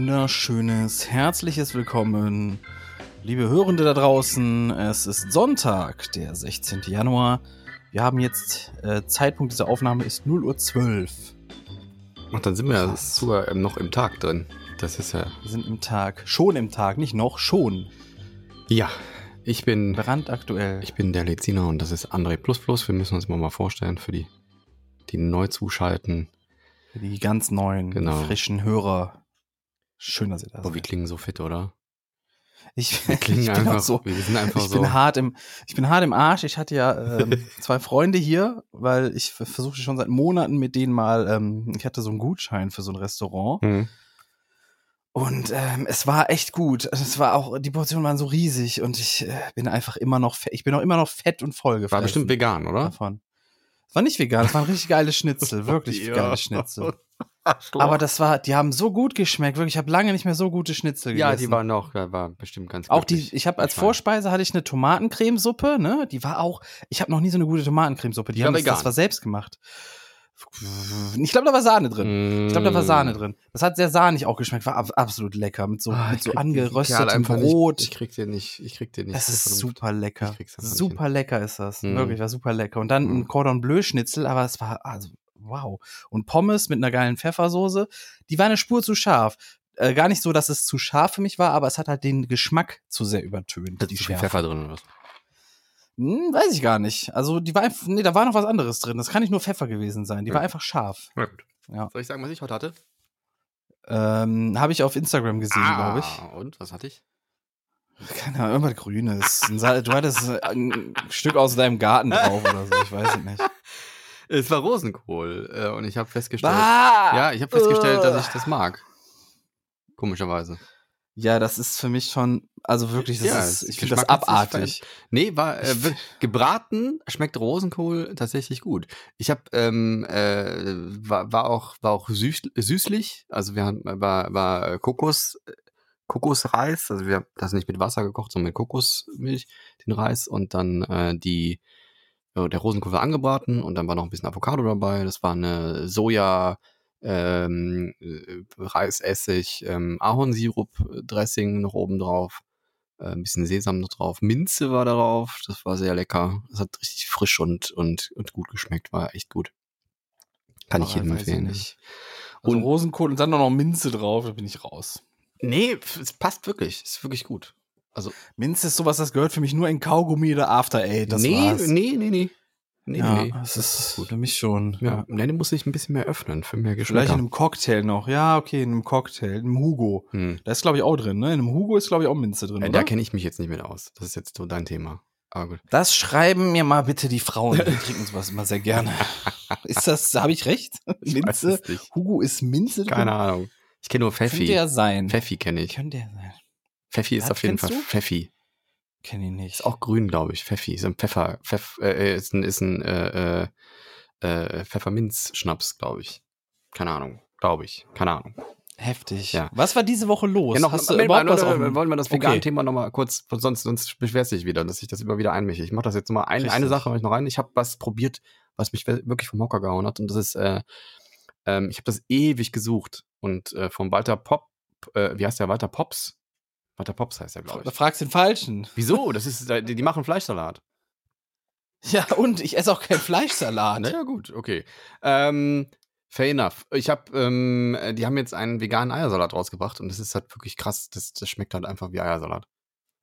Wunderschönes, herzliches Willkommen, liebe Hörende da draußen. Es ist Sonntag, der 16. Januar. Wir haben jetzt, äh, Zeitpunkt dieser Aufnahme ist 0.12 Uhr. Ach, dann sind wir ja sogar ähm, noch im Tag drin. Das ist ja. Wir sind im Tag. Schon im Tag, nicht noch, schon. Ja, ich bin. Brandaktuell. Ich bin der Leziner und das ist André Plus Plus. Wir müssen uns mal, mal vorstellen für die, die neu zuschalten. Für die ganz neuen, Genau. frischen Hörer. Schön, dass ihr da Boah, wir klingen so fit, oder? Ich, Wir klingen ich bin einfach so. Wir sind einfach Ich so. bin hart im, ich bin hart im Arsch. Ich hatte ja ähm, zwei Freunde hier, weil ich versuchte schon seit Monaten mit denen mal, ähm, ich hatte so einen Gutschein für so ein Restaurant Hm. und ähm, es war echt gut. Es war auch, die Portionen waren so riesig und ich äh, bin einfach immer noch, fe- ich bin auch immer noch fett und voll gefressen. War bestimmt vegan, oder? davon. Es war nicht vegan, es waren richtig geile Schnitzel, wirklich Ja. geile Schnitzel. Aber das war, die haben so gut geschmeckt, wirklich. Ich habe lange nicht mehr so gute Schnitzel ja, gegessen. die waren noch, ja, war bestimmt ganz Auch die, ich habe als Vorspeise hatte ich eine Tomatencremesuppe, ne? Die war auch, ich habe noch nie so eine gute Tomatencremesuppe. Die, Die haben das, das war selbst gemacht. Ich glaube, da war Sahne drin. Ich glaube, da war Sahne drin. Das hat sehr sahnig auch geschmeckt, war ab, absolut lecker. Mit so, Mm. Ah, mit so angeröstetem Brot. Nicht, ich krieg dir nicht, ich krieg dir nicht. Es ist super lecker. Super lecker ist das. Mhm. Wirklich, war super lecker. Und dann Mhm. ein Cordon Bleu Schnitzel, aber es war, also, wow. Und Pommes mit einer geilen Pfeffersoße. Die war eine Spur zu scharf. Äh, gar nicht so, dass es zu scharf für mich war, aber es hat halt den Geschmack zu sehr übertönt. Da ist Schärfe. Pfeffer drin oder was? Hm, weiß ich gar nicht. Also, die war einfach, nee, da war noch was anderes drin. Das kann nicht nur Pfeffer gewesen sein. Die war Ja. einfach scharf. Ja, gut. Ja. Soll ich sagen, was ich heute hatte? Ähm, Habe ich auf Instagram gesehen, glaube ich. Ah, Und, was hatte ich? Keine Ahnung, irgendwas Grünes. Du hattest ein Stück aus deinem Garten drauf oder so. Ich weiß es nicht. Es war Rosenkohl äh, und ich habe festgestellt, Ah! ja, ich habe festgestellt, dass Ugh. ich das mag. Komischerweise. Ja, das ist für mich schon, also wirklich, das Ja, ist, ich finde das abartig. Nee, war äh, gebraten schmeckt Rosenkohl tatsächlich gut. Ich habe ähm, äh, war, war auch war auch süß, süßlich, also wir haben war war Kokos Kokosreis, also wir haben das nicht mit Wasser gekocht, sondern mit Kokosmilch den Reis und dann äh, die ja, der Rosenkohl war angebraten und dann war noch ein bisschen Avocado dabei. Das war eine Soja ähm, äh, Reisessig, ähm, Ahornsirup Dressing noch oben drauf äh, ein bisschen Sesam noch drauf. Minze war darauf. Das war sehr lecker. Das hat richtig frisch und, und, und gut geschmeckt. War echt gut. Kann ich jedem empfehlen. nicht. Also Und- Rosenkohl und dann noch Minze drauf, da bin ich raus. Nee, es passt wirklich. Ist wirklich gut. Also, Minze ist sowas, das gehört für mich nur in Kaugummi oder After Eight. Das nee, war's. nee, nee, nee. Nee, ja, nee. das ist für mich schon. Ja, nee, den muss ich ein bisschen mehr öffnen für mehr Vielleicht Geschmack. in einem Cocktail noch. Ja, okay, in einem Cocktail, in einem Hugo. Hm. Da ist, glaube ich, auch drin, ne? In einem Hugo ist, glaube ich, auch Minze drin, Äh, da kenne ich mich jetzt nicht mit aus. Das ist jetzt so dein Thema. Aber gut. Das schreiben mir mal bitte die Frauen. Die trinken sowas immer sehr gerne. Ist das, habe ich recht? Ich Minze? Hugo ist Minze drin? Keine Ahnung. Ich kenne nur Pfeffi. Könnte ja sein. Pfeffi kenne ich. Könnte ja sein. Pfeffi ist Was auf jeden Fall du? Pfeffi. Kenn ich nicht. Ist auch grün, glaube ich. Pfeffi. Ist ein Pfeffer. Pfeff, äh, ist ein, ist ein äh, äh, äh, Pfefferminz-Schnaps, glaube ich. Keine Ahnung. Glaube ich. Keine Ahnung. heftig. Ja. Was war diese Woche los? Ja, noch, Hast du überhaupt was auf wollen wir das Okay. Vegan-Thema nochmal kurz, sonst, sonst beschwerst du dich wieder, dass ich das immer wieder einmische. Ich mache das jetzt nochmal ein, Richtig. eine Sache mach ich noch rein. Ich habe was probiert, was mich wirklich vom Hocker gehauen hat. Und das ist, äh, ähm, ich habe das ewig gesucht. Und äh, vom Walter Pop, äh, wie heißt der? Walter Pops? Walter Pops heißt der, glaube Da ich. fragst du den Falschen. Wieso? Das ist, die, machen Fleischsalat. Ja, und ich esse auch keinen Fleischsalat. Naja, gut, okay. Ähm, fair enough. Ich habe, ähm, äh, die haben jetzt einen veganen Eiersalat rausgebracht und das ist halt wirklich krass. Das, das schmeckt halt einfach wie Eiersalat.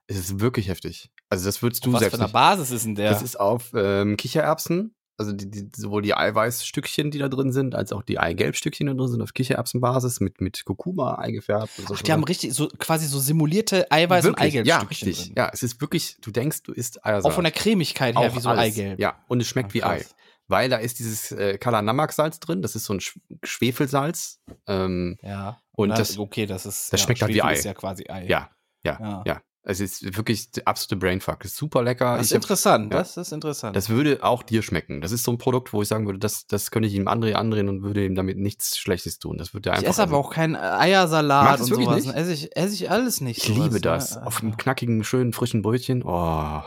Es ist wirklich heftig. Also das würdest du Was selbst für eine. Basis ist denn der? Das ist auf ähm, Kichererbsen, Also die, die, sowohl die Eiweißstückchen, die da drin sind, als auch die Eigelbstückchen, die da drin sind, auf Kichererbsenbasis mit, mit Kurkuma eingefärbt. Und so Ach, die haben richtig so quasi so simulierte Eiweiß- und Wirklich? Ja, Eigelbstückchen richtig. drin. Ja, es ist wirklich, du denkst, du isst Eiersalat. Auch von der Cremigkeit her Auch wie so alles. Eigelb. Ja, und es schmeckt Ah, wie Ei. Weil da ist dieses äh, Kalanamak-Salz drin, das ist so ein Sch Schwefelsalz. Ähm, Ja. Und Na, das- okay, das ist das schmeckt halt wie Ei. ist ja quasi Ei. ja, ja, Ja. ja, Es ist wirklich der absolute Brainfuck. Ist super lecker. Das ist Ich hab- interessant. ja. Das ist interessant. Das würde auch dir schmecken. Das ist so ein Produkt, wo ich sagen würde, das, das könnte ich ihm André andrehen und würde ihm damit nichts Schlechtes tun. Das würde er ich einfach. esse aber essen. auch keinen Eiersalat und sowas. nicht? Esse ich, esse ich alles nicht. Ich sowas, liebe ne? das. Auf einem knackigen, schönen, frischen Brötchen. Oh.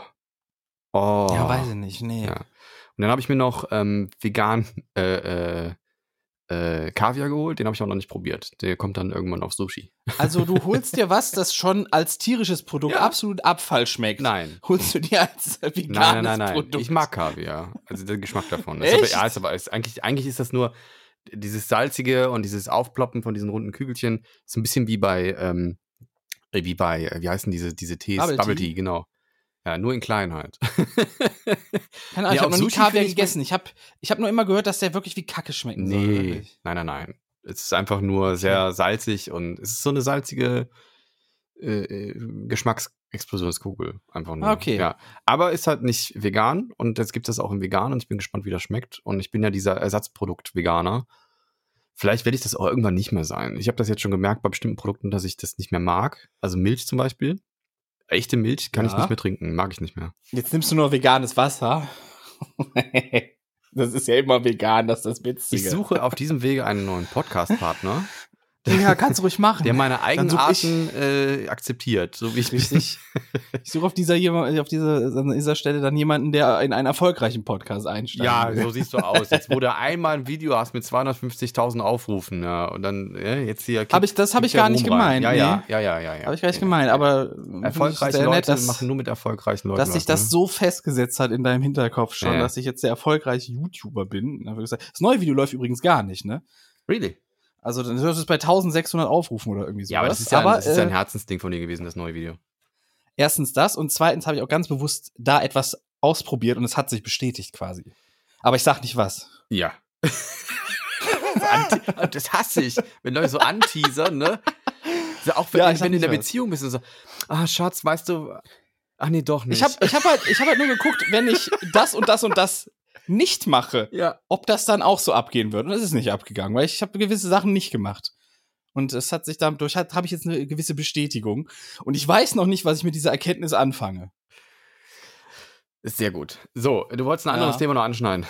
Oh. Ja, weiß ich nicht. Nee. Ja. Und dann habe ich mir noch ähm, vegan äh, äh, äh, Kaviar geholt. Den habe ich auch noch nicht probiert. Der kommt dann irgendwann auf Sushi. Also du holst dir was, das schon als tierisches Produkt Ja. absolut Abfall schmeckt. Nein. Holst du dir als veganes Nein, nein, nein, nein. Produkt. Ich mag Kaviar. Also der Geschmack davon. Echt? Ist aber, ja, ist aber ist, eigentlich, eigentlich ist das nur dieses salzige und dieses Aufploppen von diesen runden Kügelchen. Ist ein bisschen wie bei, ähm, äh, wie bei, wie heißen diese, diese Tees? Bubble Bubble, Tea? Tea, genau. Ja, nur in klein halt. Keine Ahnung, Nee, ich habe noch nie Kaviar gegessen. Ich habe ich hab nur immer gehört, dass der wirklich wie Kacke schmecken soll. nee, wirklich. nein, nein, nein. Es ist einfach nur sehr salzig und es ist so eine salzige äh, äh, Geschmacksexplosionskugel. Einfach nur. Okay. Ja. Aber ist halt nicht vegan und jetzt gibt es das auch in vegan und ich bin gespannt, wie das schmeckt. Und ich bin ja dieser Ersatzprodukt-Veganer. Vielleicht werde ich das auch irgendwann nicht mehr sein. Ich habe das jetzt schon gemerkt bei bestimmten Produkten, dass ich das nicht mehr mag. Also Milch zum Beispiel. Echte Milch kann ich Ja. nicht mehr trinken, mag ich nicht mehr. Jetzt nimmst du nur veganes Wasser. das ist ja immer vegan, das ist das Witzige. Ich suche auf diesem Wege einen neuen Podcast-Partner, Ja, kannst du ruhig machen. der meine Eigenarten äh, akzeptiert, so wie ich mich Richtig. Ich suche auf dieser, auf dieser, an dieser Stelle dann jemanden, der in einen erfolgreichen Podcast einsteigt. Ja, so siehst du aus. Jetzt, wo du einmal ein Video hast mit 250.000 Aufrufen, ja, und dann ja, jetzt hier. Hab ich- das hab ich gar nicht gemeint, Ja, nee. ja, ja, ja, ja, ja. Habe ich gar nicht Ja. gemeint, aber Erfolgreiche Leute nett, dass, machen nur mit erfolgreichen Leuten. dass sich das ne? so festgesetzt hat in deinem Hinterkopf schon, Ja, ja. dass ich jetzt der erfolgreiche YouTuber bin. Das neue Video läuft übrigens gar nicht, ne? Really? Also das ist bei 1600 Aufrufen oder irgendwie so. Ja, aber das ist ja, aber, das ist ja ein Herzensding von dir gewesen, das neue Video. erstens das und zweitens habe ich auch ganz bewusst da etwas ausprobiert und es hat sich bestätigt quasi. Aber ich sag nicht was. Ja. Das hasse ich, wenn Leute so anteasern, ne? Auch wenn, Ja, ich wenn du in der was. Beziehung bist und so, ah, Schatz, weißt du, ach nee, doch nicht. Ich habe ich hab halt, ich hab halt nur geguckt, wenn ich das und das und das nicht mache, ja. ob das dann auch so abgehen wird. Und es ist nicht abgegangen, weil ich habe gewisse Sachen nicht gemacht. Und es hat sich dadurch, habe ich jetzt eine gewisse Bestätigung. Und ich weiß noch nicht, was ich mit dieser Erkenntnis anfange. Ist sehr gut. So, du wolltest ein anderes Ja. Thema noch anschneiden.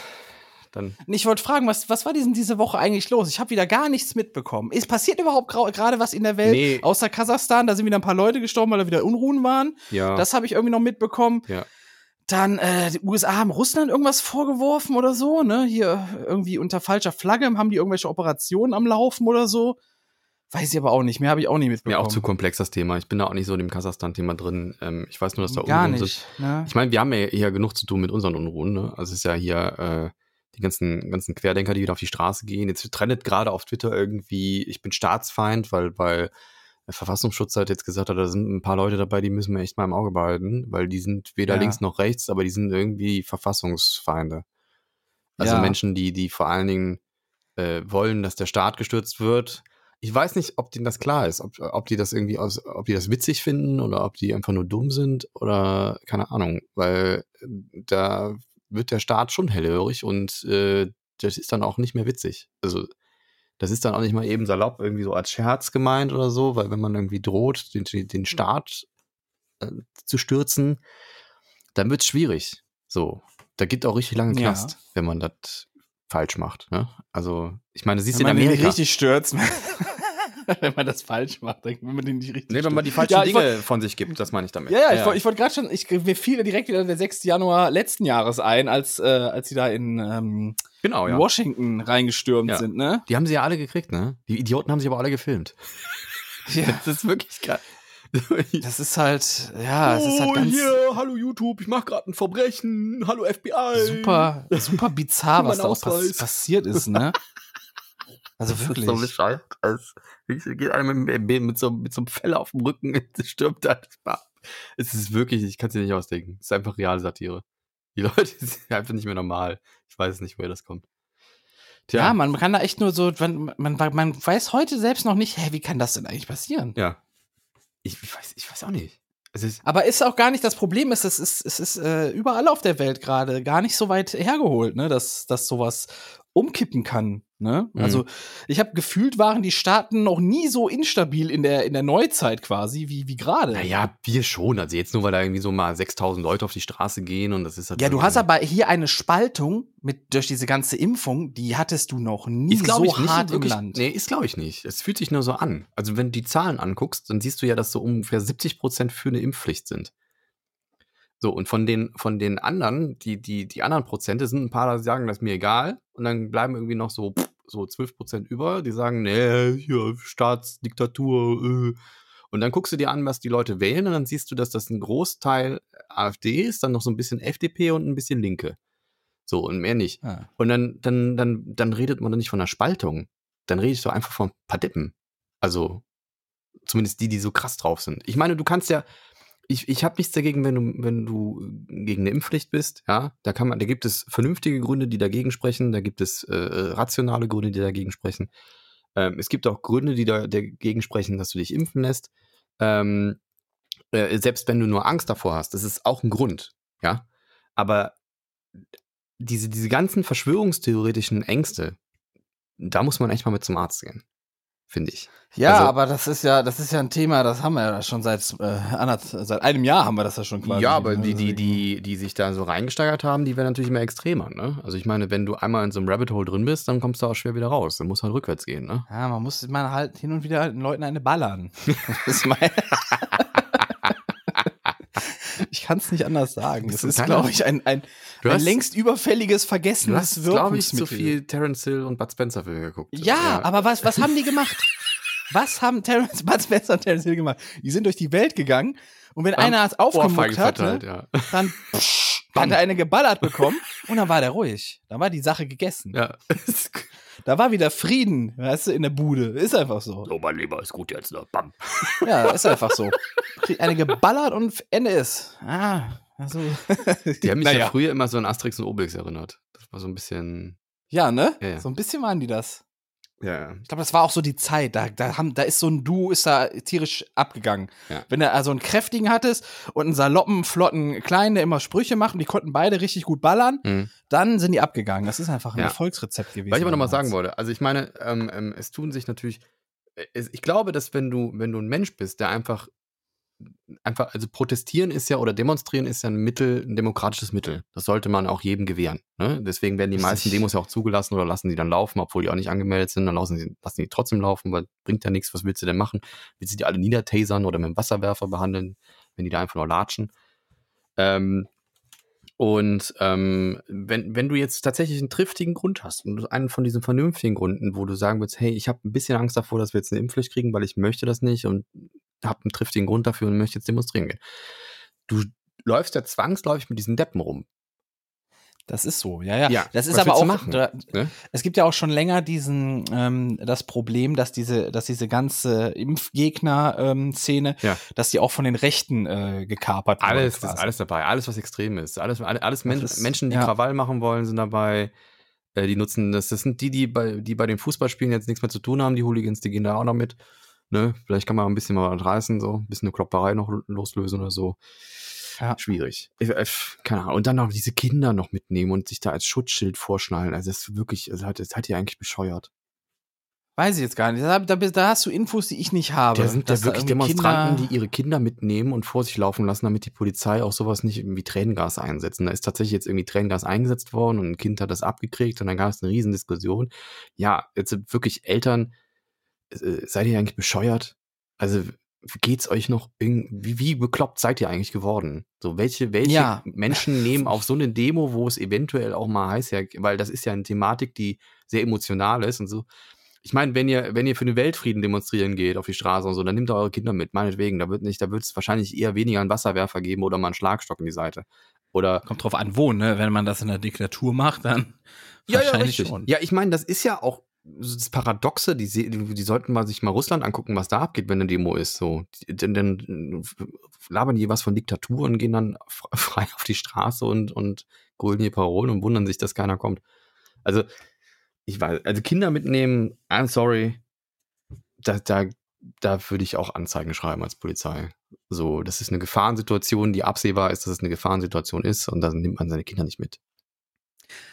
Dann. Ich wollte fragen, was, was war diesen, diese Woche eigentlich los? Ich habe wieder gar nichts mitbekommen. Ist passiert überhaupt gerade was in der Welt? Nee. Außer Kasachstan, da sind wieder ein paar Leute gestorben, weil da wieder Unruhen waren. Ja. Das habe ich irgendwie noch mitbekommen. Ja. Dann, äh, die USA haben Russland irgendwas vorgeworfen oder so, ne? Hier irgendwie unter falscher Flagge haben die irgendwelche Operationen am Laufen oder so. Weiß ich aber auch nicht. Mehr habe ich auch nicht Mir mitbekommen. auch zu komplex das Thema. Ich bin da auch nicht so in dem Kasachstan-Thema drin. Ähm, ich weiß nur, dass da Gar Unruhen nicht. sind. Ne? Ich meine, wir haben ja hier genug zu tun mit unseren Unruhen. Ne? Also es ist ja hier äh, die ganzen, ganzen Querdenker, die wieder auf die Straße gehen. Jetzt trendet gerade auf Twitter irgendwie, ich bin Staatsfeind, weil, weil der Verfassungsschutz hat jetzt gesagt, da sind ein paar Leute dabei, die müssen wir echt mal im Auge behalten, weil die sind weder Ja. links noch rechts, aber die sind irgendwie Verfassungsfeinde. Also Ja. Menschen, die, die vor allen Dingen äh, wollen, dass der Staat gestürzt wird. Ich weiß nicht, ob denen das klar ist, ob, ob die das irgendwie aus, ob die das witzig finden oder ob die einfach nur dumm sind oder keine Ahnung, weil äh, da wird der Staat schon hellhörig und äh, das ist dann auch nicht mehr witzig. Also das ist dann auch nicht mal eben salopp irgendwie so als Scherz gemeint oder so, weil wenn man irgendwie droht, den, den Staat äh, zu stürzen, dann wird's schwierig. So, da gibt auch richtig lange Ja. Knast, wenn man das falsch macht. Ne? Also ich meine, siehst du Wenn in man den nicht Amerika. richtig stürzt, wenn man das falsch macht, wenn man den nicht richtig Nee, wenn man die falschen Ja, Dinge von sich gibt, das meine ich damit. Ja, ja, ich, wollt- ich wollte gerade schon, ich, mir fiel direkt wieder der 6. Januar letzten Jahres ein, als, äh, als sie da in ähm, genau, ja. Washington reingestürmt Ja. sind, ne? Die haben sie ja alle gekriegt, ne? Die Idioten haben sich aber alle gefilmt. Ja. Das ist wirklich geil. Das ist halt, ja, es ist halt oh, ganz hier, hallo YouTube, ich mache gerade ein Verbrechen, hallo FBI. super, super bizarr, was da auch pass passiert ist, ne? Also wirklich. so bescheuert. Es geht einem mit, mit, so, mit so einem Fell auf dem Rücken, es stirbt halt. Es ist wirklich, ich kann es dir nicht ausdenken. Es ist einfach reale Satire. Die Leute sind einfach nicht mehr normal. Ich weiß nicht, woher das kommt. Ja, man kann da echt nur so, man, man, man weiß heute selbst noch nicht, hä, wie kann das denn eigentlich passieren? Ja. Ich, ich, weiß, ich weiß auch nicht. Es ist Aber ist auch gar nicht das Problem, ist, es ist, es ist äh, überall auf der Welt gerade gar nicht so weit hergeholt, ne, dass, dass sowas umkippen kann. Ne? Mhm. Also ich habe gefühlt, waren die Staaten noch nie so instabil in der, in der Neuzeit quasi, wie, wie gerade. Naja, wir schon. Also jetzt nur, weil da irgendwie so mal 6000 Leute auf die Straße gehen und das ist halt Ja, du hast aber hier eine Spaltung mit, durch diese ganze Impfung, die hattest du noch nie ist, so ich, hart wirklich, im Land. Nee, ist glaube ich nicht. Es fühlt sich nur so an. Also wenn du die Zahlen anguckst, dann siehst du ja, dass so ungefähr 70 Prozent für eine Impfpflicht sind. So, und von den, von den anderen, die, die, die anderen Prozente sind ein paar, die sagen, das ist mir egal. Und dann bleiben irgendwie noch so, so 12 Prozent über, die sagen, nee, hier, Staatsdiktatur, äh. Und dann guckst du dir an, was die Leute wählen, und dann siehst du, dass das ein Großteil AfD ist, dann noch so ein bisschen FDP und ein bisschen Linke. So, und mehr nicht. Ah. Und dann, dann, dann, dann redet man doch nicht von einer Spaltung. Dann redest du einfach von ein paar Dippen. Also, zumindest die, die so krass drauf sind. Ich meine, du kannst ja, ich, ich habe nichts dagegen, wenn du, wenn du gegen eine Impfpflicht bist, ja, da kann man, da gibt es vernünftige Gründe, die dagegen sprechen, da gibt es äh, rationale Gründe, die dagegen sprechen. Ähm, es gibt auch Gründe, die da, dagegen sprechen, dass du dich impfen lässt. Ähm, äh, selbst wenn du nur Angst davor hast, das ist auch ein Grund, ja. Aber diese, diese ganzen verschwörungstheoretischen Ängste, da muss man echt mal mit zum Arzt gehen finde ich. Ja, also, aber das ist ja, das ist ja ein Thema, das haben wir ja schon seit, äh, seit einem Jahr haben wir das ja schon quasi. Ja, aber die, die, die, die sich da so reingesteigert haben, die werden natürlich immer extremer, ne? Also ich meine, wenn du einmal in so einem Rabbit Hole drin bist, dann kommst du auch schwer wieder raus. Dann muss halt rückwärts gehen, ne? Ja, man muss man halt hin und wieder den Leuten eine ballern. das ist mein ich kann es nicht anders sagen. Das ist, glaube ich, ein, ein, ein hast, längst überfälliges, vergessenes du hast, glaube ich, zu viel Terence Hill und Bud Spencer Filme geguckt. Ja, ja, aber was, was haben die gemacht? was haben Terence, Bud Spencer und Terence Hill gemacht? Die sind durch die Welt gegangen und wenn einer es aufgemuckt hat, ne, ja. dann psch, hat er eine geballert bekommen und dann war der ruhig. Dann war die Sache gegessen. Ja. Da war wieder Frieden, weißt du, in der Bude. Ist einfach so. So, mein Lieber, ist gut jetzt, ne? Bam. Ja, ist einfach so. Eine geballert und Ende ist. Ah, also. Die haben mich naja. ja früher immer so an Asterix und Obelix erinnert. Das war so ein bisschen. Ja, ne? Ja, ja. So ein bisschen waren die das. Ja. Ich glaube, das war auch so die Zeit. Da, da, haben, da ist so ein Duo, ist da tierisch abgegangen. Ja. Wenn du also einen kräftigen hattest und einen saloppen, flotten Kleinen, der immer Sprüche macht und die konnten beide richtig gut ballern, mhm. dann sind die abgegangen. Das ist einfach ein ja. Erfolgsrezept gewesen. Was ich aber nochmal sagen wollte, also ich meine, ähm, ähm, es tun sich natürlich, ich glaube, dass wenn du, wenn du ein Mensch bist, der einfach einfach, also protestieren ist ja oder demonstrieren ist ja ein Mittel, ein demokratisches Mittel. Das sollte man auch jedem gewähren. Ne? Deswegen werden die meisten Demos ja auch zugelassen oder lassen die dann laufen, obwohl die auch nicht angemeldet sind. Dann lassen, sie, lassen die trotzdem laufen, weil bringt ja nichts. Was willst du denn machen? Willst du die alle niedertasern oder mit dem Wasserwerfer behandeln, wenn die da einfach nur latschen? Ähm, und ähm, wenn, wenn du jetzt tatsächlich einen triftigen Grund hast und einen von diesen vernünftigen Gründen, wo du sagen willst, hey, ich habe ein bisschen Angst davor, dass wir jetzt eine Impfpflicht kriegen, weil ich möchte das nicht und habe einen triftigen Grund dafür und möchte jetzt demonstrieren gehen. Du läufst ja zwangsläufig mit diesen Deppen rum. Das ist so, ja, ja. ja das ist aber auch. Da, ne? Es gibt ja auch schon länger diesen ähm, das Problem, dass diese, dass diese ganze Impfgegner-Szene, ähm, ja. dass die auch von den Rechten äh, gekapert wird. Alles, ist alles dabei, alles was extrem ist, alles, alles Men ist, Menschen, die ja. Krawall machen wollen, sind dabei. Äh, die nutzen das. Das sind die, die bei, die bei den Fußballspielen jetzt nichts mehr zu tun haben. Die Hooligans, die gehen da auch noch mit. Ne? Vielleicht kann man ein bisschen mal reißen, so ein bisschen eine Klopperei noch loslösen oder so. Ja. Schwierig. Ich, ich, keine Ahnung. Und dann noch diese Kinder noch mitnehmen und sich da als Schutzschild vorschnallen. Also das ist wirklich, also das hat ihr eigentlich bescheuert. Weiß ich jetzt gar nicht. Da, da, da, hast du Infos, die ich nicht habe. Da sind da wirklich Demonstranten, Kinder die ihre Kinder mitnehmen und vor sich laufen lassen, damit die Polizei auch sowas nicht irgendwie Tränengas einsetzt. Und da ist tatsächlich jetzt irgendwie Tränengas eingesetzt worden und ein Kind hat das abgekriegt und dann gab es eine Riesendiskussion. Ja, jetzt sind wirklich Eltern, äh, seid ihr eigentlich bescheuert? Also geht's euch noch irgendwie, wie bekloppt seid ihr eigentlich geworden? So, welche, welche ja. Menschen nehmen auf so eine Demo, wo es eventuell auch mal heiß ja, weil das ist ja eine Thematik, die sehr emotional ist und so. Ich meine, wenn ihr, wenn ihr für den Weltfrieden demonstrieren geht auf die Straße und so, dann nehmt ihr eure Kinder mit, meinetwegen. Da wird nicht, da wird es wahrscheinlich eher weniger einen Wasserwerfer geben oder mal einen Schlagstock in die Seite. Oder. Kommt drauf an, wo, ne? Wenn man das in der Diktatur macht, dann. Ja, ja, richtig. Schon. Ja, ich meine, das ist ja auch das Paradoxe, die, die, sollten mal sich mal Russland angucken, was da abgeht, wenn eine Demo ist. So, dann, dann labern die was von Diktatur und gehen dann frei auf die Straße und, und hier Parolen und wundern sich, dass keiner kommt. Also, ich weiß, also Kinder mitnehmen, I'm sorry, da, da, da würde ich auch Anzeigen schreiben als Polizei. So, das ist eine Gefahrensituation, die absehbar ist, dass es eine Gefahrensituation ist und dann nimmt man seine Kinder nicht mit.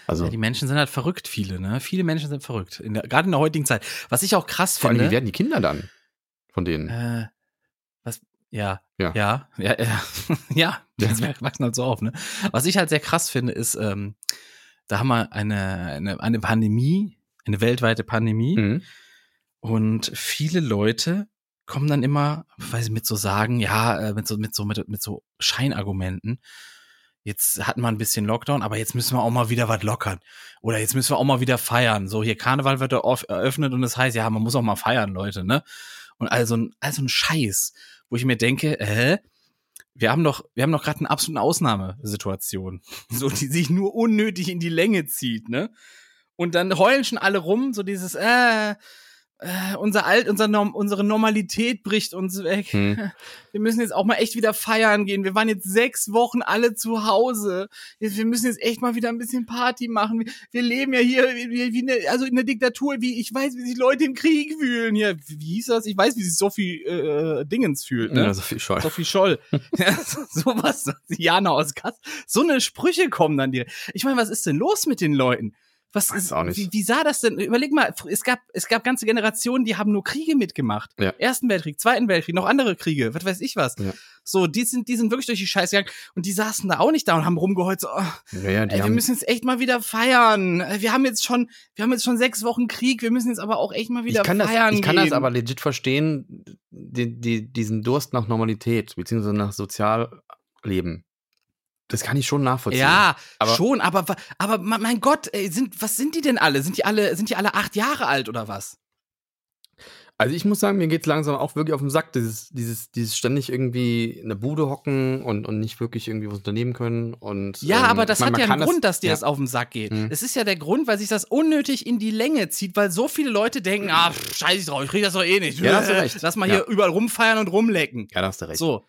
Also, Ja, die Menschen sind halt verrückt, viele, ne? Viele Menschen sind verrückt. In der, gerade in der heutigen Zeit. Was ich auch krass vor allem, finde. wie werden die Kinder dann von denen? Äh, was, ja, Ja. ja, ja, ja, ja, Ja. das wachsen halt so auf, ne? Was ich halt sehr krass finde, ist, ähm, da haben wir eine, eine, eine Pandemie, eine weltweite Pandemie Mhm. und viele Leute kommen dann immer, weiß ich, mit so sagen, ja, äh, mit so, mit so, mit, mit so Scheinargumenten. Jetzt hatten wir ein bisschen Lockdown, aber jetzt müssen wir auch mal wieder was lockern. Oder jetzt müssen wir auch mal wieder feiern. So, hier Karneval wird eröff- eröffnet und das heißt, ja, man muss auch mal feiern, Leute, ne? Und also ein, also ein Scheiß, wo ich mir denke, äh, wir haben doch, wir haben doch gerade eine absolute Ausnahmesituation, so die sich nur unnötig in die Länge zieht, ne? Und dann heulen schon alle rum, so dieses, äh, äh unser Alt, unser Norm, unsere Normalität bricht uns weg. Hm. Wir müssen jetzt auch mal echt wieder feiern gehen. Wir waren jetzt sechs Wochen alle zu Hause. Jetzt- Wir müssen jetzt echt mal wieder ein bisschen Party machen. Wir, wir leben ja hier wie, wie, eine, also in der Diktatur, wie ich weiß, wie sich Leute im Krieg fühlen. Hier, wie hieß das? Ich weiß, wie sich Sophie äh, Dingens fühlt. Ne? Ja, so viel Scheu. Sophie Scholl. ja, so, sowas, Jana aus Kass. So eine Sprüche kommen dann direkt. Ich meine, was ist denn los mit den Leuten? Was Weiß ist, auch nicht. Wie, wie sah das denn? Überleg mal, es gab, es gab ganze Generationen, die haben nur Kriege mitgemacht. Ja. Ersten Weltkrieg, Zweiten Weltkrieg, noch andere Kriege, was weiß ich was. Ja. So, die sind, die sind wirklich durch die Scheiße gegangen und die saßen da auch nicht da und haben rumgeheult, so, oh, Ja, ja, ey, wir müssen jetzt echt mal wieder feiern. Wir haben jetzt schon, wir haben jetzt schon sechs Wochen Krieg, wir müssen jetzt aber auch echt mal wieder ich kann, das, feiern ich kann gehen. das aber legit verstehen, die, die, diesen Durst nach Normalität, beziehungsweise nach Sozialleben. Das kann ich schon nachvollziehen. Ja, Aber- schon, aber, aber mein Gott, ey, sind, was sind die denn alle? Sind die alle, sind die alle acht Jahre alt oder was? Also ich muss sagen, mir geht's langsam auch wirklich auf den Sack, dieses, dieses, dieses ständig irgendwie in der Bude hocken und, und nicht wirklich irgendwie was unternehmen können. Und, Ja, ähm, aber das hat man ja einen Grund, dass dir ja. das auf den Sack geht. Mhm. Es ist ja der Grund, weil sich das unnötig in die Länge zieht, weil so viele Leute denken, ah, pff, scheiß ich drauf, ich krieg das doch eh nicht. Ja, hast du recht. Lass mal Ja. hier überall rumfeiern und rumlecken. Ja, da hast du recht. So.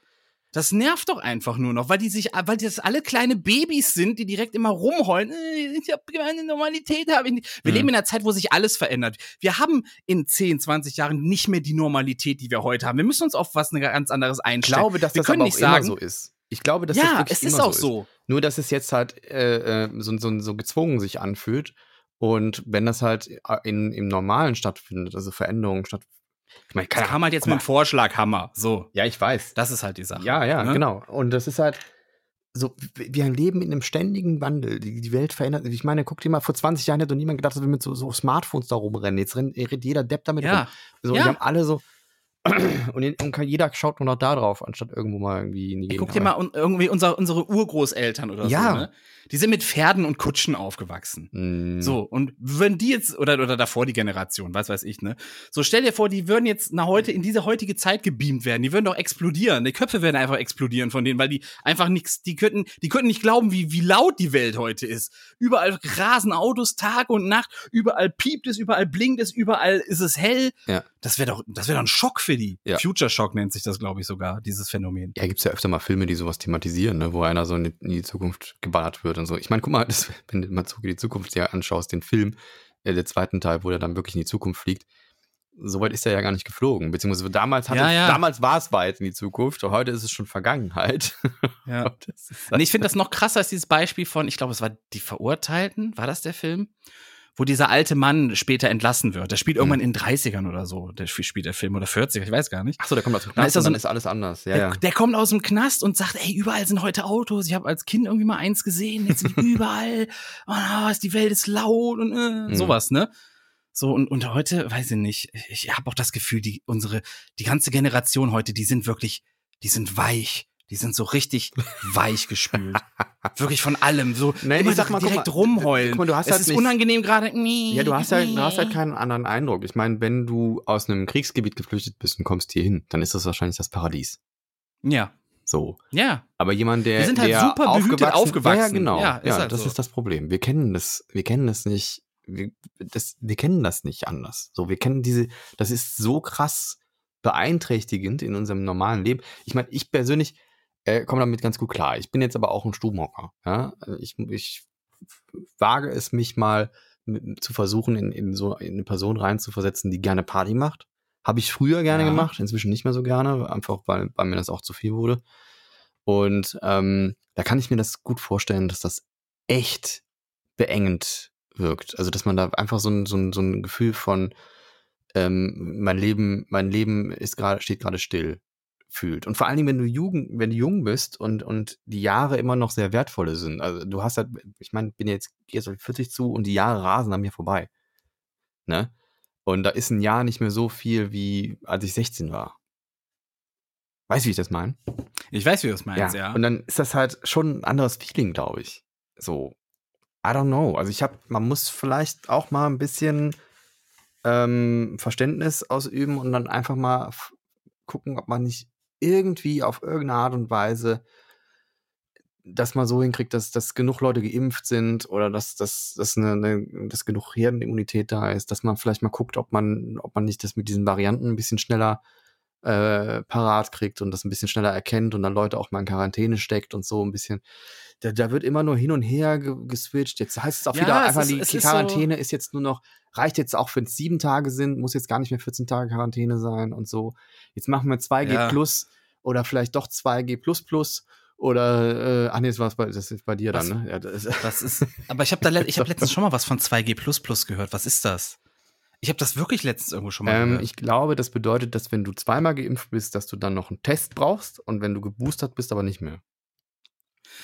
Das nervt doch einfach nur noch, weil die sich, weil das alle kleine Babys sind, die direkt immer rumheulen. Äh, Ich hab keine Normalität, habe ich nicht. Wir Mhm. leben in einer Zeit, wo sich alles verändert. Wir haben in 10, 20 Jahren nicht mehr die Normalität, die wir heute haben. Wir müssen uns auf was ganz anderes Ich einstellen. glaube, dass wir das können aber nicht sagen, so ist. Ich glaube, dass das ja, wirklich es ist auch so so. Nur, dass es jetzt halt äh, äh, so, so, so gezwungen sich anfühlt. Und wenn das halt äh, in, im Normalen stattfindet, also Veränderungen stattfinden. Ich meine, Da keine kam halt jetzt mit mal. dem Vorschlaghammer. So. Ja, ich weiß. Das ist halt die Sache. Ja, ja, ne? genau. Und das ist halt so, wir leben in einem ständigen Wandel. Die, die Welt verändert sich. Ich meine, guck dir mal, vor 20 Jahren hätte doch niemand gedacht, dass wir mit so, so Smartphones da rumrennen. Jetzt rennt, rennt jeder Depp damit Ja. rum. So, Ja. Die haben alle so. Und, in- und jeder schaut nur noch da drauf, anstatt irgendwo mal irgendwie in die Gegend. guck dir mal un irgendwie unser, unsere Urgroßeltern oder Ja. so, ne? Die sind mit Pferden und Kutschen aufgewachsen. Mm. So, und wenn die jetzt, oder, oder davor die Generation, was weiß ich, ne? So, stell dir vor, die würden jetzt nach heute, in diese heutige Zeit gebeamt werden. Die würden doch explodieren. Die Köpfe werden einfach explodieren von denen, weil die einfach nichts, die könnten, die könnten nicht glauben, wie, wie laut die Welt heute ist. Überall rasen Autos Tag und Nacht, überall piept es, überall blinkt es, überall ist es hell. Ja. Das wäre doch, das wäre doch ein Schock für die. Ja. Future Shock nennt sich das, glaube ich, sogar, dieses Phänomen. Ja, gibt's ja öfter mal Filme, die sowas thematisieren, ne? wo einer so in die, in die Zukunft geballert wird und so. Ich meine, guck mal, das, wenn du mal zurück in die Zukunft dir anschaust, den Film, äh, der zweiten Teil, wo er dann wirklich in die Zukunft fliegt, so weit ist er ja gar nicht geflogen. Beziehungsweise damals, Ja, es, ja. damals war es weit in die Zukunft heute ist es schon Vergangenheit. Ja. Und ich finde das noch krasser als dieses Beispiel von, ich glaube, es war die Verurteilten, war das der Film? Wo dieser alte Mann später entlassen wird. Der spielt irgendwann in 30ern oder so. Der spielt der Film oder 40er, ich weiß gar nicht. Ach so, der kommt aus dem Da ist Knast er und so dann ist alles anders. Ja, der, ja. der kommt aus dem Knast und sagt, ey, überall sind heute Autos. Ich habe als Kind irgendwie mal eins gesehen, jetzt sind überall. Oh, ist die Welt ist laut und äh, Mhm. sowas, ne? So, und, und heute, weiß ich nicht, ich habe auch das Gefühl, die, unsere, die ganze Generation heute, die sind wirklich, die sind weich. Die sind so richtig weich gespült. Wirklich von allem. So Nein, immer ich sag mal, direkt mal, rumheulen. guck mal, du hast es halt ist nicht- unangenehm gerade. Ja, du hast halt, du hast halt keinen anderen Eindruck. Ich meine, wenn du aus einem Kriegsgebiet geflüchtet bist und kommst hier hin, dann ist das wahrscheinlich das Paradies. Ja, So. ja. Aber jemand, der, Wir sind halt der super behütet aufgewachsen. Ja, ja, genau. Ja, Ja, halt das so. ist das Problem. Wir kennen das, wir kennen das nicht. wir, das, wir kennen das nicht anders. So, wir kennen diese, das ist so krass beeinträchtigend in unserem normalen Leben. Ich meine, ich persönlich äh, komme damit ganz gut klar. Ich bin jetzt aber auch ein Stubenhocker. Ja? Ich, ich wage es mich mal mit, zu versuchen, in, in so in eine Person reinzuversetzen, die gerne Party macht. Habe ich früher gerne Ja. gemacht, inzwischen nicht mehr so gerne, einfach weil, weil mir das auch zu viel wurde. Und ähm, da kann ich mir das gut vorstellen, dass das echt beengend wirkt. Also, dass man da einfach so ein, so ein, so ein Gefühl von ähm, mein Leben, mein Leben ist gerade, steht gerade still fühlt. Und vor allen Dingen, wenn du Jugend, wenn du jung bist und, und die Jahre immer noch sehr wertvolle sind. Also du hast halt, ich meine, bin jetzt, jetzt auf die 40 zu und die Jahre rasen an mir vorbei. Ne? Und da ist ein Jahr nicht mehr so viel, wie als ich 16 war. Weißt du, wie ich das meine? Ich weiß, wie du es meinst, ja. Und dann ist das halt schon ein anderes Feeling, glaube ich. So, I don't know. Also ich habe, man muss vielleicht auch mal ein bisschen ähm, Verständnis ausüben und dann einfach mal gucken, ob man nicht irgendwie auf irgendeine Art und Weise das mal so hinkriegt, dass, dass genug Leute geimpft sind oder dass, dass, dass, eine, eine, dass genug Herdenimmunität da ist, dass man vielleicht mal guckt, ob man, ob man nicht das mit diesen Varianten ein bisschen schneller äh, parat kriegt und das ein bisschen schneller erkennt und dann Leute auch mal in Quarantäne steckt und so ein bisschen. Da, da wird immer nur hin und her ge geswitcht. Jetzt heißt es auch Ja, wieder es einfach, ist- die ist so- Quarantäne ist jetzt nur noch, reicht jetzt auch, wenn es sieben Tage sind, muss jetzt gar nicht mehr 14 Tage Quarantäne sein und so. Jetzt machen wir 2G Ja. plus oder vielleicht doch 2G plus plus oder, äh, ach nee, das, war's bei, das ist bei dir Was? dann, ne? Ja, das, Das ist, aber ich habe da, ich habe letztens schon mal was von 2G gehört. Was ist das? Ich habe das wirklich letztens irgendwo schon mal ähm, gehört. ich glaube, das bedeutet, dass wenn du zweimal geimpft bist, dass du dann noch einen Test brauchst und wenn du geboostert bist, aber nicht mehr.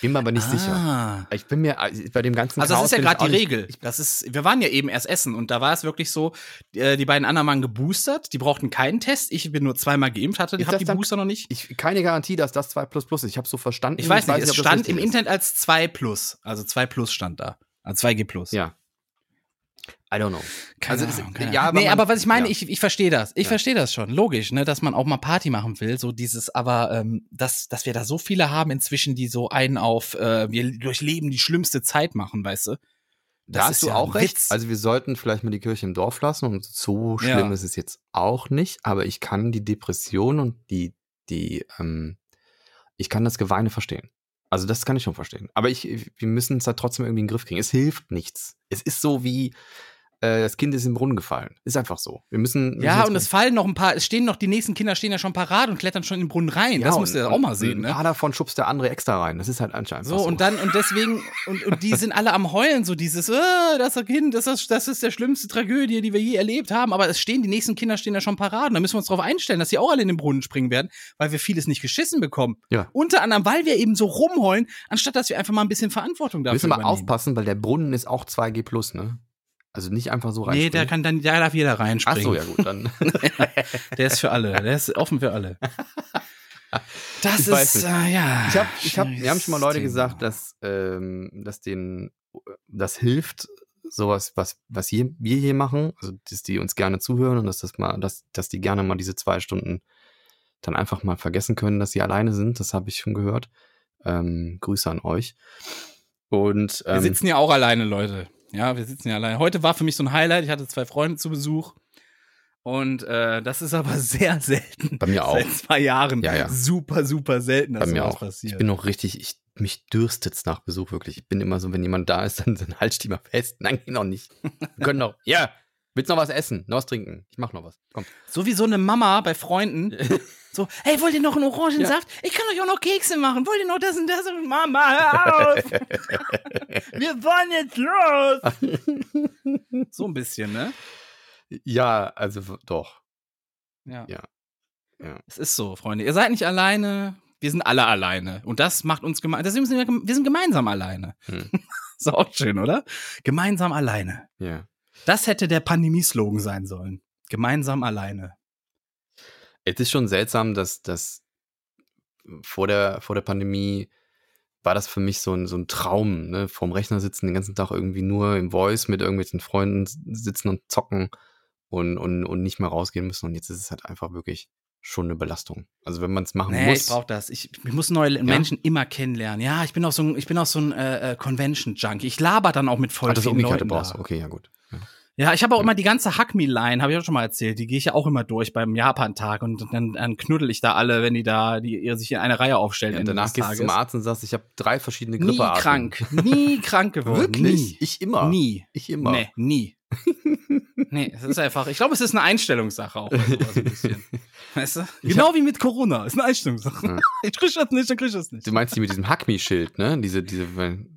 Bin mir aber nicht sicher. Ah. Ich bin mir also bei dem ganzen Also das Chaos ist ja ich gerade die nicht- Regel. Das ist, wir waren ja eben erst essen und da war es wirklich so, äh, die beiden anderen waren geboostert, die brauchten keinen Test. Ich bin nur zweimal geimpft, hatte, hab die dann- Booster noch nicht. Ich, keine Garantie, dass das 2 plus plus ist. Ich habe so verstanden. Ich weiß nicht, es ob das stand richtig im. Internet als 2 plus. Also 2 plus stand da. Also 2G plus. Ja. I don't know. Keine Also Ahnung, keine ja, aber nee, man- aber was ich meine, ja. ich, ich verstehe das. Ich Ja. verstehe das schon. Logisch, ne, dass man auch mal Party machen will. So dieses, aber ähm, dass, dass wir da so viele haben inzwischen, die so einen auf, äh, wir durchleben die schlimmste Zeit machen, weißt du? Da Das hast ist du ja auch recht. Witz. Also wir sollten vielleicht mal die Kirche im Dorf lassen und so schlimm Ja. ist es jetzt auch nicht. Aber ich kann die Depression und die, die, ähm, ich kann das Geweine verstehen. Also das kann ich schon verstehen. Aber ich, wir müssen es halt trotzdem irgendwie in den Griff kriegen. Es hilft nichts. Es ist so wie, äh, das Kind ist im Brunnen gefallen. Ist einfach so. Wir müssen. Ja, müssen und es fallen noch ein paar, es stehen noch, die nächsten Kinder stehen ja schon parat und klettern schon in den Brunnen rein. das Ja, du und- ja auch mal sehen, Ein ne? paar davon schubst der andere extra rein. Das ist halt anscheinend So, und dann, und deswegen, und, und die sind alle am Heulen, so dieses, äh, das Kind, das ist, das ist der schlimmste Tragödie, die wir je erlebt haben. Aber es stehen, die nächsten Kinder stehen ja schon parat. Und da müssen wir uns darauf einstellen, dass sie auch alle in den Brunnen springen werden, weil wir vieles nicht geschissen bekommen. Ja. Unter anderem, weil wir eben so rumheulen, anstatt dass wir einfach mal ein bisschen Verantwortung Wir dafür müssen mal aufpassen, weil der Brunnen ist auch 2G plus, ne? Also nicht einfach so rein. Nee, der kann dann, da darf jeder Ach reinspringen. so, ja gut, dann. Der ist für alle. Der ist offen für alle. Das Ich ist, äh, ja. Ich hab, ich hab, wir haben schon mal Leute gesagt, dass, ähm, dass denen das hilft, sowas, was, was hier, wir hier machen, also dass die uns gerne zuhören und dass das mal, dass, dass die gerne mal diese zwei Stunden dann einfach mal vergessen können, dass sie alleine sind. Das habe ich schon gehört. Ähm, Grüße an euch. Und Wir ähm, sitzen ja auch alleine, Leute. Ja, wir sitzen ja alleine. Heute war für mich so ein Highlight. Ich hatte zwei Freunde zu Besuch. Und äh, das ist aber sehr selten. bei mir auch. Seit zwei Jahren. Ja, ja. Super, super selten, dass Bei mir auch. passiert. Ich bin noch richtig, ich, mich dürstet's nach Besuch wirklich. Ich bin immer so, wenn jemand da ist, dann, dann halt die mal fest. Nein, noch nicht. Wir können noch. Ja, willst noch was essen? Noch was trinken? Ich mach noch was. Komm. so wie so eine Mama bei Freunden. so, hey, wollt ihr noch einen Orangensaft? Ich kann euch auch noch Kekse machen. Wollt ihr noch das und das? Und Mama, hör auf! Wir wollen jetzt los! so ein bisschen, ne? Ja, also doch. Ja. Ja. Ja. Es ist so, Freunde. Ihr seid nicht alleine. Wir sind alle alleine. Und das macht uns gemeinsam. Deswegen sind wir, wir sind gemeinsam alleine. Hm. ist auch schön, oder? Gemeinsam alleine. Ja. Das hätte der Pandemie-Slogan sein sollen. Gemeinsam alleine. Es ist schon seltsam, dass das vor der, vor der Pandemie war das für mich so ein, so ein Traum, ne? Vorm Rechner sitzen, den ganzen Tag irgendwie nur im Voice mit irgendwelchen Freunden sitzen und zocken und, und, und nicht mehr rausgehen müssen. Und jetzt ist es halt einfach wirklich schon eine Belastung. Also wenn man es machen Nee, muss. ich brauche das. Ich, ich muss neue Menschen immer kennenlernen. Ja, ich bin auch so ein, ich bin auch so ein äh, äh, Convention-Junkie. Ich laber dann auch mit voll Ah, das vielen Leuten brauchst. da. Okay, ja gut. Ja. Ich habe auch immer die ganze Hack Me Line, habe ich auch schon mal erzählt. Die gehe ich ja auch immer durch beim Japan-Tag und dann, dann knuddel ich da alle, wenn die da die, sich in eine Reihe aufstellen. Ja, danach gehst du zum Arzt und sagst, ich habe drei verschiedene Nie Grippearten. krank, nie krank geworden. Wirklich? Nie. Ich immer. Nie. Ich immer. Nee, nie. nee, es ist einfach, ich glaube, es ist eine Einstellungssache auch. Also ein bisschen. Weißt du? Genau wie mit Corona, ist eine Einstellungssache. Ja. Ich krieg das nicht, dann krieg ich das nicht. Du meinst die mit diesem Hack Me-Schild, ne? Diese, diese,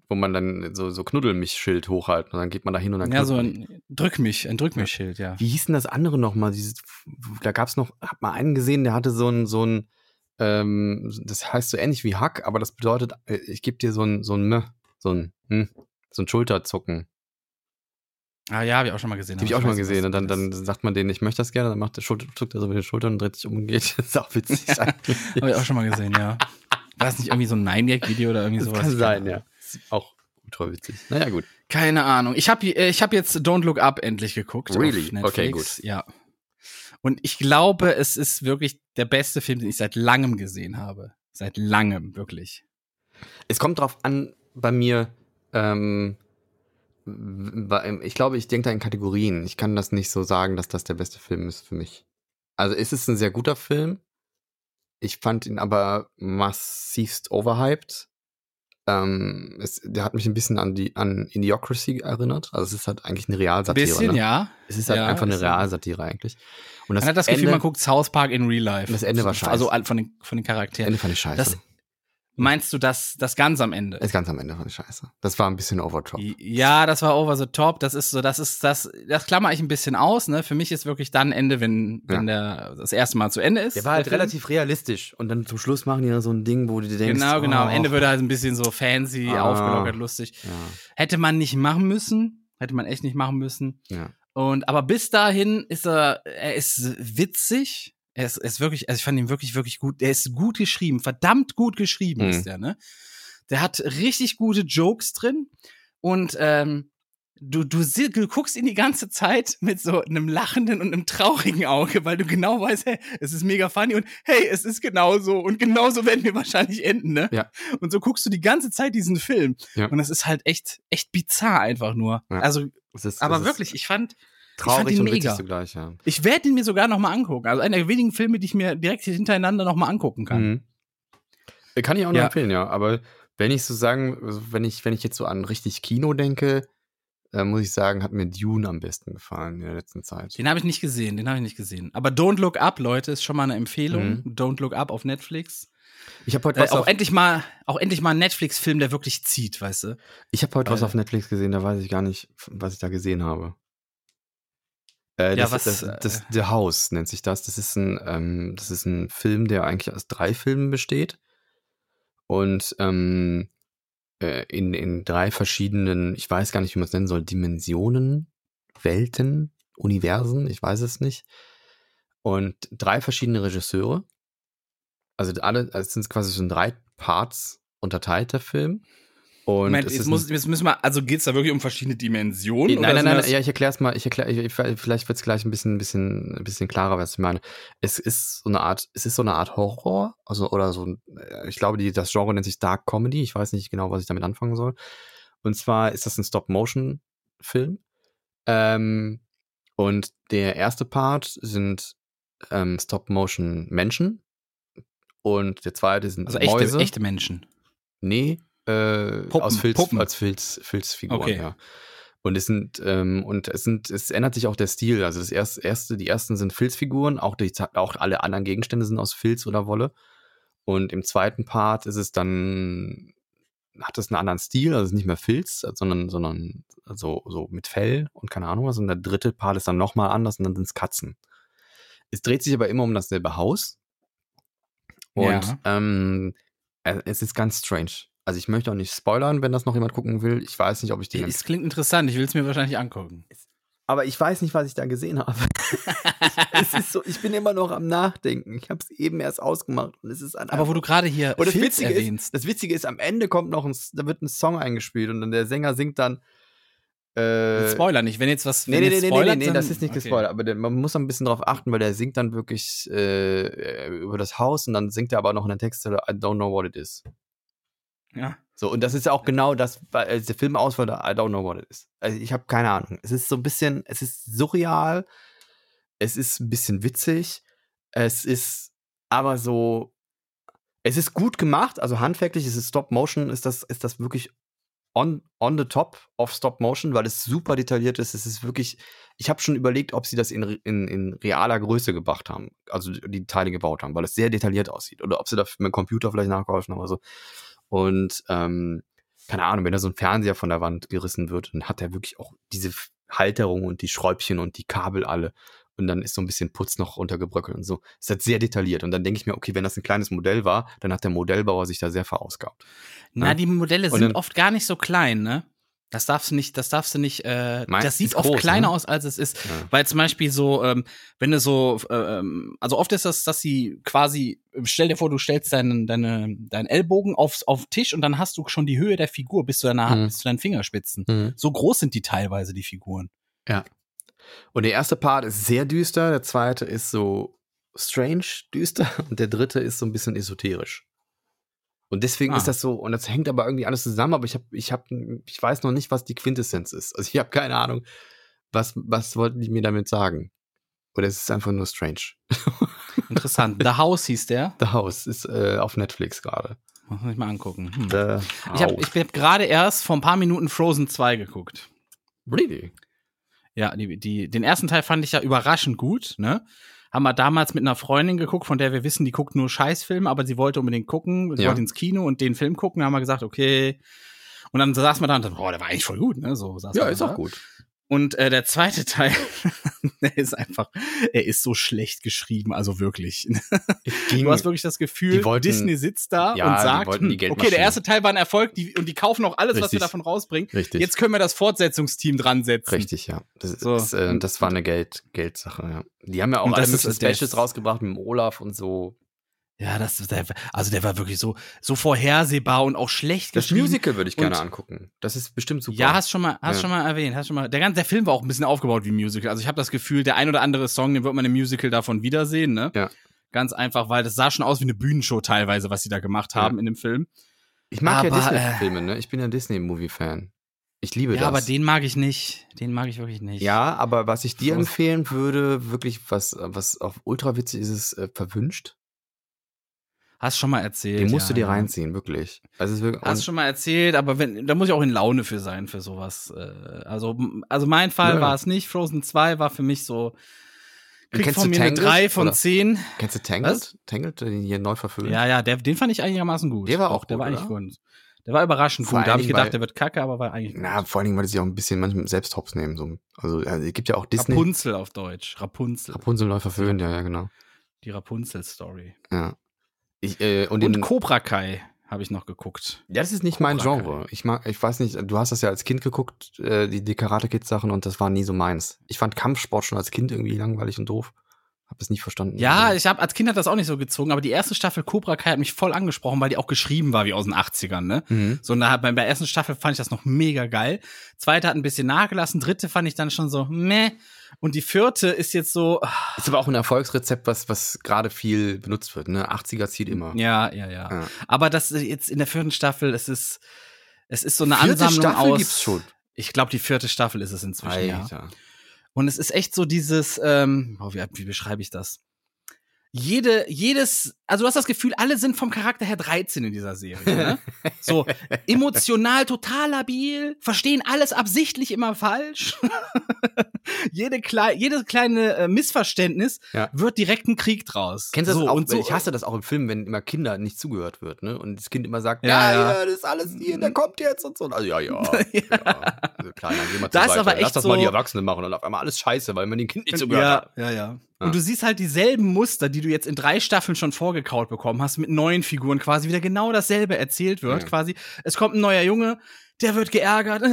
wo man dann so, so Knuddel mich Schild hochhalten und dann geht man da hin und dann Ja, so ein Drück mich, ein Drück mich Schild, ja. Wie hieß denn das andere nochmal? Da gab's noch, hab mal einen gesehen, der hatte so ein, so ein, ähm, das heißt so ähnlich wie Hack, aber das bedeutet, äh, ich gebe dir so ein, so ein, so ein, hm, so ein Schulterzucken. Ah ja, habe ich auch schon mal gesehen. Die habe ich auch schon mal gesehen. Und dann, dann sagt man denen, ich möchte das gerne, dann macht der Schulter, zuckt er so mit den Schultern und dreht sich um und geht. Das ist auch witzig. Ja. Habe ich auch schon mal gesehen, ja. War das nicht irgendwie so ein Nine-Gag-Video oder irgendwie Das sowas? kann sein, ja. Ist auch ultra witzig. Naja, gut. Keine Ahnung. Ich habe ich hab jetzt Don't Look Up endlich geguckt. Really? Auf Netflix. Okay, gut. Ja. Und ich glaube, es ist wirklich der beste Film, den ich seit langem gesehen habe. Seit langem, wirklich. Es kommt drauf an, bei mir, ähm, ich glaube, ich denke da in Kategorien. Ich kann das nicht so sagen, dass das der beste Film ist für mich. Also es ist ein sehr guter Film. Ich fand ihn aber massivst overhyped. Ähm, es, der hat mich ein bisschen an die an Idiocracy erinnert. Also es ist halt eigentlich eine Ein Realsatire. bisschen, ne? ja. Es ist halt Ja, einfach eine Realsatire eigentlich. Und Man hat das Gefühl, Ende, man guckt South Park in Real Life. Das Ende war scheiße. Also von den, von den das Charakteren. Ende fand ich scheiße. Das- Meinst du das, das ganz am Ende? das ganz am Ende fand ich scheiße. Das war ein bisschen overtop. Ja, das war over the top. Das ist so, das ist das, das klammer ich ein bisschen aus. Ne, für mich ist wirklich dann Ende, wenn wenn der das erste Mal zu Ende ist. Der war halt Film. relativ realistisch. Und dann zum Schluss machen die dann so ein Ding, wo du dir denkst. Genau, genau. Am oh, Ende wird er halt ein bisschen so fancy, Ah. aufgelockert, lustig. Ja, Hätte man nicht machen müssen. Hätte man echt nicht machen müssen. ja. Und aber bis dahin ist er, er ist witzig. Er ist, er ist wirklich, also ich fand ihn wirklich, wirklich gut. Er ist gut geschrieben, verdammt gut geschrieben Mhm. ist der, ne? Der hat richtig gute Jokes drin und ähm, du, du, du guckst ihn die ganze Zeit mit so einem lachenden und einem traurigen Auge, weil du genau weißt, hey, es ist mega funny und hey, es ist genauso und genauso werden wir wahrscheinlich enden, ne? Ja. Und so guckst du die ganze Zeit diesen Film Ja. und das ist halt echt, echt bizarr einfach nur. Ja. Also, ist, aber wirklich, ich fand, traurig und witzig mega. zugleich, ja. ich werde ihn mir sogar noch mal angucken. Also einer der wenigen Filme, die ich mir direkt hintereinander noch mal angucken kann. Mhm. Äh, Kann ich auch nur Ja. empfehlen, ja. Aber wenn ich so sagen, also wenn ich, wenn ich jetzt so an richtig Kino denke, äh, muss ich sagen, hat mir Dune am besten gefallen in der letzten Zeit. Den habe ich nicht gesehen, den habe ich nicht gesehen. Aber Don't Look Up, Leute, ist schon mal eine Empfehlung. Mhm. Don't Look Up auf Netflix. Ich habe heute Äh, was auch endlich mal, auch endlich mal ein Netflix-Film, der wirklich zieht, weißt du? ich habe heute was äh, auf Netflix gesehen, da weiß ich gar nicht, was ich da gesehen habe. Äh, Ja, das, was, das, äh, das, The House nennt sich das. Das ist ein, ähm, das ist ein Film, der eigentlich aus drei Filmen besteht. Und ähm, äh, in, in drei verschiedenen, ich weiß gar nicht, wie man es nennen soll, Dimensionen, Welten, Universen, ich weiß es nicht. Und drei verschiedene Regisseure. Also alle, also es sind quasi so in drei Parts unterteilt, der Film. Und Moment, es jetzt, muss, jetzt müssen wir, also geht's da wirklich um verschiedene Dimensionen? Nein, oder nein, nein, das- ja, ich erkläre es mal, ich erkläre, ich, vielleicht wird es gleich ein bisschen, bisschen, ein bisschen klarer, was ich meine. Es ist so eine Art, es ist so eine Art Horror, also, oder so, äh, ich glaube, die, das Genre nennt sich Dark Comedy, ich weiß nicht genau, was ich damit anfangen soll. Und zwar ist das ein Stop-Motion-Film. Ähm, und der erste Part sind ähm, Stop-Motion-Menschen. Und der zweite sind Also echte, Mäuse. echte Menschen. Nee, äh, Puppen, aus Filz, Puppen. als Filz, Filzfiguren, Okay. ja. Und es sind, ähm, und es sind, es ändert sich auch der Stil. Also das erste, erste die ersten sind Filzfiguren, auch, die, auch alle anderen Gegenstände sind aus Filz oder Wolle. Und im zweiten Part ist es dann, hat es einen anderen Stil, also es ist nicht mehr Filz, sondern, sondern so, so mit Fell und keine Ahnung was. Und der dritte Part ist dann nochmal anders und dann sind es Katzen. Es dreht sich aber immer um dasselbe Haus. Und Ja. ähm, äh, es ist ganz strange. Also ich möchte auch nicht spoilern, wenn das noch jemand gucken will. Ich weiß nicht, ob ich den. Es klingt interessant, ich will es mir wahrscheinlich angucken. aber ich weiß nicht, was ich da gesehen habe. es ist so, ich bin immer noch am Nachdenken. Ich habe es eben erst ausgemacht und es ist Aber wo du gerade hier und das Filz Witzige, erwähnst. ist, das Witzige ist, am Ende kommt noch ein, da wird ein Song eingespielt und dann der Sänger singt dann. Äh, Spoiler nicht, wenn jetzt was. Nee, wenn nee, nee, jetzt nee, nee, nee, dann- das ist nicht okay. gespoilert, aber man muss ein bisschen drauf achten, weil der singt dann wirklich äh, über das Haus und dann singt er aber noch in den Text, I don't know what it is. Ja. So, und das ist ja auch genau das, weil als der Film ausfällt, I don't know what it is. Also ich habe keine Ahnung. Es ist so ein bisschen, es ist surreal, es ist ein bisschen witzig, es ist aber so, es ist gut gemacht, also handwerklich, es ist Stop Motion, ist das, ist das wirklich on, on the top of Stop Motion, weil es super detailliert ist. Es ist wirklich, ich habe schon überlegt, ob sie das in, in, in realer Größe gebracht haben, also die Teile gebaut haben, weil es sehr detailliert aussieht. Oder ob sie da mit dem Computer vielleicht nachgeholfen haben oder so. Und ähm, keine Ahnung, wenn da so ein Fernseher von der Wand gerissen wird, dann hat er wirklich auch diese Halterung und die Schräubchen und die Kabel alle. Und dann ist so ein bisschen Putz noch runtergebröckelt und so. Ist halt sehr detailliert. Und dann denke ich mir, okay, wenn das ein kleines Modell war, dann hat der Modellbauer sich da sehr verausgabt. Na, Ja. die Modelle Und sind oft gar nicht so klein, ne? Das darfst du nicht, das darfst du nicht, äh, Mein- das sieht oft groß, kleiner ne? aus, als es ist. Ja. Weil zum Beispiel so, ähm, wenn du so, äh, ähm, also oft ist das, dass sie quasi, stell dir vor, du stellst deinen, deine, deinen Ellbogen aufs, auf den Tisch und dann hast du schon die Höhe der Figur bis zu deiner Hand, Mhm. bis zu deinen Fingerspitzen. Mhm. So groß sind die teilweise, die Figuren. Und der erste Part ist sehr düster, der zweite ist so strange düster und der dritte ist so ein bisschen esoterisch. Und deswegen Ah. ist das so, und das hängt aber irgendwie alles zusammen, aber ich habe, ich habe, ich weiß noch nicht, was die Quintessenz ist. Also ich habe keine Ahnung, was, was wollten die mir damit sagen? Oder es ist einfach nur strange. Interessant. The House hieß der. The House ist äh, auf Netflix gerade. Muss ich mal angucken. Hm. Ich habe ich hab gerade erst vor ein paar Minuten Frozen 2 geguckt. really? Ja, die, die, den ersten Teil fand ich ja überraschend gut, ne? Haben wir damals mit einer Freundin geguckt, von der wir wissen, die guckt nur Scheißfilme, aber sie wollte unbedingt gucken, sie Ja. wollte ins Kino und den Film gucken, da haben wir gesagt, okay. Und dann saßen wir da und dachten, boah, der war eigentlich voll gut, ne? So saßen Ja, ist da. auch gut. Und äh, der zweite Teil, der ist einfach, er ist so schlecht geschrieben, also wirklich. Ging, Du hast wirklich das Gefühl, wollten- Disney sitzt da Ja, und sagt, hm, okay, der erste Teil war ein Erfolg die, und die kaufen auch alles, was wir Richtig. davon rausbringen. richtig. Jetzt können wir das Fortsetzungsteam dran setzen. Richtig, ja. Das, So. ist, äh, das war eine Geld, Geldsache, ja. Die haben ja auch alle Specials rausgebracht mit dem Olaf und so. Ja, das der, also der war wirklich so so vorhersehbar und auch schlecht Das. Musical würde ich gerne Und- angucken. Das ist bestimmt super. Ja, hast schon mal, hast Ja. schon mal erwähnt, hast schon mal. Der ganze der Film war auch ein bisschen aufgebaut wie ein Musical. Also ich habe das Gefühl, der ein oder andere Song, den wird man im Musical davon wiedersehen, ne? Ja. Ganz einfach, weil das sah schon aus wie eine Bühnenshow teilweise, was sie da gemacht Ja. haben in dem Film. ich mag ja aber, Disney-Filme, ne? Ich bin ja Disney-Movie-Fan. Ich liebe Ja, das. aber den mag ich nicht. Den mag ich wirklich nicht. ja, aber was ich dir So. empfehlen würde, wirklich, was, was auf ultra witzig ist, ist äh, verwünscht. Hast schon mal erzählt. Den musst ja, du dir ja. reinziehen, wirklich. Also wirklich, Hast schon mal erzählt, aber wenn, da muss ich auch in Laune für sein, für sowas. Äh, Also, also mein Fall Ja. war es nicht. Frozen 2 war für mich so, kriegt kennst von du mir eine Tangled, 3 von oder? 10. Kennst du Tangled? Tangled, den hier neu verfilmt? Ja, ja, der, den fand ich einigermaßen gut. Der war auch Der gut, war eigentlich oder? gut. Der war überraschend Vor gut. Da habe ich gedacht, weil- der wird kacke, aber war eigentlich gut. Na, vor allen Dingen, weil die sich auch ein bisschen manchmal selbst hops nehmen. So. Also, also es gibt ja auch Disney. Rapunzel auf Deutsch. Rapunzel. Rapunzel neu verfilmt, ja, ja, genau. Die Rapunzel-Story. Ja. Ich, äh, und, Und, den, Cobra Kai habe ich noch geguckt. ja, das ist nicht mein Cobra Genre. Ich mag, ich weiß nicht, du hast das ja als Kind geguckt, äh, die, die Karate Kids Sachen und das war nie so meins. Ich fand Kampfsport schon als Kind irgendwie langweilig und doof. Hab das nicht verstanden. Ja, Also, ich habe als Kind hat das auch nicht so gezogen, aber die erste Staffel Cobra Kai hat mich voll angesprochen, weil die auch geschrieben war wie aus den 80ern, ne? mhm. So, und da, bei der ersten Staffel fand ich das noch mega geil. Zweite hat ein bisschen nachgelassen, dritte fand ich dann schon so, meh. Und die vierte ist jetzt so, ah, Ist aber auch ein Erfolgsrezept, was, was gerade viel benutzt wird. Ne? 80er zieht immer. ja, ja, ja. Ja. Aber das ist jetzt in der vierten Staffel, es ist, es ist so eine Vierte Ansammlung Staffel aus. gibt's schon. Ich glaube, die vierte Staffel ist es inzwischen, ja. Alter. Und es ist echt so dieses, ähm, oh, wie, wie beschreibe ich das? Jede, jedes, also du hast das Gefühl, alle sind vom Charakter her 13 in dieser Serie. Ne? So emotional total labil, verstehen alles absichtlich immer falsch. Jede klei jedes kleine äh, Missverständnis Ja. wird direkt ein Krieg draus. Kennst du das so, auch? Und so, ich hasse das auch im Film, wenn immer Kinder nicht zugehört wird, ne? Und das Kind immer sagt, Ja, ja, ja. das ist alles hier, der kommt jetzt und so. Also, ja, ja. ja. Also, klar, dann geh mal zur ist Seite. aber Lass echt das mal die so- Erwachsenen machen und auf einmal alles scheiße, weil man den Kind nicht zugehört hat. ja, ja, ja. Ja. Und du siehst halt dieselben Muster, die du jetzt in drei Staffeln schon vorgekaut bekommen hast, mit neuen Figuren quasi wieder genau dasselbe erzählt wird. Ja. Quasi, es kommt ein neuer Junge, der wird geärgert.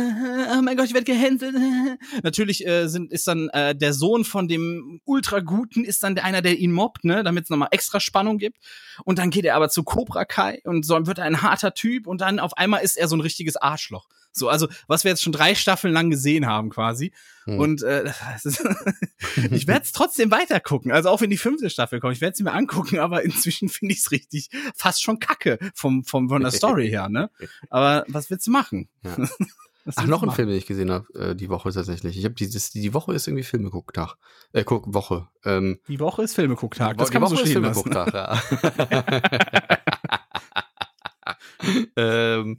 Oh mein Gott, ich werde gehänselt. Natürlich äh, sind, ist dann äh, der Sohn von dem Ultra-Guten, ist dann der einer, der ihn mobbt, ne, damit es nochmal extra Spannung gibt. Und dann geht er aber zu Cobra Kai und so wird er ein harter Typ und dann auf einmal ist er so ein richtiges Arschloch. So, also, was wir jetzt schon drei Staffeln lang gesehen haben, quasi. Hm. Und äh, ist, ich werde es trotzdem weiter gucken. Also auch wenn die fünfte Staffel kommt, ich werde sie mir angucken, aber inzwischen finde ich es richtig fast schon kacke vom, vom, von der Story her, ne? Aber was willst du machen? Ja. Ach, noch ein? Film, den ich gesehen habe, äh, die Woche tatsächlich. Ich habe dieses, die Woche ist irgendwie Filme Gucktag. Äh, guck, Woche. Ähm, Die Woche ist Filmegucktag. Das die kann man so Woche ist stehen lassen. Filmegucktag, ja. ähm,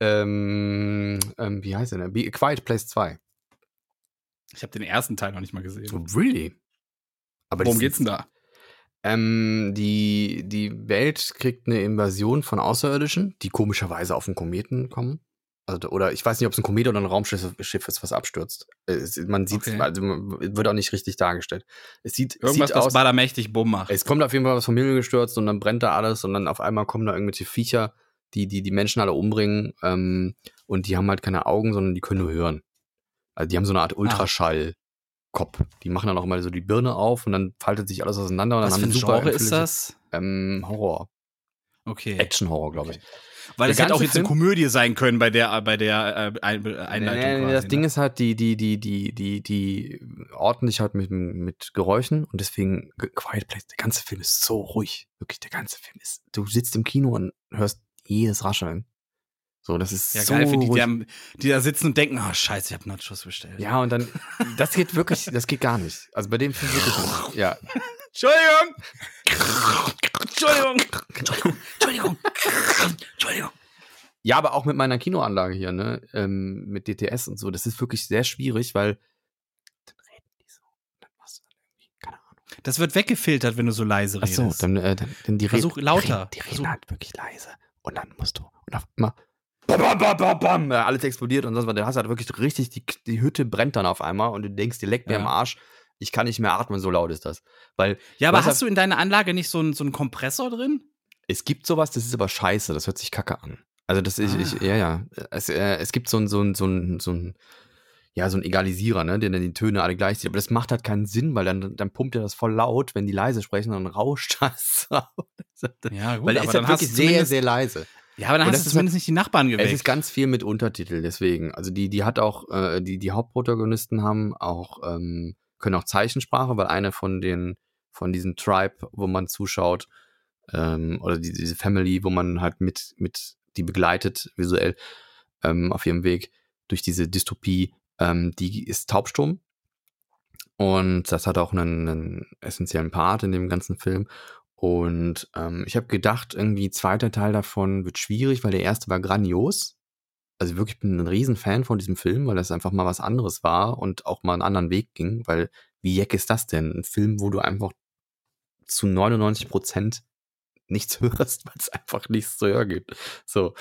ähm, ähm, wie heißt der denn? Quiet Place 2. Ich habe den ersten Teil noch nicht mal gesehen. Really? Aber Worum geht's denn da? Ähm, die, die Welt kriegt eine Invasion von Außerirdischen, die komischerweise auf einen Kometen kommen. Also, oder ich weiß nicht, ob es ein Komet oder ein Raumschiff Schiff ist, was abstürzt. Es, man sieht, Okay. also wird auch nicht richtig dargestellt. Es sieht, Irgendwas, sieht was aus, badermächtig Bumm macht. es kommt auf jeden Fall was vom Himmel gestürzt und dann brennt da alles und dann auf einmal kommen da irgendwelche Viecher, die die, die Menschen alle umbringen ähm, und die haben halt keine Augen, sondern die können nur hören. Also die haben so eine Art Ultraschall. Kopf. Die machen dann auch mal so die Birne auf und dann faltet sich alles auseinander und Was dann für haben ein die super Genre ist das? Ähm, Horror. Okay. Action-Horror, glaube ich. Weil es hätte auch jetzt eine Film- Komödie sein können bei der, bei der äh, Ein Einleitung. Nee, nee, quasi, das ne? Ding ist halt, die, die, die, die, die, die orten dich halt mit, mit Geräuschen und deswegen Ge- Quiet Place, der ganze Film ist so ruhig. Wirklich, der ganze Film ist. Du sitzt im Kino und hörst jedes Rascheln. So, das ist Ja, so geil für die, die, haben, die da sitzen und denken, oh scheiße, ich habe Nachos bestellt. Ja, und dann, das geht wirklich, das geht gar nicht. Also bei dem Film wirklich nicht. Ja. Entschuldigung! Entschuldigung! Entschuldigung! Entschuldigung! Ja, aber auch mit meiner Kinoanlage hier, ne, ähm, mit DTS und so, das ist wirklich sehr schwierig, weil dann reden die so, dann machst du dann irgendwie, keine Ahnung. Das wird weggefiltert, wenn du so leise Ach redest. so, dann, äh, dann, dann die Versuch reden, lauter. Die reden, die reden halt wirklich leise. Und dann musst du, und auf einmal, bam, bam, bam, bam, bam, ja, alles explodiert und sonst was. Dann hast du halt wirklich richtig, die, die Hütte brennt dann auf einmal und du denkst, die leckt mir Ja. am Arsch. Ich kann nicht mehr atmen, so laut ist das. Weil ja, aber hast du in deiner Anlage nicht so einen, so einen Kompressor drin? es gibt sowas, das ist aber scheiße, das hört sich kacke an. Also das ich, ich Ah. ja, ja. Es, äh, es gibt so ein, so ein, so ein, so ein, ja, so ein Egalisierer, ne, der dann die Töne alle gleich sieht. Aber das macht halt keinen Sinn, weil dann, dann pumpt er das voll laut, wenn die leise sprechen, dann rauscht das. Ja, gut, weil er aber ist dann halt wirklich sehr, sehr leise. Ja, aber dann Und hast du ist zumindest nicht die Nachbarn geweckt. Es ist ganz viel mit Untertitel, deswegen. Also die, die hat auch, äh, die, die Hauptprotagonisten haben auch, ähm, können auch Zeichensprache, weil eine von den, von diesem Tribe, wo man zuschaut, ähm, oder die, diese Family, wo man halt mit, mit die begleitet, visuell, ähm, auf ihrem Weg durch diese Dystopie, ähm, die ist taubstumm. Und das hat auch einen, einen essentiellen Part in dem ganzen Film. Und ähm, ich habe gedacht, irgendwie zweiter Teil davon wird schwierig, weil der erste war grandios. Also wirklich ich bin ein Riesenfan von diesem Film, weil das einfach mal was anderes war und auch mal einen anderen Weg ging. Weil wie jeck ist das denn? Ein Film, wo du einfach zu 99 Prozent nichts hörst, weil es einfach nichts zu hören gibt. So.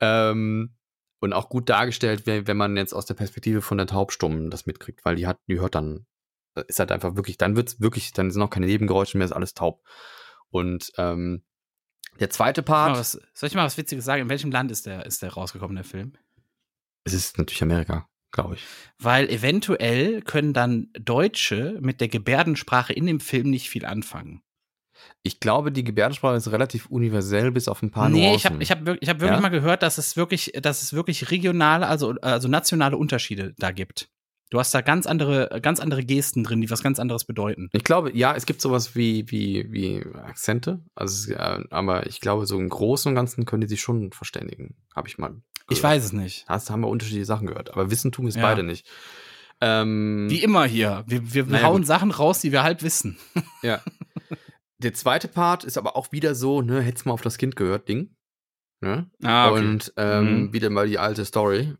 Ähm, und auch gut dargestellt, wenn man jetzt aus der Perspektive von der Taubstummen das mitkriegt, weil die hat, die hört dann, ist halt einfach wirklich, dann wird's wirklich, dann sind auch keine Nebengeräusche mehr, ist alles taub. Und ähm, der zweite Mal Part, was, soll ich mal was Witziges sagen? In welchem Land ist der, ist der rausgekommen, der Film? es ist natürlich Amerika, glaube ich. Weil eventuell können dann Deutsche mit der Gebärdensprache in dem Film nicht viel anfangen. Ich glaube, die Gebärdensprache ist relativ universell bis auf ein paar nee, Nuancen. ich habe ich hab, ich hab wirklich Ja? mal gehört, dass es wirklich, dass es wirklich regionale, also, also nationale Unterschiede da gibt. Du hast da ganz andere, ganz andere Gesten drin, die was ganz anderes bedeuten. Ich glaube, ja, es gibt sowas wie, wie, wie Akzente. Also, ja, aber ich glaube, so im Großen und Ganzen können die sich schon verständigen. Habe ich mal. Ich gehört. weiß es nicht. Hast, haben wir unterschiedliche Sachen gehört. Aber wissen tun wir es Ja. beide nicht. Ähm, Wie immer hier. Wir, wir Naja, hauen gut. Sachen raus, die wir halb wissen. Ja. Der zweite Part ist aber auch wieder so, ne, hätt's mal auf das Kind gehört, Ding. Ne? Ah, Und ähm, Mhm. wieder mal die alte Story.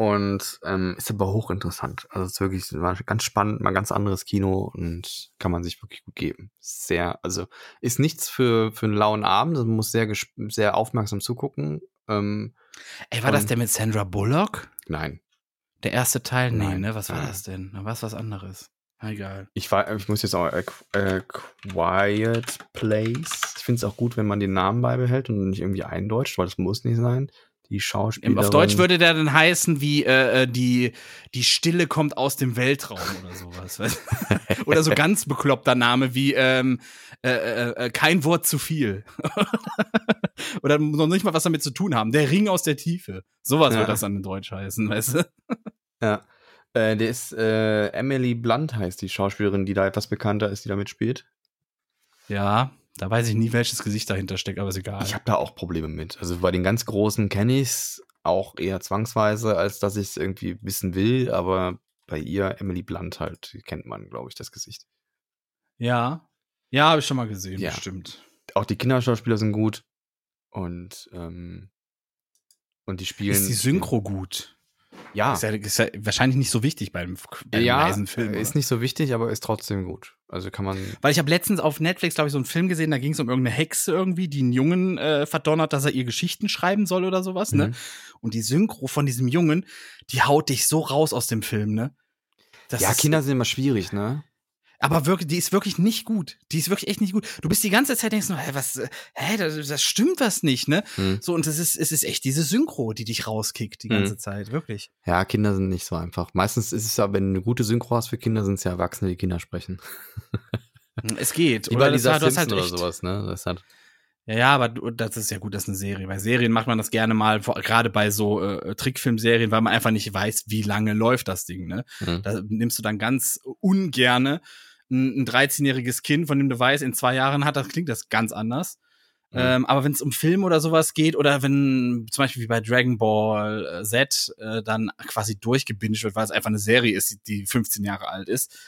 Und ähm, ist aber hochinteressant. Also es ist wirklich war ganz spannend, mal ganz anderes Kino und kann man sich wirklich gut geben. Sehr, also ist nichts für, für einen lauen Abend, man muss sehr, sehr aufmerksam zugucken. Ähm, Ey, war das der mit Sandra Bullock? nein. Der erste Teil? Nee, Nein. ne? Was war Nein. das denn? Was was anderes. Na, egal. Ich, war, ich muss jetzt auch äh, äh, Quiet Place. Ich finde es auch gut, wenn man den Namen beibehält und nicht irgendwie eindeutscht, weil das muss nicht sein. die Schauspielerin. Auf Deutsch würde der dann heißen wie äh, äh, die, die Stille kommt aus dem Weltraum oder sowas. oder so ganz bekloppter Name wie ähm, äh, kein Wort zu viel. oder noch nicht mal was damit zu tun haben. Der Ring aus der Tiefe. Sowas Ja. wird das dann in Deutsch heißen, weißt du? Ja. Äh, der ist äh, Emily Blunt heißt die Schauspielerin, die da etwas bekannter ist, die da mitspielt. Ja, da weiß ich nie, welches Gesicht dahinter steckt, aber ist egal. Ich habe da auch Probleme mit. Also bei den ganz großen kenne ich's auch eher zwangsweise, als dass ich es irgendwie wissen will, aber bei ihr, Emily Blunt halt, kennt man, glaube ich, das Gesicht. ja. Ja, habe ich schon mal gesehen, Ja. bestimmt. Auch die Kinderschauspieler sind gut und ähm, und die spielen. Ist die Synchro gut? Ja, Ist ja, ist ja wahrscheinlich nicht so wichtig beim, beim ja, leisen Film. ist nicht so wichtig, aber ist trotzdem gut. Also kann man. Weil ich habe letztens auf Netflix, glaube ich, so einen Film gesehen, da ging es um irgendeine Hexe irgendwie, die einen Jungen äh, verdonnert, dass er ihr Geschichten schreiben soll oder sowas, ne? Mhm. Und die Synchro von diesem Jungen, die haut dich so raus aus dem Film, ne? Das ja, Kinder sind immer schwierig, ne? Aber wirklich, die ist wirklich nicht gut. Die ist wirklich echt nicht gut. Du bist die ganze Zeit denkst nur, hä, was, äh, hä, das, das stimmt was nicht, ne? Hm. So, und es ist, es ist echt diese Synchro, die dich rauskickt die ganze Mhm. Zeit, wirklich. Ja, Kinder sind nicht so einfach. Meistens ist es ja, wenn du eine gute Synchro hast für Kinder, sind es ja Erwachsene, die Kinder sprechen. Es geht. Wie Oder bei das Lisa hast Simpson halt oder sowas, ne? Das hat, Ja, aber das ist ja gut, das ist eine Serie. Bei Serien macht man das gerne mal, gerade bei so äh, Trickfilmserien, weil man einfach nicht weiß, wie lange läuft das Ding. Ne? hm. Da nimmst du dann ganz ungerne ein, ein 13-jähriges Kind, von dem du weißt, in zwei Jahren hat das, klingt das ganz anders. Mhm. Ähm, aber wenn es um Film oder sowas geht oder wenn zum Beispiel wie bei Dragon Ball äh, Z äh, dann quasi durchgebinged wird, weil es einfach eine Serie ist, die 15 Jahre alt ist,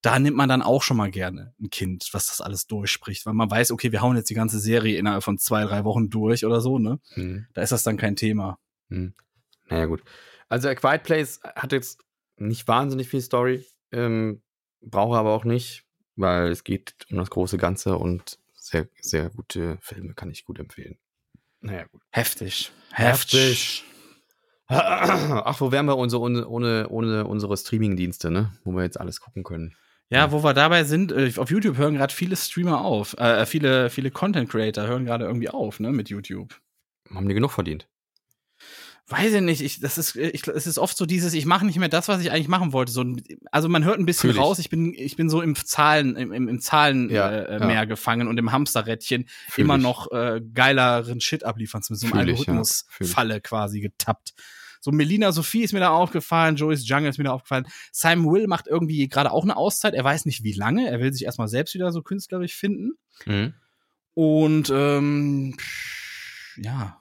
da nimmt man dann auch schon mal gerne ein Kind, was das alles durchspricht, weil man weiß, okay, wir hauen jetzt die ganze Serie innerhalb von zwei, drei Wochen durch oder so, ne? Hm. Da ist das dann kein Thema. Hm. Naja, gut. Also, A Quiet Place hat jetzt nicht wahnsinnig viel Story, ähm, brauche aber auch nicht, weil es geht um das große Ganze und sehr, sehr gute Filme kann ich gut empfehlen. Naja, gut. Heftig. Heftig. Ach, wo wären wir ohne, ohne, ohne, ohne unsere Streaming-Dienste, ne? Wo wir jetzt alles gucken können. Ja, wo wir dabei sind, äh, auf YouTube hören gerade viele Streamer auf, äh, viele, viele Content Creator hören gerade irgendwie auf, ne, mit YouTube. Haben die genug verdient? Weiß ich nicht, ich, das ist, ich, es ist oft so dieses, ich mache nicht mehr das, was ich eigentlich machen wollte. So, also man hört ein bisschen Fühl ich. raus, ich bin, ich bin so im Zahlen, im, im, Zahlen Ja, äh, ja. mehr gefangen und im Hamsterrädchen Fühl immer ich. noch äh, geileren Shit abliefern zu müssen, so einem ich, ja. Algorithmus-Falle quasi getappt. So Melina Sophie ist mir da aufgefallen, Joyce Jungle ist mir da aufgefallen. Simon Will macht irgendwie gerade auch eine Auszeit. Er weiß nicht wie lange. Er will sich erstmal selbst wieder so künstlerisch finden. Mhm. Und ähm, ja,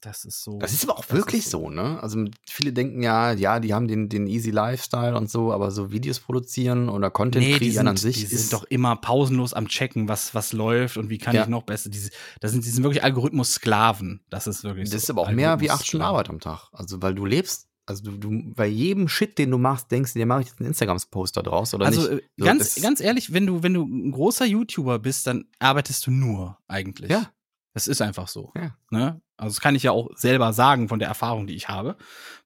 das ist so. Das ist aber auch wirklich ist so, ne? Also viele denken ja, ja, die haben den, den easy Lifestyle und so, aber so Videos produzieren oder Content Nee, kreieren sind, an sich die ist sind doch immer pausenlos am Checken, was, was läuft und wie kann Ja. ich noch besser. Diese, das sind, die sind wirklich Algorithmus-Sklaven. Das ist wirklich das so. ist aber auch mehr wie acht Stunden. Arbeit am Tag. Also weil du lebst, also du, du bei jedem Shit, den du machst, denkst du dir, mache ich jetzt einen Instagram-Poster draus oder Also nicht? äh, So, ganz, ganz ehrlich, wenn du, wenn du ein großer YouTuber bist, dann arbeitest du nur eigentlich. Ja. Das ist einfach so. Ja. Ne? Also das kann ich ja auch selber sagen von der Erfahrung, die ich habe.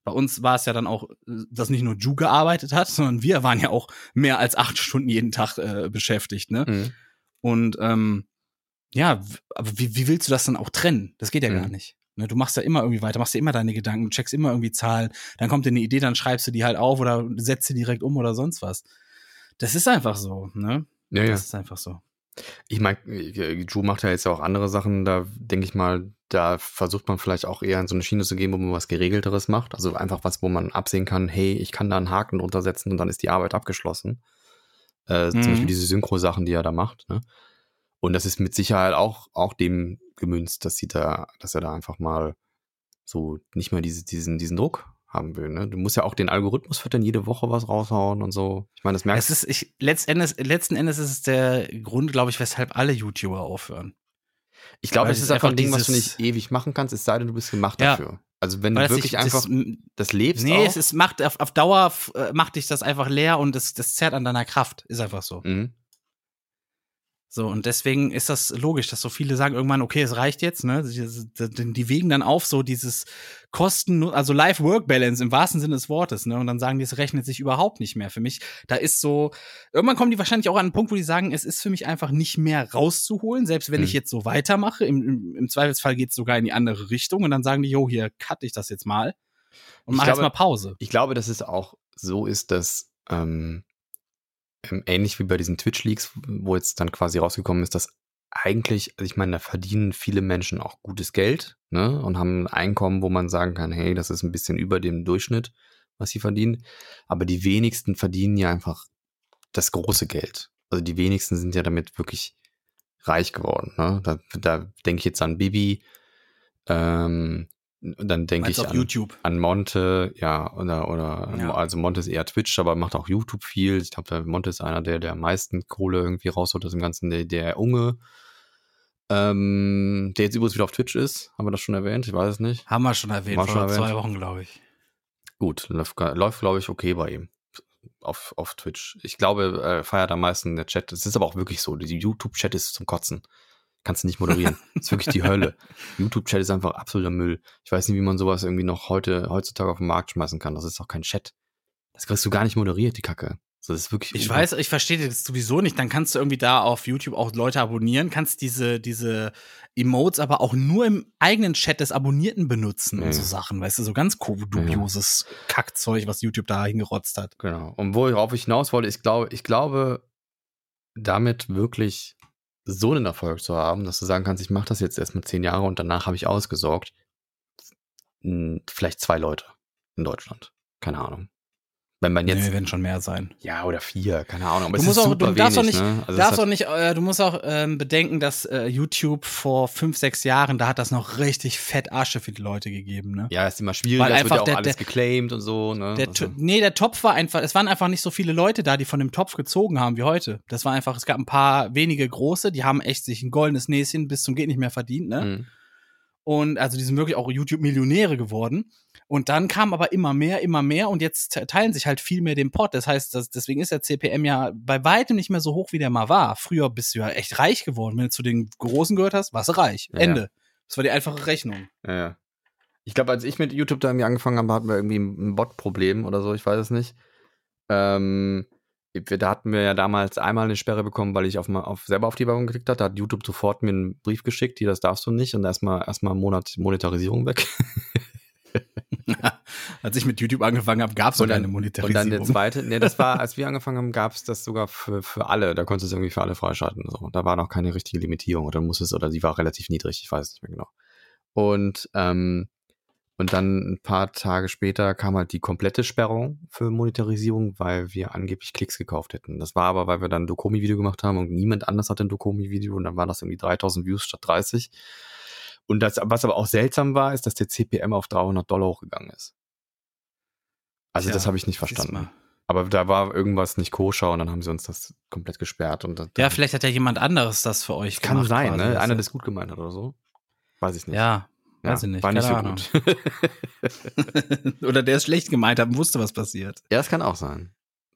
Bei uns war es ja dann auch, dass nicht nur Ju gearbeitet hat, sondern wir waren ja auch mehr als acht Stunden jeden Tag äh, beschäftigt. Ne? Mhm. Und ähm, ja, aber wie, wie willst du das dann auch trennen? Das geht ja Mhm. gar nicht. Ne, du machst ja immer irgendwie weiter, machst dir immer deine Gedanken, checkst immer irgendwie Zahlen, dann kommt dir eine Idee, dann schreibst du die halt auf oder setzt sie direkt um oder sonst was. Das ist einfach so, ne? Ja, ja. Das ist einfach so. Ich meine, Ju macht ja jetzt ja auch andere Sachen, da denke ich mal, da versucht man vielleicht auch eher in so eine Schiene zu gehen, wo man was Geregelteres macht. Also einfach was, wo man absehen kann, hey, ich kann da einen Haken drunter setzen und dann ist die Arbeit abgeschlossen. Äh, Zum Mhm. Beispiel diese Synchro-Sachen, die er da macht. Ne? Und das ist mit Sicherheit auch, auch dem gemünzt, dass sie da, dass er da einfach mal so nicht mehr diese, diesen, diesen Druck haben will. Ne? Du musst ja auch den Algorithmus füttern, jede Woche was raushauen und so. Ich meine, das merkst Es ist, ich, letztendlich, letzten Endes ist es der Grund, glaube ich, weshalb alle YouTuber aufhören. Ich glaube, es ist einfach ein Ding, was du nicht ewig machen kannst, es sei denn, du bist gemacht Ja. dafür. Also wenn Weil du wirklich sich- einfach das, das lebst Nee, auch. es ist, macht auf, auf Dauer äh, macht dich das einfach leer und das, das zerrt an deiner Kraft. Ist einfach so. mhm. So, und deswegen ist das logisch, dass so viele sagen irgendwann, okay, es reicht jetzt, ne? Die, die wegen dann auf so dieses Kosten, also Life-Work-Balance im wahrsten Sinne des Wortes, ne? Und dann sagen die, es rechnet sich überhaupt nicht mehr für mich. Da ist so, irgendwann kommen die wahrscheinlich auch an einen Punkt, wo die sagen, es ist für mich einfach nicht mehr rauszuholen, selbst wenn mhm. ich jetzt so weitermache. Im, im, im Zweifelsfall geht es sogar in die andere Richtung und dann sagen die, jo, hier cutte ich das jetzt mal und mach jetzt mal Pause. Ich glaube, dass es auch so ist, dass ähm, ähnlich wie bei diesen Twitch-Leaks, wo jetzt dann quasi rausgekommen ist, dass eigentlich, also ich meine, da verdienen viele Menschen auch gutes Geld ne, und haben ein Einkommen, wo man sagen kann, hey, das ist ein bisschen über dem Durchschnitt, was sie verdienen. Aber die wenigsten verdienen ja einfach das große Geld. Also die wenigsten sind ja damit wirklich reich geworden. Ne? Da, da denke ich jetzt an Bibi, ähm, dann denke ich an, YouTube. an Monte, ja, oder, oder ja. also Monte ist eher Twitch, aber macht auch YouTube viel. Ich glaube, Monte ist einer, der der am meisten Kohle irgendwie rausholt aus dem Ganzen, der, der Unge. Ähm, der jetzt übrigens wieder auf Twitch ist. Haben wir das schon erwähnt? Ich weiß es nicht. Haben wir schon erwähnt, vor schon zwei Wochen, glaube ich. Gut, läuft, läuft glaube ich, okay bei ihm. Auf, auf Twitch. Ich glaube, er feiert am meisten der Chat. Es ist aber auch wirklich so. Die YouTube-Chat ist zum Kotzen. Kannst du nicht moderieren. das ist wirklich die Hölle. YouTube-Chat ist einfach absoluter Müll. Ich weiß nicht, wie man sowas irgendwie noch heute, heutzutage auf den Markt schmeißen kann. Das ist auch kein Chat. Das kriegst du gar nicht moderiert, die Kacke. Das ist wirklich. Ich weiß, ich verstehe das sowieso nicht. Dann kannst du irgendwie da auf YouTube auch Leute abonnieren, kannst diese, diese Emotes aber auch nur im eigenen Chat des Abonnierten benutzen ja. und so Sachen, weißt du, so ganz dubioses ja. Kackzeug, was YouTube da hingerotzt hat. Genau. Und worauf ich hinaus wollte, ich glaube, ich glaube, damit wirklich so einen Erfolg zu haben, dass du sagen kannst, ich mache das jetzt erstmal zehn Jahre und danach habe ich ausgesorgt. Vielleicht zwei Leute in Deutschland. Keine Ahnung. Wenn man jetzt. Nee, werden schon mehr sein. Ja, oder vier, keine Ahnung. Aber du musst auch, du darfst wenig, auch nicht, ne? also darfst auch nicht, äh, du musst auch ähm, bedenken, dass äh, YouTube vor fünf, sechs Jahren, da hat das noch richtig fett Asche für die Leute gegeben, ne? Ja, ist immer schwierig, es wird ja auch der, alles der, geclaimed und so, ne? Der, also. Nee, der Topf war einfach, es waren einfach nicht so viele Leute da, die von dem Topf gezogen haben wie heute. Das war einfach, es gab ein paar wenige große, die haben echt sich ein goldenes Näschen bis zum geht nicht mehr verdient, ne? Mhm. Und also die sind wirklich auch YouTube-Millionäre geworden. Und dann kam aber immer mehr, immer mehr und jetzt teilen sich halt viel mehr den Pot. Das heißt, das, deswegen ist der CPM ja bei weitem nicht mehr so hoch, wie der mal war. Früher bist du ja echt reich geworden. Wenn du zu den Großen gehört hast, warst du reich. Ja. Ende. Das war die einfache Rechnung. Ja, ja. Ich glaube, als ich mit YouTube da irgendwie angefangen habe, hatten wir irgendwie ein Bot-Problem oder so, ich weiß es nicht. Ähm, da hatten wir ja damals einmal eine Sperre bekommen, weil ich auf, auf selber auf die Werbung geklickt hatte. Da hat YouTube sofort mir einen Brief geschickt, hier, das darfst du nicht. Und erstmal erstmal einen Monat Monetarisierung weg. als ich mit YouTube angefangen habe, gab es sogar eine Monetarisierung. Und dann der zweite, ne, das war, als wir angefangen haben, gab es das sogar für, für alle. Da konntest du es irgendwie für alle freischalten. So. Da war noch keine richtige Limitierung. Oder muss es, oder die war relativ niedrig, ich weiß es nicht mehr genau. Und ähm, und dann ein paar Tage später kam halt die komplette Sperrung für Monetarisierung, weil wir angeblich Klicks gekauft hätten. Das war aber, weil wir dann ein Dokomi-Video gemacht haben und niemand anders hat ein Dokomi-Video und dann waren das irgendwie 3000 Views statt 30. Und das, was aber auch seltsam war, ist, dass der CPM auf 300 Dollar hochgegangen ist. Also ja, das habe ich nicht verstanden. Aber da war irgendwas nicht koscher und dann haben sie uns das komplett gesperrt. Und ja, vielleicht hat ja jemand anderes das für euch Kann sein, ne? Einer, der es gut gemeint hat oder so. Weiß ich nicht. Ja, Weiß ja, ich nicht. War nicht so Ahnung. gut. Oder der es schlecht gemeint hat und wusste, was passiert. Ja, das kann auch sein.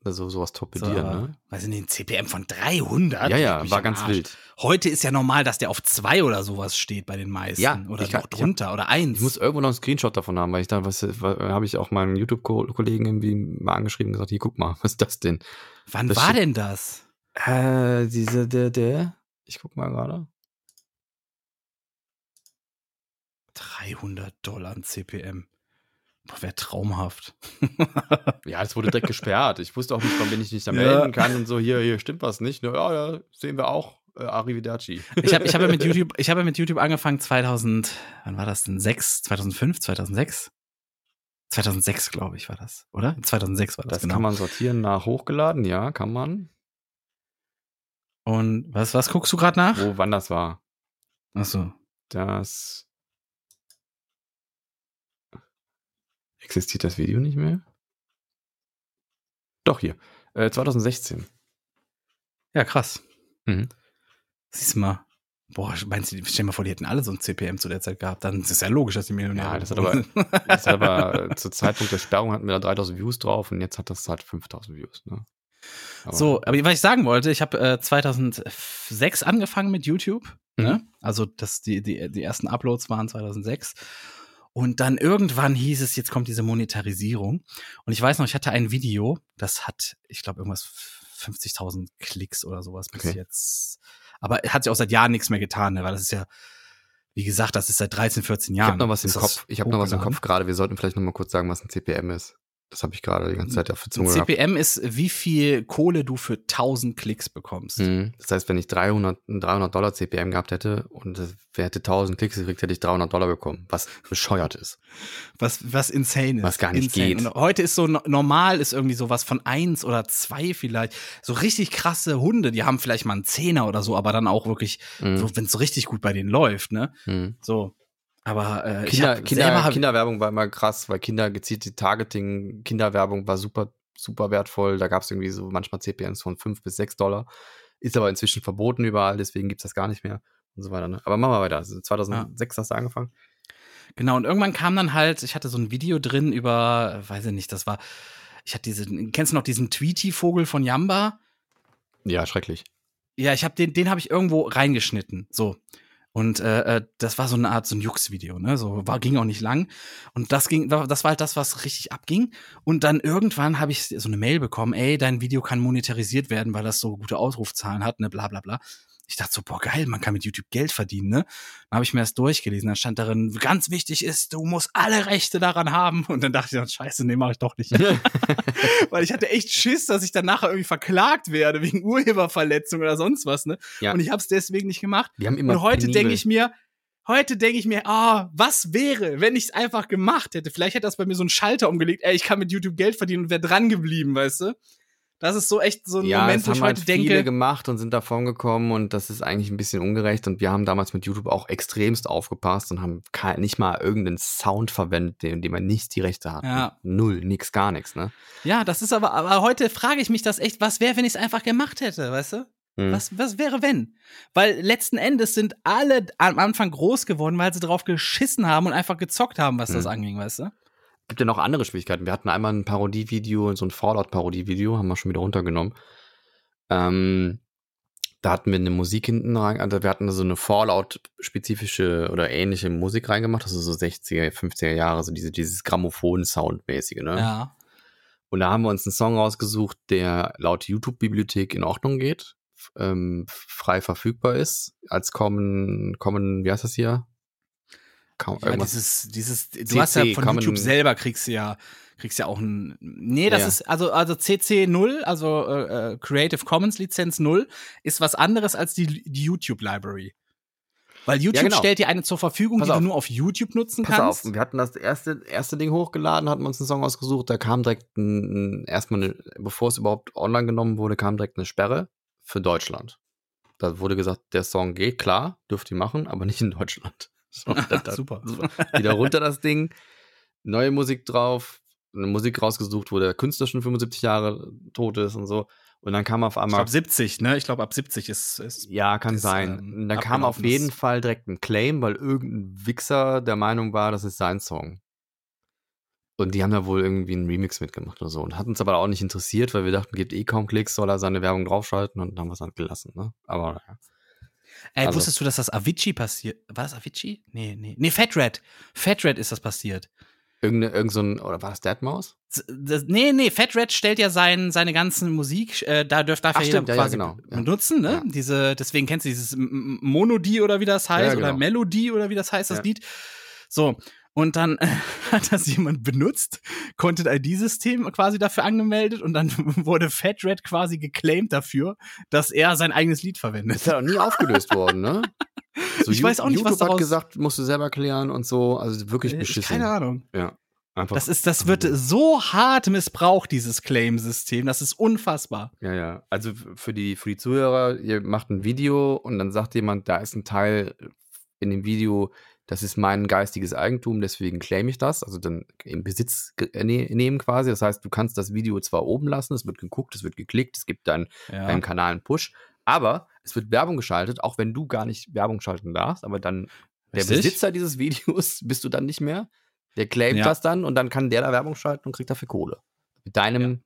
Also sowas torpedieren, so, ne? Weiß ich nicht, ein CPM von 300? Ja, ja, war ganz wild. Heute ist ja normal, dass der auf zwei oder sowas steht bei den meisten. Ja, oder ich, noch drunter hab, oder eins. Ich muss irgendwo noch einen Screenshot davon haben, weil ich da, was, habe ich auch meinen YouTube-Kollegen irgendwie mal angeschrieben und gesagt, hier, guck mal, was ist das denn? Wann das war denn das? Äh, diese, der, der, ich guck mal gerade. 300 Dollar an CPM. Wäre traumhaft. ja, das wurde direkt gesperrt. Ich wusste auch nicht, wann ich mich da melden kann und so, hier, hier stimmt was nicht. Ja, ja, sehen wir auch. Äh, Arrivederci. Ich habe ich hab ja mit YouTube, ich habe ja mit YouTube angefangen 2000, wann war das denn? 6, 2005, 2006? 2006, glaube ich, war das, oder? 2006 war das. Das genau. kann man sortieren nach hochgeladen, ja, kann man. Und was, was guckst du gerade nach? Wo, wann das war? Ach so. Das Existiert das Video nicht mehr? Doch, hier. Äh, 2016. Ja, krass. Mhm. Siehst du mal. Boah, meinst du, stell dir mal vor, die hätten alle so ein CPM zu der Zeit gehabt. Dann ist es ja logisch, dass die Millionäre Ja, das hat aber, das hat aber äh, zu Zeitpunkt der Sperrung hatten wir da 3000 Views drauf und jetzt hat das halt 5000 Views. Ne? Aber- So, aber was ich sagen wollte, ich habe äh, 2006 angefangen mit YouTube. Ne? Also das, die, die, die ersten Uploads waren 2006. Und dann irgendwann hieß es, jetzt kommt diese Monetarisierung. Und ich weiß noch, ich hatte ein Video, das hat, ich glaube, irgendwas 50.000 Klicks oder sowas bis Okay. jetzt. Aber hat sich auch seit Jahren nichts mehr getan, ne? weil das ist ja, wie gesagt, das ist seit 13, 14 Ich Jahren. habe noch was im Kopf. Ich habe noch was im. Kopf gerade. Wir sollten vielleicht noch mal kurz sagen, was ein CPM ist. Das habe ich gerade die ganze Zeit auf der Zunge gehabt. CPM ist, wie viel Kohle du für 1000 Klicks bekommst. Mhm. Das heißt, wenn ich 300, ein 300 Dollar CPM gehabt hätte und wer hätte 1000 Klicks gekriegt, hätte ich 300 Dollar bekommen, was bescheuert ist. Was, was insane ist. Was gar nicht insane. geht. Und heute ist so no- normal, ist irgendwie sowas von eins oder zwei vielleicht. So richtig krasse Hunde, die haben vielleicht mal einen Zehner oder so, aber dann auch wirklich, Mhm. so, wenn es so richtig gut bei denen läuft, ne? Mhm. So. Aber äh, Kinder, hab Kinder, Kinderwerbung war immer krass, weil Kinder gezielte Targeting, Kinderwerbung war super, super wertvoll. Da gab es irgendwie so manchmal CPMs von 5 bis 6 Dollar. Ist aber inzwischen verboten überall, deswegen gibt's das gar nicht mehr und so weiter. Ne? Aber machen wir weiter. Also 2006 hast du angefangen. Genau, und irgendwann kam dann halt, ich hatte so ein Video drin über, weiß ich nicht, das war, ich hatte diesen, kennst du noch diesen Tweety-Vogel von Yamba? Ja, schrecklich. Ja, ich habe den, den habe ich irgendwo reingeschnitten. So. Und äh, äh, das war so eine Art so ein Jux-Video, ne? So war ging auch nicht lang. Und das ging, das war halt das, was richtig abging. Und dann irgendwann habe ich so eine Mail bekommen, ey, dein Video kann monetarisiert werden, weil das so gute Ausrufzahlen hat, ne, bla bla bla. Ich dachte so, boah, geil, man kann mit YouTube Geld verdienen, ne? Dann habe ich mir das durchgelesen. Dann stand darin, ganz wichtig ist, du musst alle Rechte daran haben. Und dann dachte ich, dann, scheiße, nee, mache ich doch nicht. Weil ich hatte echt Schiss, dass ich dann nachher irgendwie verklagt werde wegen Urheberverletzung oder sonst was, ne? Ja. Und ich habe es deswegen nicht gemacht. Wir haben immer Und heute denke ich mir, heute denke ich mir, ah, was wäre, wenn ich es einfach gemacht hätte? Vielleicht hätte das bei mir so einen Schalter umgelegt, ey, ich kann mit YouTube Geld verdienen und wäre dran geblieben, weißt du? Das ist so echt so ein ja, Moment, wo ich haben heute halt viele denke, gemacht und sind davon gekommen und das ist eigentlich ein bisschen ungerecht und wir haben damals mit YouTube auch extremst aufgepasst und haben nicht mal irgendeinen Sound verwendet, in dem man nicht die Rechte hat. Ja. Null, nix, gar nichts, ne? ja, das ist aber, aber heute frage ich mich das echt, was wäre, wenn ich es einfach gemacht hätte, weißt du? Hm. Was, was wäre, wenn? Weil letzten Endes sind alle am Anfang groß geworden, weil sie drauf geschissen haben und einfach gezockt haben, was das Hm. anging, weißt du? Gibt ja noch andere Schwierigkeiten. Wir hatten einmal ein Parodievideo, so ein Fallout-Parodievideo, haben wir schon wieder runtergenommen. Ähm, da hatten wir eine Musik hinten rein, also wir hatten so eine Fallout-spezifische oder ähnliche Musik reingemacht, also so 60er, 50er Jahre, so diese, dieses Grammophon-Sound-mäßige, ne? Ja. Und da haben wir uns einen Song rausgesucht, der laut YouTube-Bibliothek in Ordnung geht, ähm, frei verfügbar ist, als Common, Common, wie heißt das hier? Kaum, Ja, irgendwas. dieses, dieses, du CC hast ja von Common- YouTube selber kriegst du ja, kriegst ja auch ein, nee, das Ja. ist, also, also CC 0, also äh, äh, Creative Commons Lizenz 0, ist was anderes als die, die YouTube Library. Weil YouTube genau. stellt dir eine zur Verfügung, Pass die auf. du nur auf YouTube nutzen Pass kannst. auf, wir hatten das erste, erste Ding hochgeladen, hatten uns einen Song ausgesucht, da kam direkt ein, erstmal, eine, bevor es überhaupt online genommen wurde, kam direkt eine Sperre für Deutschland. Da wurde gesagt, der Song geht, klar, dürft ihr machen, aber nicht in Deutschland. So, da- da- Super. Wieder runter das Ding, neue Musik drauf, eine Musik rausgesucht, wo der Künstler schon 75 Jahre tot ist und so. Und dann kam auf Ich einmal glaube 70, ne? Ich glaube ab 70 ist, ist ja, kann ist, sein. ähm, Und dann kam auf jeden Fall direkt ein Claim, weil irgendein Wichser der Meinung war, das ist sein Song. Und die haben da wohl irgendwie einen Remix mitgemacht oder so. Und hat uns aber auch nicht interessiert, weil wir dachten, gibt eh kaum Klicks, soll er seine Werbung draufschalten und dann haben wir es halt gelassen. Ne? Aber naja. Ey, Also- wusstest du, dass das Avicii passiert? War das Avicii? Nee, nee. Nee, Fat Red. Fat Red ist das passiert. Irgende, irgend so ein, oder war das Deadmaus? Das, nee, nee, Fat Red stellt ja sein, seine ganzen Musik, äh, da dürft darf Ach, ja jeder stimmt, ja, ja, quasi genau, ja. benutzen, ne? Ja. Diese, deswegen kennst du dieses Monodie oder wie das heißt, Ja, oder genau. Melodie oder wie das heißt, das. Lied. So. Und dann äh, hat das jemand benutzt, Content ID-System quasi dafür angemeldet und dann wurde Fat Red quasi geclaimed dafür, dass er sein eigenes Lied verwendet. Ist ja auch nie aufgelöst worden, ne? So, Ich weiß auch nicht, was YouTube hat daraus- gesagt, musst du selber klären und so. Also wirklich Äh, beschissen. Keine Ahnung. Ja. Einfach. Das ist, das wird so hart missbraucht, dieses Claim-System. Das ist unfassbar. Ja, ja. Also für die, für die Zuhörer, ihr macht ein Video und dann sagt jemand, da ist ein Teil in dem Video, das ist mein geistiges Eigentum, deswegen claim ich das. Also dann in Besitz äh, ne- nehmen quasi. Das heißt, du kannst das Video zwar oben lassen, es wird geguckt, es wird geklickt, es gibt dann Ja. deinem Kanal einen Push, aber es wird Werbung geschaltet, auch wenn du gar nicht Werbung schalten darfst, aber dann der Richtig? Besitzer dieses Videos bist du dann nicht mehr. Der claimt Ja. das dann und dann kann der da Werbung schalten und kriegt dafür Kohle. Mit deinem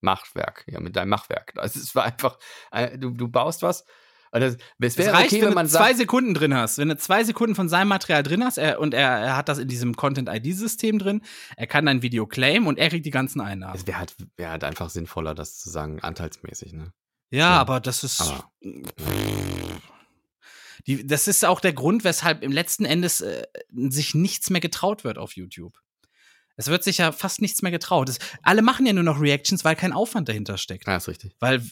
Machwerk, ja, mit deinem Machwerk. Es war einfach, äh, du, du baust was. Das, es wäre reicht, okay, wenn wenn man du zwei Sekunden drin hast. Wenn du zwei Sekunden von seinem Material drin hast er, und er, er hat das in diesem Content-ID-System drin, er kann dein Video claimen und er kriegt die ganzen Einnahmen. es wäre halt, wär halt einfach sinnvoller, das zu sagen, anteilsmäßig, ne? Ja, Ja. aber das ist. Aber- Die, das ist auch der Grund, weshalb im letzten Endes äh, sich nichts mehr getraut wird auf YouTube. Es wird sich ja fast nichts mehr getraut. Es, alle machen ja nur noch Reactions, weil kein Aufwand dahinter steckt. Ja, ist richtig. Weil,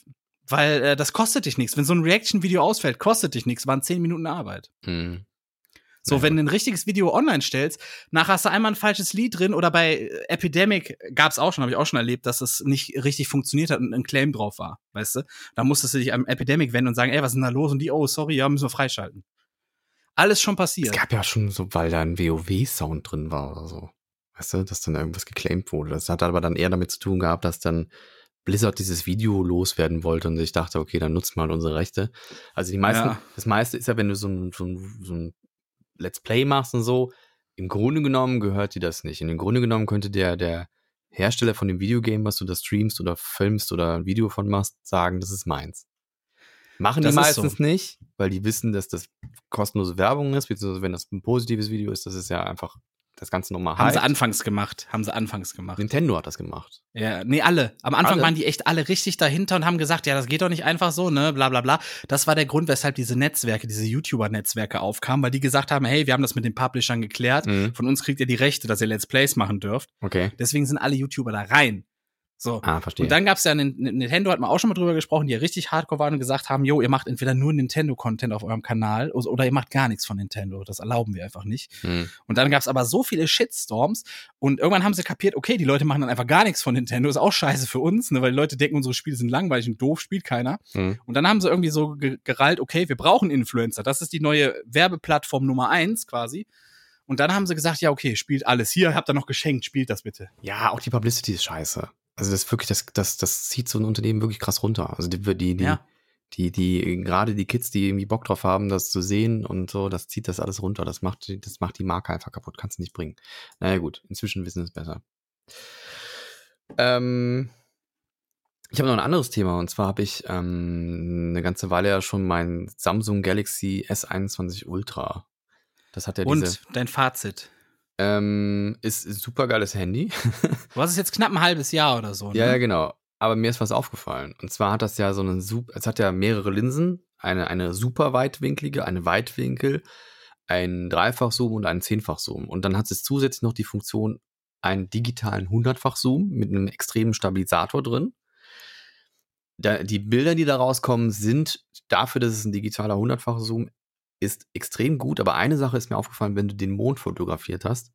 weil äh, das kostet dich nichts. Wenn so ein Reaction-Video ausfällt, kostet dich nichts, waren zehn Minuten Arbeit. Mhm. So, wenn du ein richtiges Video online stellst, nachher hast du einmal ein falsches Lied drin oder bei äh, Epidemic gab's auch schon, habe ich auch schon erlebt, dass es nicht richtig funktioniert hat und ein Claim drauf war, weißt du? Da musstest du dich am Epidemic wenden und sagen, ey, was ist denn da los? Und die, oh, sorry, ja, müssen wir freischalten. Alles schon Es passiert. gab ja schon so, weil da ein WoW-Sound drin war oder so. Weißt du, dass dann irgendwas geclaimed wurde. Das hat aber dann eher damit zu tun gehabt, dass dann Blizzard dieses Video loswerden wollte und ich dachte, okay, dann nutzt mal unsere Rechte. Also die meisten, Ja. das meiste ist ja, wenn du so ein, so ein, so ein Let's Play machst und so, im Grunde genommen gehört dir das nicht. Und im Grunde genommen könnte der, der Hersteller von dem Videogame, was du da streamst oder filmst oder ein Video von machst, sagen, das ist meins. Machen Das die ist so. meistens nicht, weil die wissen, dass das kostenlose Werbung ist, beziehungsweise wenn das ein positives Video ist, das ist ja einfach das Ganze nochmal Haben sie hyped. anfangs gemacht. Haben sie anfangs gemacht. Nintendo hat das gemacht. Ja, nee, alle. Am Anfang Alle? waren die echt alle richtig dahinter und haben gesagt, ja, das geht doch nicht einfach so, ne, bla bla bla. Das war der Grund, weshalb diese Netzwerke, diese YouTuber-Netzwerke aufkamen, weil die gesagt haben, hey, wir haben das mit den Publishern geklärt, Mhm. von uns kriegt ihr die Rechte, dass ihr Let's Plays machen dürft. Okay. Deswegen sind alle YouTuber da rein. So. Ah, verstehe. Und dann gab's ja einen, Nintendo hat man auch schon mal drüber gesprochen, die ja richtig hardcore waren und gesagt haben, jo, ihr macht entweder nur Nintendo-Content auf eurem Kanal oder ihr macht gar nichts von Nintendo. Das erlauben wir einfach nicht. Hm. Und dann gab's aber so viele Shitstorms und irgendwann haben sie kapiert, okay, die Leute machen dann einfach gar nichts von Nintendo, ist auch scheiße für uns, ne, weil die Leute denken, unsere Spiele sind langweilig und doof, spielt keiner. Hm. Und dann haben sie irgendwie so ge gerallt, okay, wir brauchen Influencer, das ist die neue Werbeplattform Nummer eins quasi. Und dann haben sie gesagt, ja, okay, spielt alles. Hier, habt ihr noch geschenkt, spielt das bitte. Ja, auch die Publicity ist scheiße. Also das ist wirklich, das, das, das zieht so ein Unternehmen wirklich krass runter. Also die, die, die, Ja. die, die, gerade die Kids, die irgendwie Bock drauf haben, das zu sehen und so, das zieht das alles runter. Das macht, die- das macht die Marke einfach kaputt. Kannst du nicht bringen. Naja, gut. Inzwischen wissen es besser. Ähm, ich habe noch ein anderes Thema und zwar habe ich ähm, eine ganze Weile ja schon mein Samsung Galaxy S21 Ultra. Das hat ja Und diese, dein Fazit. Ähm, ist ein super geiles Handy. Du hast es jetzt knapp ein halbes Jahr oder so. Ne? Ja, ja, genau. Aber mir ist was aufgefallen. Und zwar hat das ja so einen super, es hat ja mehrere Linsen, eine, eine super weitwinklige, eine Weitwinkel, einen Dreifach-Zoom und einen Zehnfach-Zoom. Und dann hat es zusätzlich noch die Funktion, einen digitalen Hundertfach-Zoom mit einem extremen Stabilisator drin. Da, die Bilder, die da rauskommen, sind dafür, dass es ein digitaler Hundertfach-Zoom ist, extrem gut. Aber eine Sache ist mir aufgefallen, wenn du den Mond fotografiert hast,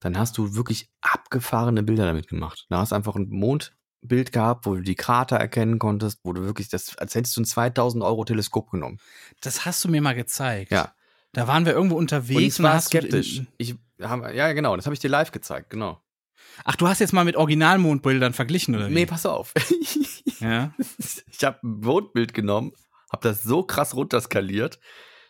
dann hast du wirklich abgefahrene Bilder damit gemacht. Da hast du einfach ein Mondbild gehabt, wo du die Krater erkennen konntest, wo du wirklich das, als hättest du ein 2000 Euro Teleskop genommen. Das hast du mir mal gezeigt. Ja. Da waren wir irgendwo unterwegs. Und ich war skeptisch. Ich hab, ja, genau, das habe ich dir live gezeigt, genau. Ach, du hast jetzt mal mit Originalmondbildern verglichen, oder wie? Nee, pass auf. Ja. ich habe ein Mondbild genommen, habe das so krass runterskaliert,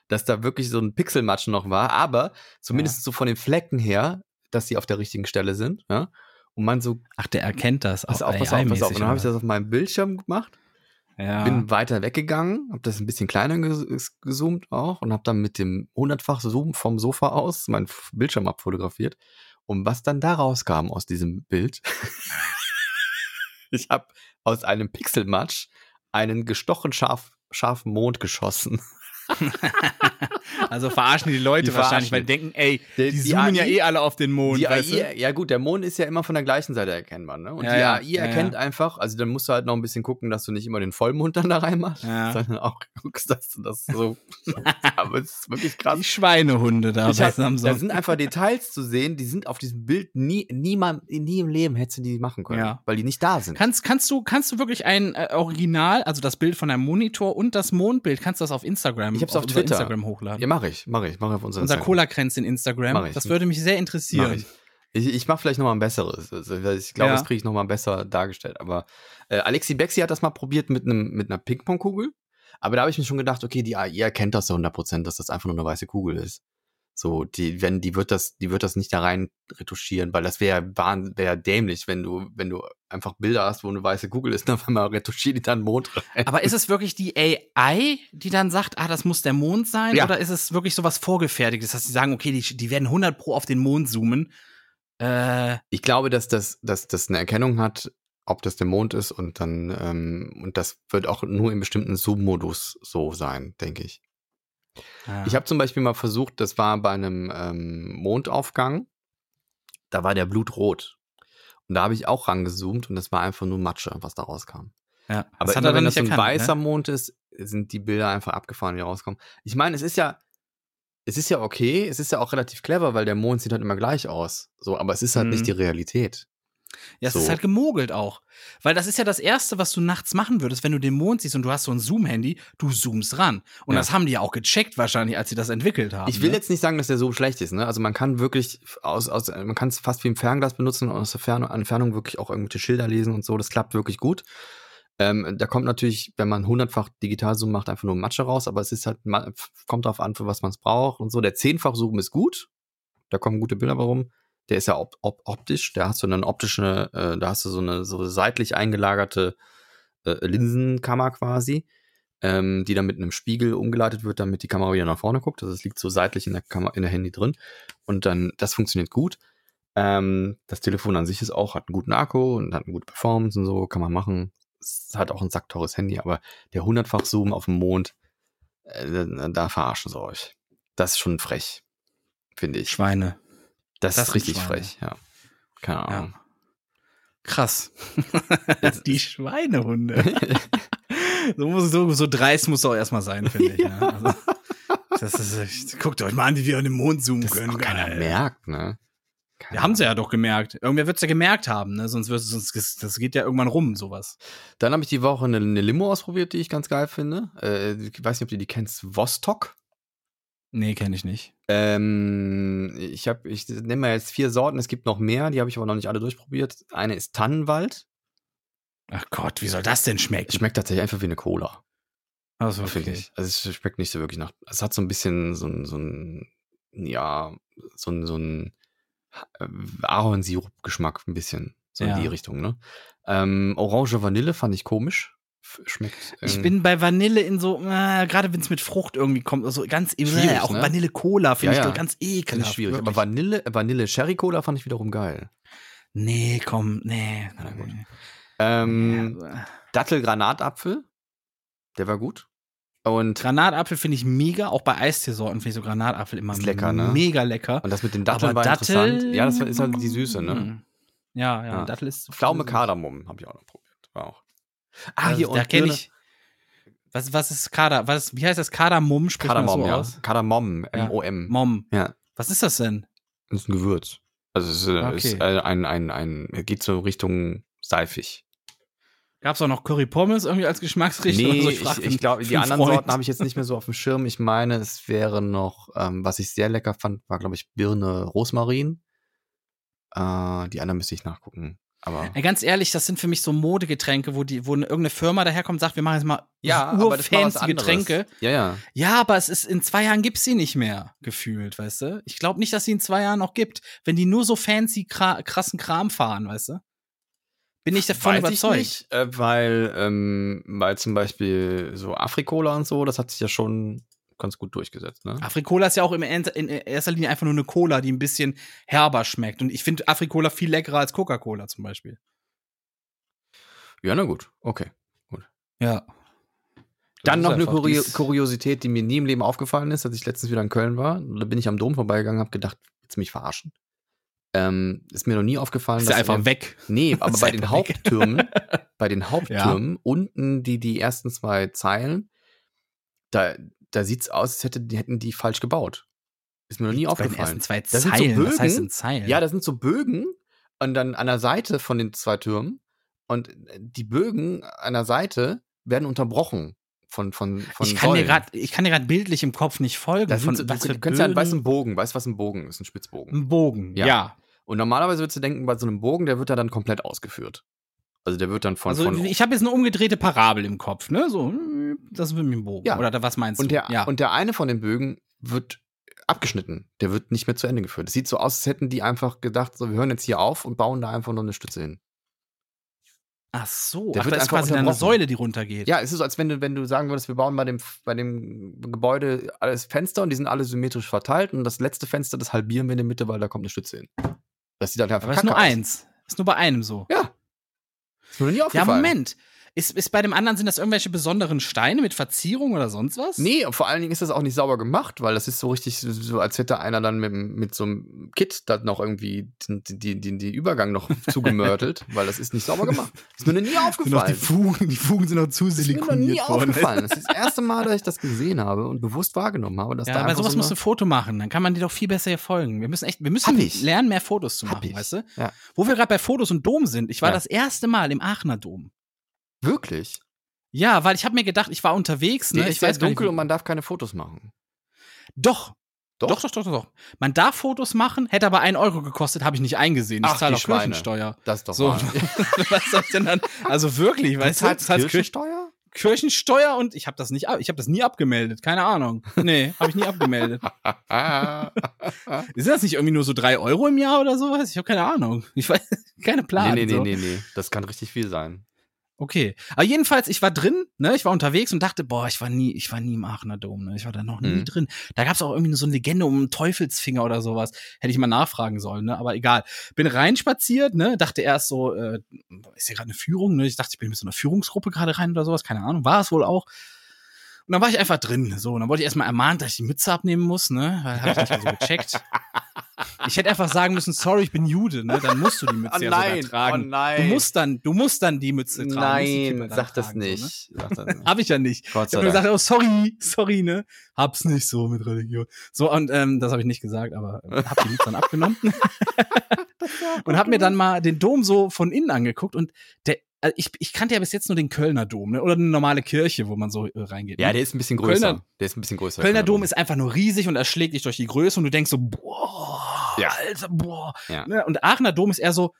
dass da wirklich so ein Pixelmatsch noch war, aber zumindest so von den Flecken her, dass sie auf der richtigen Stelle sind, ja. Und man so, Ach, der erkennt das. pass auch auf, pass auf, pass auf. Und dann habe ich das auf meinem Bildschirm gemacht ja. bin weiter weggegangen, habe das ein bisschen kleiner ges- gezoomt auch und habe dann mit dem hundertfach Zoom vom Sofa aus meinen Bildschirm abfotografiert. Und was dann da rauskam aus diesem Bild, ich habe aus einem Pixelmatsch einen gestochen scharf, scharfen Mond geschossen. Also verarschen die Leute Die wahrscheinlich, weil die denken, ey, Die- die, zoomen ja AI eh alle auf den Mond. die AI, ja gut, der Mond ist ja immer von der gleichen Seite erkennbar, ne? Und Ja, die ja, AI ja, erkennt ja. einfach, also dann musst du halt noch ein bisschen gucken, dass du nicht immer den Vollmond dann da reinmachst, Ja. sondern auch guckst, dass du das so. Aber es ist wirklich du? krass. Die Schweinehunde da Ich bei hab, da sind einfach Details zu sehen, die sind auf diesem Bild nie, niemand, nie im Leben hättest du die machen können, Ja. weil die nicht da sind. Kannst, kannst, du, kannst du wirklich ein äh, Original, also das Bild von deinem Monitor und das Mondbild, kannst du das auf Instagram, Ich hab's auf unser Twitter. Instagram hochladen? ja, mache ich, mache ich, mache auf unser unser. Cola-Kränz in Instagram. Mach ich. Das würde mich sehr Mach interessieren. ich. Ich, ich mache vielleicht noch mal ein besseres. Also, ich glaube, Ja. das kriege ich noch mal besser dargestellt. Aber äh, Alexi Bexi hat das mal probiert mit einem mit einer Ping-Pong-Kugel. Aber da habe ich mir schon gedacht, okay, die AI erkennt das zu 100 Prozent, dass das einfach nur eine weiße Kugel ist. So, die, wenn, die wird das, die wird das nicht da rein retuschieren, weil das wäre wär dämlich, wenn du, wenn du einfach Bilder hast, wo eine weiße Kugel ist, dann einmal retuschiert die dann Mond rein. Aber ist es wirklich die AI, die dann sagt, ah, das muss der Mond sein? Ja. Oder ist es wirklich sowas Vorgefertigtes, dass sie sagen, okay, die, die werden 100 pro auf den Mond zoomen? Äh, Ich glaube, dass das, dass das eine Erkennung hat, ob das der Mond ist und dann, ähm, und das wird auch nur im bestimmten Zoom-Modus so sein, denke ich. Ja. Ich habe zum Beispiel mal versucht, das war bei einem ähm, Mondaufgang, da war der Blut rot. Und da habe ich auch rangezoomt und das war einfach nur Matsche, was da rauskam. ja. Aber immer, er wenn dann das so ein erkannt, weißer ne? Mond ist, sind die Bilder einfach abgefahren, die rauskommen. Ich meine, es ist ja, es ist ja okay, es ist ja auch relativ clever, weil der Mond sieht halt immer gleich aus. So, aber es ist halt Mhm. nicht die Realität. Ja, es So. ist halt gemogelt auch. Weil das ist ja das Erste, was du nachts machen würdest, wenn du den Mond siehst und du hast so ein Zoom-Handy, du zoomst ran. Und Ja. das haben die ja auch gecheckt wahrscheinlich, als sie das entwickelt haben. Ich will ne? jetzt nicht sagen, dass der so schlecht ist, ne? Also man kann wirklich aus, aus man kann es fast wie im Fernglas benutzen und aus der Ferne, Entfernung wirklich auch irgendwelche Schilder lesen und so. Das klappt wirklich gut. Ähm, da kommt natürlich, wenn man hundertfach Digitalzoom macht, einfach nur Matsche raus, aber es ist halt, kommt drauf an, für was man es braucht und so. Der zehnfach Zoom ist gut. Da kommen gute Bilder warum. Der ist ja op op optisch, da hast du eine optische, äh, da hast du so eine so seitlich eingelagerte äh, Linsenkammer quasi, ähm, die dann mit einem Spiegel umgeleitet wird, damit die Kamera wieder nach vorne guckt. Also es liegt so seitlich in der Kamera, in der Handy drin. Und dann, das funktioniert gut. Ähm, das Telefon an sich ist auch, hat einen guten Akku und hat eine gute Performance und so, kann man machen. Es hat auch ein sackteures Handy, aber der hundertfach Zoom auf dem Mond, äh, da, da verarschen sie euch. Das ist schon frech, finde ich. Schweine. Das, das ist richtig Schweine. frech, ja. Keine Ahnung. Krass. die Schweinehunde. so, muss, so, so dreist muss es auch erstmal sein, finde ich. Ne? Also, das ist echt, guckt euch mal an, wie wir an den Mond zoomen Das können. auch keiner Geil. merkt, ne? Keine Ja, haben sie ja doch gemerkt. Irgendwer wird's ja gemerkt haben, ne? Sonst wird sonst das geht ja irgendwann rum, sowas. Dann habe ich die Woche eine, eine Limo ausprobiert, die ich ganz geil finde. Äh, ich weiß nicht, ob du die kennst. Vostok. Nee, kenne ich nicht. Ähm, ich habe, ich nehme mal jetzt vier Sorten. Es gibt noch mehr, die habe ich aber noch nicht alle durchprobiert. Eine ist Tannenwald. Ach Gott, wie soll das denn schmecken? Schmeckt tatsächlich einfach wie eine Cola, Also, finde ich. Also es schmeckt nicht so wirklich nach. Es hat so ein bisschen so ein, so ein ja, so ein, so ein äh, Ahornsirup-Geschmack, ein bisschen. So Ja. in die Richtung, ne? Ähm, Orange Vanille fand ich komisch. Schmeckt. Ich ähm, bin bei Vanille in so, äh, gerade wenn es mit Frucht irgendwie kommt, also ganz äh, auch ne? Vanille-Cola finde Ja, ich ja. ganz ich ekelhaft. schwierig. wirklich. Aber Vanille, Vanille Cherry Cola fand ich wiederum geil. nee, komm, nee. Na gut. nee. Ähm, Ja. Dattel-Granatapfel, der war gut. Und, Granatapfel finde ich mega, auch bei Eisteesorten finde ich so Granatapfel immer Ist lecker, ne? mega lecker. und das mit den Datteln Aber war Dattel, interessant. Ja, das ist halt die Süße, ne? Ja, ja, Ja. Dattel ist. Pflaume Kardamom habe ich auch noch probiert. War auch. Ah, Ah, hier da und kenne ich. Was, was ist Kader? Was, wie heißt das? Kardamom? Spricht man Kardamom, so ja. aus? Kardamom, Ja. M-O-M. Mom. Ja, Was ist das denn? das ist ein Gewürz. Also es ist, äh, Okay. ist äh, ein, ein, ein, geht so Richtung seifig. Gab es auch noch Curry Pommes irgendwie als Geschmacksrichtung? Nee, Also ich, ich, für- glaube, die anderen Freund. Sorten habe ich jetzt nicht mehr so auf dem Schirm. Ich meine, es wäre noch, ähm, was ich sehr lecker fand, war, glaube ich, Birne Rosmarin. Äh, die anderen müsste ich nachgucken. Aber Ey, ganz ehrlich, das sind für mich so Modegetränke, wo die, wo irgendeine Firma daherkommt und sagt, wir machen jetzt mal ja, urfancy. Getränke. Ja, ja. Ja, aber es ist in zwei Jahren gibt's sie nicht mehr gefühlt, weißt du? Ich glaube nicht, dass sie in zwei Jahren noch gibt, wenn die nur so fancy kra krassen Kram fahren, weißt du? Bin ich davon Weiß überzeugt. Ich nicht, äh, weil, ähm, weil zum Beispiel so Afrikola und so, das hat sich ja schon ganz gut durchgesetzt, ne? Afrikola ist ja auch in erster Linie einfach nur eine Cola, die ein bisschen herber schmeckt. Und ich finde Afrikola viel leckerer als Coca-Cola zum Beispiel. Ja, na gut, okay. Ja. Dann noch eine Kurio Kuriosität, die mir nie im Leben aufgefallen ist, als ich letztens wieder in Köln war. Da bin ich am Dom vorbeigegangen, habe gedacht, willst du mich verarschen? Ähm, ist mir noch nie aufgefallen, Ist dass einfach weg. Nee, aber bei den einfach weg. Haupttürmen, bei den Haupttürmen, unten die, die ersten zwei Zeilen, da, da sieht's aus, als hätte, hätten die falsch gebaut. Ist mir noch nie Bei den aufgefallen. ersten zwei Das sind so Zeilen. Was Bögen. heißt denn Zeilen? Ja, das sind so Bögen und dann an der Seite von den zwei Türmen und die Bögen an der Seite werden unterbrochen von von von ich kann dir Säulen. gerade, ich kann dir gerade bildlich im Kopf nicht folgen. da von so, was du, du kennst ja einen Bögen- weißen Bogen, weißt du, was ein Bogen ist, ein Spitzbogen. Ein Bogen, Ja. ja. Und normalerweise würdest du denken, bei so einem Bogen, der wird ja dann komplett ausgeführt. Also der wird dann von, Also von ich habe jetzt eine umgedrehte Parabel im Kopf, ne? So, das ist mit dem Bogen. Ja. Oder da, was meinst und du? der ja. und der eine von den Bögen wird abgeschnitten. Der wird nicht mehr zu Ende geführt. Es sieht so aus, als hätten die einfach gedacht, so, wir hören jetzt hier auf und bauen da einfach noch eine Stütze hin. Ach so, Der ach, wird da ist quasi eine. Säule, die runtergeht. Ja, es ist so, als wenn du, wenn du sagen würdest, wir bauen bei dem, bei dem Gebäude alles Fenster und die sind alle symmetrisch verteilt und das letzte Fenster, das halbieren wir in der Mitte, weil da kommt eine Stütze hin. Das sieht halt einfach Aber es ist nur aus. eins. Ist nur bei einem so. Ja. Ist mir noch nie Ja, aufgefallen. Moment. Ist, ist bei dem anderen, sind das irgendwelche besonderen Steine mit Verzierung oder sonst was? Nee, und vor allen Dingen ist das auch nicht sauber gemacht, weil das ist so richtig, so- als hätte einer dann mit, mit so einem Kit da noch irgendwie den, die, die, die Übergang noch zugemörtelt, weil das ist nicht sauber gemacht. Ist mir noch nie noch die aufgefallen. Fugen, die Fugen sind noch zu Das ist mir noch nie silikoniert aufgefallen. Das ist das erste Mal, dass ich das gesehen habe und bewusst wahrgenommen habe. Dass Ja, da aber einfach sowas so musst du ein Foto machen, dann kann man dir doch viel besser hier folgen. Wir müssen echt, wir müssen lernen, mehr Fotos zu machen, weißt du? Ja. Wo wir gerade bei Fotos und Dom sind, ich war Ja. das erste Mal im Aachener Dom. Wirklich? Ja, weil ich habe mir gedacht, ich war unterwegs, ne? Der ich weiß nicht, dunkel wie- und man darf keine Fotos machen. Doch. Doch? Doch, doch, doch, doch. Man darf Fotos machen, hätte aber einen Euro gekostet, habe ich nicht eingesehen. Ich Ach, zahle die auch Schweine. Kirchensteuer. Das ist doch So, was soll denn dann? Also wirklich, weißt du, zahlst zahlst Kirchen- Kirchensteuer? Kirchensteuer und ich habe das nicht, ich habe das nie abgemeldet. Keine Ahnung. Nee, habe ich nie abgemeldet. Ist das nicht irgendwie nur so drei Euro im Jahr oder sowas? Ich habe keine Ahnung. Ich weiß, keine Plan. nee, nee, nee, so. nee, nee. Das kann richtig viel sein. Okay. Aber jedenfalls, ich war drin, ne, ich war unterwegs und dachte, boah, ich war nie, ich war nie im Aachener Dom, ne? Ich war da noch nie Mhm. drin. Da gab's auch irgendwie so eine Legende um einen Teufelsfinger oder sowas. Hätte ich mal nachfragen sollen, ne? Aber egal. Bin reinspaziert, ne? Dachte erst so, äh, ist hier gerade eine Führung, ne? Ich dachte, ich bin mit so einer Führungsgruppe gerade rein oder sowas, keine Ahnung, war es wohl auch. Und dann war ich einfach drin, so. Und dann wurde ich erstmal ermahnt, dass ich die Mütze abnehmen muss, ne? Weil hab ich nicht so gecheckt. Ich hätte einfach sagen müssen, sorry, ich bin Jude, ne? Dann musst du die Mütze Oh ja nein, sogar tragen. oh nein. Du musst dann, du musst dann die Mütze tragen. Nein, sag das tragen, so, ne? nicht. Sag das nicht. Hab ich ja nicht. Gott Ich sei habe Dank. gesagt, oh, sorry, sorry, ne? Hab's nicht so mit Religion. So, und ähm, das habe ich nicht gesagt, aber äh, hab die Mütze dann abgenommen. und hab mir dann mal den Dom so von innen angeguckt und der, äh, ich, ich kannte ja bis jetzt nur den Kölner Dom, ne? Oder eine normale Kirche, wo man so äh, reingeht. Ja, ne? der ist ein bisschen größer. Kölner- der ist ein bisschen größer. Kölner Dom ist einfach nur riesig und erschlägt dich durch die Größe und du denkst so, boah, Ja. Alter, boah. Ja. Ne? Und Aachener Dom ist eher so,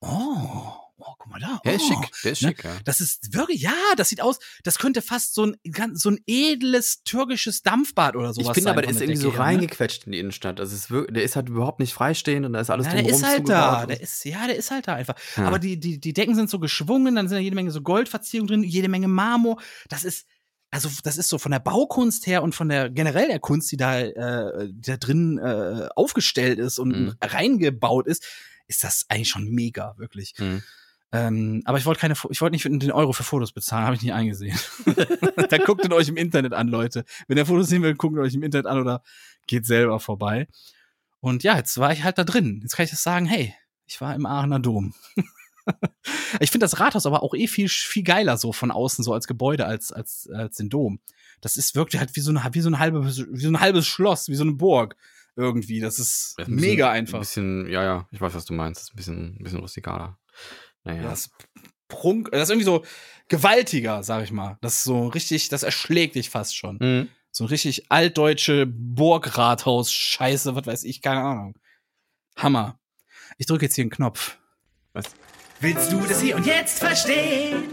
oh, oh guck mal da. Der ist oh. schick. Der ist Ne? schick, ja. Das ist wirklich, ja, das sieht aus, das könnte fast so ein, so ein edles türkisches Dampfbad oder sowas Ich finde sein. aber, der ist der irgendwie so ne? reingequetscht in die Innenstadt. Also ist wirklich, der ist halt überhaupt nicht freistehend und da ist alles Ja, der drumherum ist halt da. Der ist, ja, der ist halt da einfach. Ja. Aber die, die, die Decken sind so geschwungen, dann sind da jede Menge so Goldverzierungen drin, jede Menge Marmor. Das ist, also das ist so von der Baukunst her und von der generell der Kunst, die da, äh, die da drin äh, aufgestellt ist und Mhm. reingebaut ist, ist das eigentlich schon mega, wirklich. Mhm. Ähm, aber ich wollte keine, ich wollte nicht den Euro für Fotos bezahlen, habe ich nicht eingesehen. da guckt ihn euch im Internet an, Leute. Wenn ihr Fotos sehen will, guckt ihn euch im Internet an oder geht selber vorbei. Und ja, jetzt war ich halt da drin. Jetzt kann ich das sagen, hey, ich war im Aachener Dom. ich finde das Rathaus aber auch eh viel, viel geiler so von außen, so als Gebäude, als, als, als den Dom. Das ist wirklich halt wie so, eine, wie, so ein halbe, wie so ein halbes Schloss, wie so eine Burg irgendwie. Das ist Das ist ein bisschen- mega Ein einfach. bisschen, ja, ja, ich weiß, was du meinst. Das ist ein bisschen, ein bisschen rustikaler. Naja. Ja, das ist prunk, das ist irgendwie so gewaltiger, sag ich mal. Das ist so richtig, das erschlägt dich fast schon. Mhm. So richtig altdeutsche Burgrathaus, Scheiße, was weiß ich, keine Ahnung. Hammer. Ich drücke jetzt hier einen Knopf. Was? Willst du das hier und jetzt verstehen?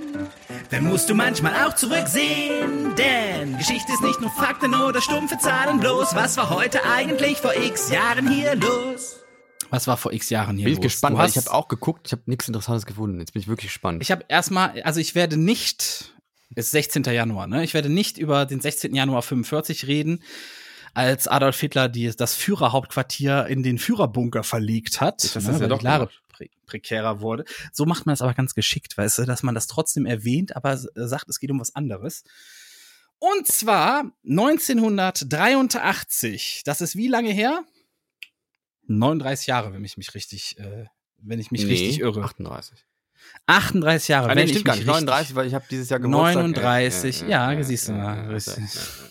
Dann musst du manchmal auch zurücksehen. Denn Geschichte ist nicht nur Fakten oder stumpfe Zahlen bloß. Was war heute eigentlich vor x Jahren hier los? Was war vor x Jahren hier Bin ich los? gespannt, hast- ich habe auch geguckt, ich habe nichts Interessantes gefunden. Jetzt bin ich wirklich gespannt. Ich habe erstmal, also ich werde nicht, ist 16. Januar, ne? Ich werde nicht über den 16. Januar 45 reden, als Adolf Hitler die, das Führerhauptquartier in den Führerbunker verlegt hat, Jetzt hast ne, das ja doch pre prekärer wurde. So macht man das aber ganz geschickt, weißt du, dass man das trotzdem erwähnt, aber sagt, es geht um was anderes. Und zwar 1983. Das ist wie lange her? 39 Jahre, wenn ich mich richtig, äh, wenn ich mich Nee, richtig irre. 38. 38 Jahre, Ah, wenn nee, ich stimmt mich gar nicht. richtig 39, weil ich habe dieses Jahr Geburtstag. 39, ja, siehst du mal, richtig.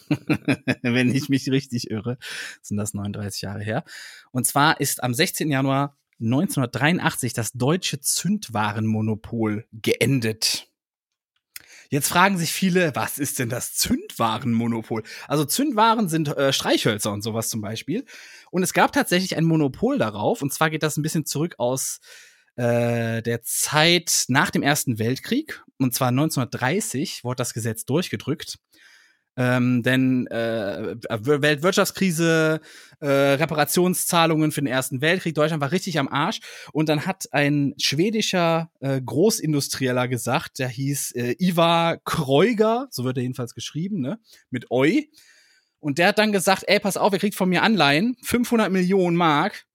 wenn ich mich richtig irre, sind das 39 Jahre her. Und zwar ist am 16. Januar 1983 das deutsche Zündwarenmonopol geendet. Jetzt fragen sich viele, was ist denn das Zündwarenmonopol? Also Zündwaren sind äh, Streichhölzer und sowas zum Beispiel. Und es gab tatsächlich ein Monopol darauf. Und zwar geht das ein bisschen zurück aus äh, der Zeit nach dem Ersten Weltkrieg. Und zwar 1930 wurde das Gesetz durchgedrückt. Ähm, denn äh, Weltwirtschaftskrise, äh, Reparationszahlungen für den Ersten Weltkrieg, Deutschland war richtig am Arsch. Und dann hat ein schwedischer äh, Großindustrieller gesagt, der hieß äh, Ivar Kreuger, so wird er jedenfalls geschrieben, ne, mit Eu. Und der hat dann gesagt, ey, pass auf, ihr kriegt von mir Anleihen, 500 Millionen Mark,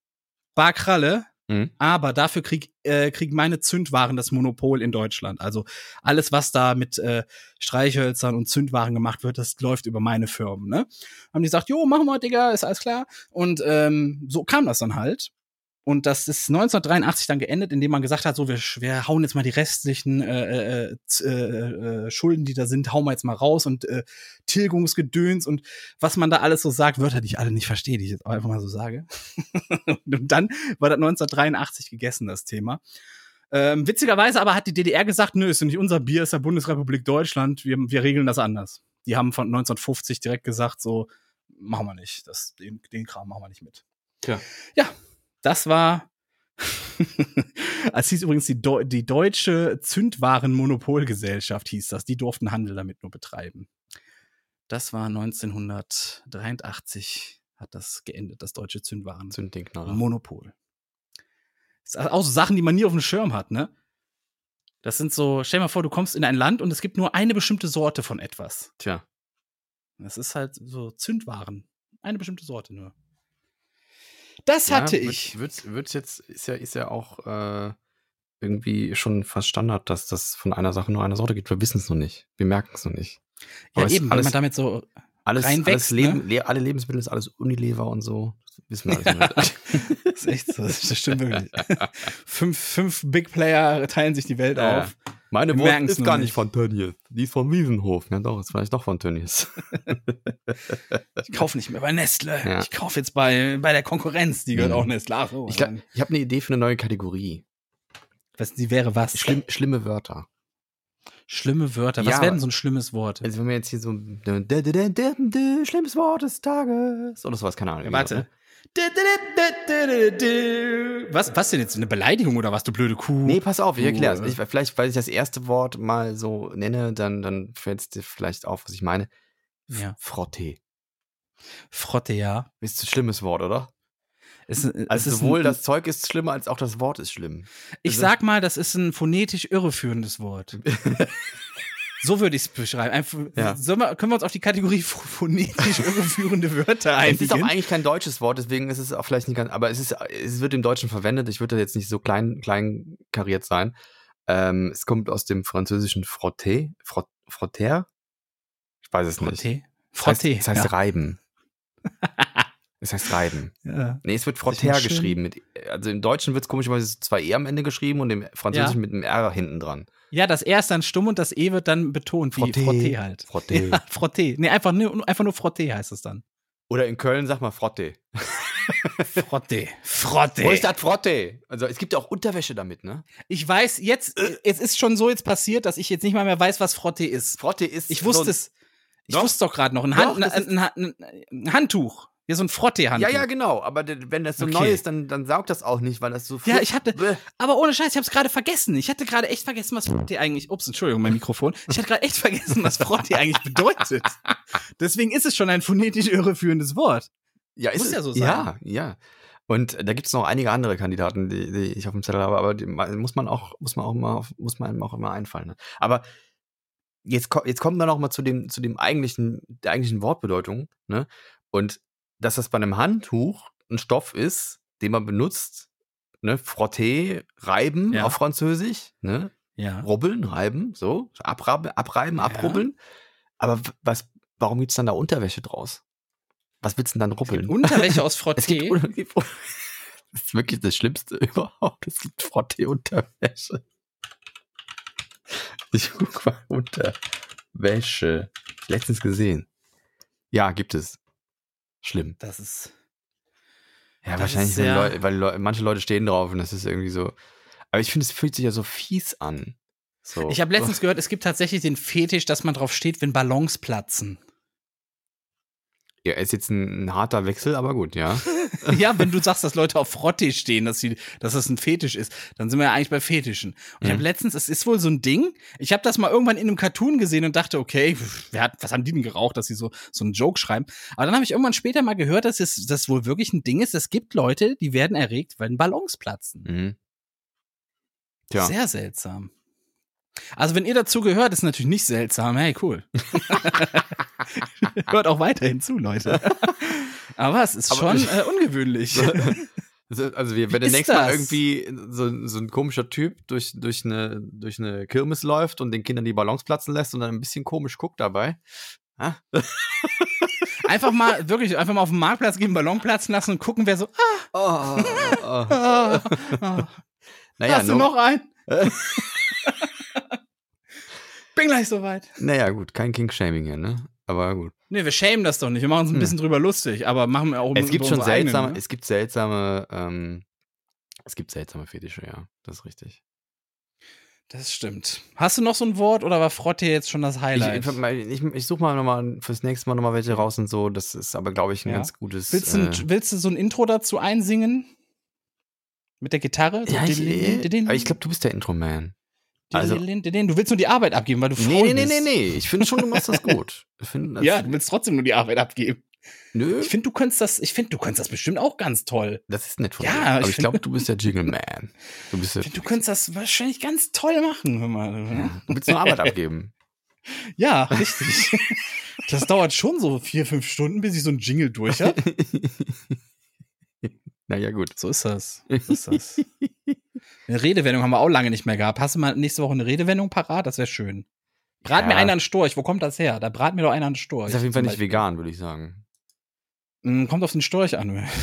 bar Kralle, Mhm. aber dafür krieg, äh, kriegen meine Zündwaren das Monopol in Deutschland. Also alles, was da mit äh, Streichhölzern und Zündwaren gemacht wird, das läuft über meine Firmen. Ne? Haben die gesagt, jo, machen wir, Digga, ist alles klar. Und ähm, so kam das dann halt. Und das ist 1983 dann geendet, indem man gesagt hat, so, wir, wir hauen jetzt mal die restlichen äh, äh, z- äh, äh, Schulden, die da sind, hauen wir jetzt mal raus und äh, Tilgungsgedöns und was man da alles so sagt, Wörter, die ich alle nicht verstehe, die ich jetzt auch einfach mal so sage. und dann war das 1983 gegessen, das Thema. Ähm, witzigerweise aber hat die DDR gesagt, nö, ist ja nicht unser Bier, ist ja Bundesrepublik Deutschland, wir, wir regeln das anders. Die haben von 1950 direkt gesagt, so, machen wir nicht, das, den, den Kram machen wir nicht mit. Tja. Ja, das war. Es hieß übrigens die, Deu die Deutsche Zündwarenmonopolgesellschaft, hieß das. Die durften Handel damit nur betreiben. Das war 1983, hat das geendet, das deutsche Zündwarenmonopol. Das sind auch so Sachen, die man nie auf dem Schirm hat, ne? Das sind so, stell dir mal vor, du kommst in ein Land und es gibt nur eine bestimmte Sorte von etwas. Tja. Das ist halt so Zündwaren. Eine bestimmte Sorte nur. Das hatte ja, ich. Wird, wird, jetzt, ist ja, ist ja auch äh, irgendwie schon fast Standard, dass das von einer Sache nur eine Sorte gibt. Wir wissen es noch nicht. Wir merken es noch nicht. Ja, Aber eben, wenn man damit so. Alles, alles reinwächst, Leben, ne? le alle Lebensmittel ist alles Unilever und so. Das wissen wir alles nicht. Das ist echt so. Das stimmt wirklich. fünf, fünf Big Player teilen sich die Welt Ja. auf. Meine Wurst ist gar nicht. nicht von Tönnies. Die ist von Wiesenhof. Ja doch, ist vielleicht doch von Tönnies. Ich kaufe nicht mehr bei Nestle. Ja. Ich kaufe jetzt bei, bei der Konkurrenz. Die gehört Mhm. auch Nestle. Ach so. Ich, glaub, ich habe eine Idee für eine neue Kategorie. was, die wäre was? Schlimm, schlimme Wörter. Schlimme Wörter. Was Ja. wäre denn so ein schlimmes Wort? Also wenn wir jetzt hier so schlimmes Wort des Tages oder sowas, keine Ahnung. Ja, warte. Was, was denn jetzt? Eine Beleidigung oder was, du blöde Kuh? Nee, pass auf, ich erkläre es. äh, Ich, vielleicht, weil ich das erste Wort mal so nenne, dann, dann fällt es dir vielleicht auf, was ich meine. Ja. Frotte. Frotte, ja. Ist ein schlimmes Wort, oder? Es, es Also ist sowohl ein, das Zeug ist schlimmer, als auch das Wort ist schlimm. Ich also- sag mal, das ist ein phonetisch irreführendes Wort. So würde ich es beschreiben. Einfach, Ja. wir, können wir uns auf die Kategorie ph- phonetisch irreführende Wörter Es ist auch einigen? eigentlich kein deutsches Wort, deswegen ist es auch vielleicht nicht ganz, aber es ist, es wird im Deutschen verwendet. Ich würde jetzt nicht so klein, klein kariert sein. Ähm, es kommt aus dem französischen frotter, frot, frotter? Ich weiß es nicht. Frotte. Es heißt, es heißt ja. reiben. es heißt reiben. Ja. Nee, es wird frotter geschrieben. Mit, also im Deutschen wird es komischerweise zwei E am Ende geschrieben und im Französischen Ja. mit einem R hinten dran. ja, das R ist dann stumm und das E wird dann betont, wie Frotte. Frotte halt. Frotte. Ja, Frotte. Nee, einfach nur, einfach nur Frotte heißt es dann. Oder in Köln sag mal Frotte. Frotte. Frotte. Wo ist das Frotte? Also es gibt ja auch Unterwäsche damit, ne? Ich weiß, jetzt, es ist schon so jetzt passiert, dass ich jetzt nicht mal mehr weiß, was Frotte ist. Frotte ist. Ich wusste so, es. Ich Doch. wusste doch gerade noch. Ein, Doch, Hand, ein, ein, ein Handtuch. Ja, so ein Frotte-Handtuch. Ja, ja, genau. Aber wenn das so Okay. neu ist, dann, dann saugt das auch nicht, weil das so. Ja, ich hatte, Bäh. aber ohne Scheiß, ich habe es gerade vergessen. Ich hatte gerade echt vergessen, was Frotte eigentlich. Ups, Entschuldigung, mein Mikrofon. Ich hatte gerade echt vergessen, was Frotte eigentlich bedeutet. Deswegen ist es schon ein phonetisch irreführendes Wort. Ja, Muss es- ja so sein. Ja, ja. Und da gibt es noch einige andere Kandidaten, die, die ich auf dem Zettel habe, aber die muss man auch, muss man auch mal, auf- muss man auch immer einfallen. Ne? Aber jetzt, jetzt kommen wir noch mal zu dem, zu dem eigentlichen, der eigentlichen Wortbedeutung, ne? Und dass das bei einem Handtuch ein Stoff ist, den man benutzt, ne? Frotter, reiben Ja. auf Französisch, ne? Ja. Rubbeln, reiben, so, abreiben, abreiben, Ja. abrubbeln. Aber was, warum gibt's dann da Unterwäsche draus? Was willst du denn dann rubbeln? Unterwäsche aus Es Frotte. gibt, es gibt- das ist wirklich das Schlimmste überhaupt. Es gibt Frottee-Unterwäsche. Ich guck mal, Unterwäsche. Letztens gesehen. Ja, gibt es. Schlimm. Das ist. Ja, Das wahrscheinlich, ist sehr- Leu weil Leu manche Leute stehen drauf und das ist irgendwie so. Aber ich finde, es fühlt sich ja so fies an. So. Ich habe letztens gehört, es gibt tatsächlich den Fetisch, dass man drauf steht, wenn Ballons platzen. Ja, ist jetzt ein, ein harter Wechsel, aber gut, ja. ja, wenn du sagst, dass Leute auf Frottee stehen, dass, sie, dass das ein Fetisch ist, dann sind wir ja eigentlich bei Fetischen. Und ich Mhm. habe letztens, es ist wohl so ein Ding, ich habe das mal irgendwann in einem Cartoon gesehen und dachte, okay, wer hat, was haben die denn geraucht, dass sie so, so einen Joke schreiben. Aber dann habe ich irgendwann später mal gehört, dass es das wohl wirklich ein Ding ist. Es gibt Leute, die werden erregt, wenn Ballons platzen. Mhm. Tja. Sehr seltsam. Also, wenn ihr dazu gehört, ist natürlich nicht seltsam. Hey, cool. Hört auch weiterhin zu, Leute. Aber es ist Aber- schon äh, ungewöhnlich. Also, wir, wenn der nächste Mal irgendwie so, so ein komischer Typ durch, durch, eine, durch eine Kirmes läuft und den Kindern die Ballons platzen lässt und dann ein bisschen komisch guckt dabei. Ah, Einfach mal, wirklich, einfach mal auf den Marktplatz gehen, Ballon platzen lassen und gucken, wer so, ah, Oh, oh. ah, ah. Naja, hast du noch einen? Bin gleich soweit. naja, gut, kein King-Shaming hier, ne? Aber gut. Nee, wir schämen das doch nicht. Wir machen uns ein Hm. bisschen drüber lustig, aber machen wir auch Es gibt schon unsere eigenen, seltsame, ne? es gibt seltsame, ähm, es gibt seltsame Fetische, ja. Das ist richtig. Das stimmt. Hast du noch so ein Wort oder war Frotte jetzt schon das Highlight? ich, ich, ich suche mal nochmal fürs nächste Mal nochmal welche raus und so. Das ist aber, glaube ich, ein Ja. ganz gutes. willst, du, ein- äh, willst du so ein Intro dazu einsingen? Mit der Gitarre? So ja, ich, aber ich glaube, du bist der Intro-Man. Also-. Du willst nur die Arbeit abgeben, weil du faul Nee, nee, nee, bist. nee, nee. Ich finde schon, du machst das gut. Ich find, das, Ja, du willst trotzdem nur die Arbeit abgeben. Nö, Ich finde, du könntest das, ich finde, du könntest das bestimmt auch ganz toll. das ist nett von Ja, dir. ich Aber ich find- glaube, du bist der Jiggle-Man. Du bist der, Ich finde, du könntest das wahrscheinlich ganz toll machen. Hör mal. ne? du willst nur Arbeit abgeben. Ja, richtig. Das dauert schon so vier, fünf Stunden, bis ich so ein Jingle durch habe. naja, gut. So ist das. So ist das. Eine Redewendung haben wir auch lange nicht mehr gehabt. Hast du mal nächste Woche eine Redewendung parat? Das wäre schön. Brat mir Ja. einer einen Storch. Wo kommt das her? Da brat mir doch einer einen Storch. Ist auf jeden Fall nicht Beispiel. vegan, würde ich sagen. Mm, Kommt auf den Storch an.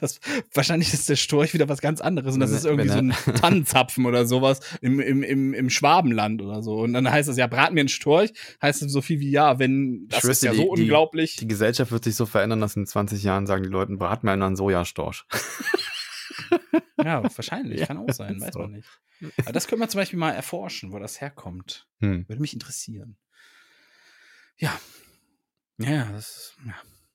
Das, wahrscheinlich ist der Storch wieder was ganz anderes und das ist irgendwie so ein Tannenzapfen oder sowas im, im, im, im Schwabenland oder so. Und dann heißt es ja, brat mir einen Storch, heißt es so viel wie ja, wenn, das ist ja dir, so die- die- unglaublich. Die Gesellschaft wird sich so verändern, dass in 20 Jahren sagen die Leute, brat mir einen Sojastorch. ja, wahrscheinlich, Ja, kann auch sein, weiß so. man nicht. Aber das können wir zum Beispiel mal erforschen, wo das herkommt. Hm. Würde mich interessieren. Ja. Ja, das ist,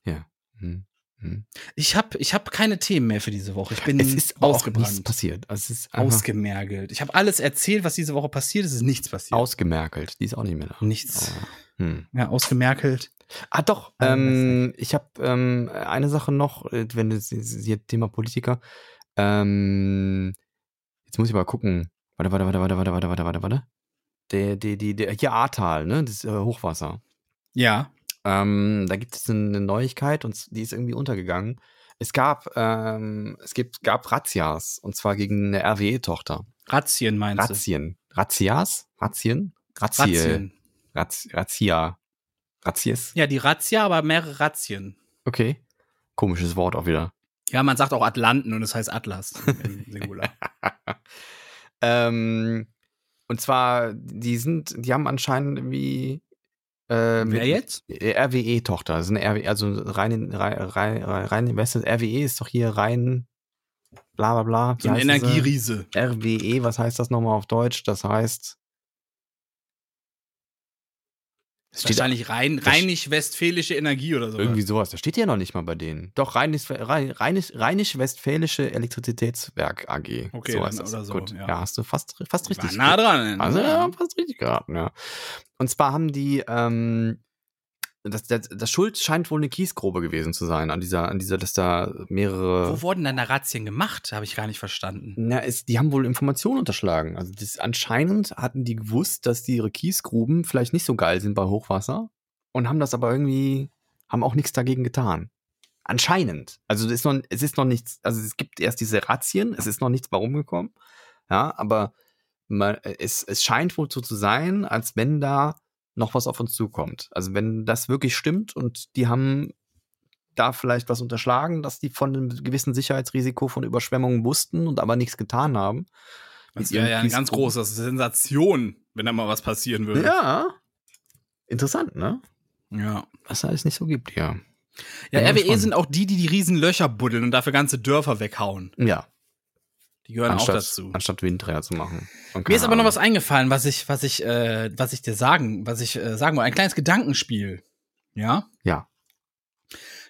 ja. Hm. Hm. Ich habe ich hab keine themen mehr für diese Woche. Ich bin Es ist auch nichts ausgebrannt. passiert. Also es ist Ausgemergelt. Ich habe alles erzählt, was diese Woche passiert ist. Es ist nichts passiert. ausgemerkelt. Die ist auch nicht mehr da. Nichts. Aber, hm. Ja, ausgemerkelt. Ah, doch. Ähm, ich habe ähm, eine Sache noch, äh, wenn das das- Thema Politiker. Ähm, jetzt muss ich mal gucken. Warte, warte, warte, warte, warte, warte, warte, warte, warte. Der, der, der, der, hier Ahrtal, ne? Das äh, Hochwasser. Ja. Ähm, da gibt es eine Neuigkeit und die ist irgendwie untergegangen. Es gab, ähm, es gibt, gab Razzias und zwar gegen eine RWE-Tochter. Razzien meinst du? Razzien. Razzias? Razzien? Razzie. Razzien. Razz, Razzia. Razzies? Ja, die Razzia, aber mehrere Razzien. Okay. Komisches Wort auch wieder. Ja, man sagt auch Atlanten und es heißt Atlas im Singular. ähm, und zwar, die sind, die haben anscheinend irgendwie. Äh, Wer jetzt? RWE-Tochter. Das also rein, rein, rein, du, RWE ist doch hier rein, bla bla bla. Wie So ein? Energieriese. RWE, was heißt das nochmal auf Deutsch? Das heißt. Es steht Wahrscheinlich rein, rheinisch-westfälische Energie oder so. irgendwie sowas. Das steht ja noch nicht mal bei denen. Doch, Rheinisch- Rhein- Rheinisch- Rheinisch-Westfälische Elektrizitätswerk AG. Okay, so dann oder so, Gut, ja. ja. hast du fast, fast War richtig. nah dran. Also, ja, fast richtig geraten, ja. Und zwar haben die, ähm, das, das, das Schuld scheint wohl eine Kiesgrube gewesen zu sein, an dieser, an dieser, dass da mehrere. Wo wurden denn da Razzien gemacht? Habe ich gar nicht verstanden. Na, es, die haben wohl Informationen unterschlagen. Also das, anscheinend hatten die gewusst, dass die ihre Kiesgruben vielleicht nicht so geil sind bei Hochwasser und haben das aber irgendwie, haben auch nichts dagegen getan. Anscheinend. Also es ist noch, es ist noch nichts, also es gibt erst diese Razzien, es ist noch nichts bei rumgekommen. Ja, aber man, es, es scheint wohl so zu sein, als wenn da noch was auf uns zukommt. Also wenn das wirklich stimmt und die haben da vielleicht was unterschlagen, dass die von einem gewissen Sicherheitsrisiko von Überschwemmungen wussten und aber nichts getan haben. Das wäre ja eine ganz große Sensation, wenn da mal was passieren würde. Ja. Interessant, ne? Ja. Was es alles nicht so gibt, ja. Ja, Ja, RWE sind auch die, die die riesen Löcher buddeln und dafür ganze Dörfer weghauen. Ja. Die gehören auch Anstatt, dazu. anstatt Windräder zu machen. Mir ist aber noch was eingefallen, was ich, was ich, äh, was ich dir sagen, was ich äh, sagen wollte. Ein kleines Gedankenspiel. Ja? Ja.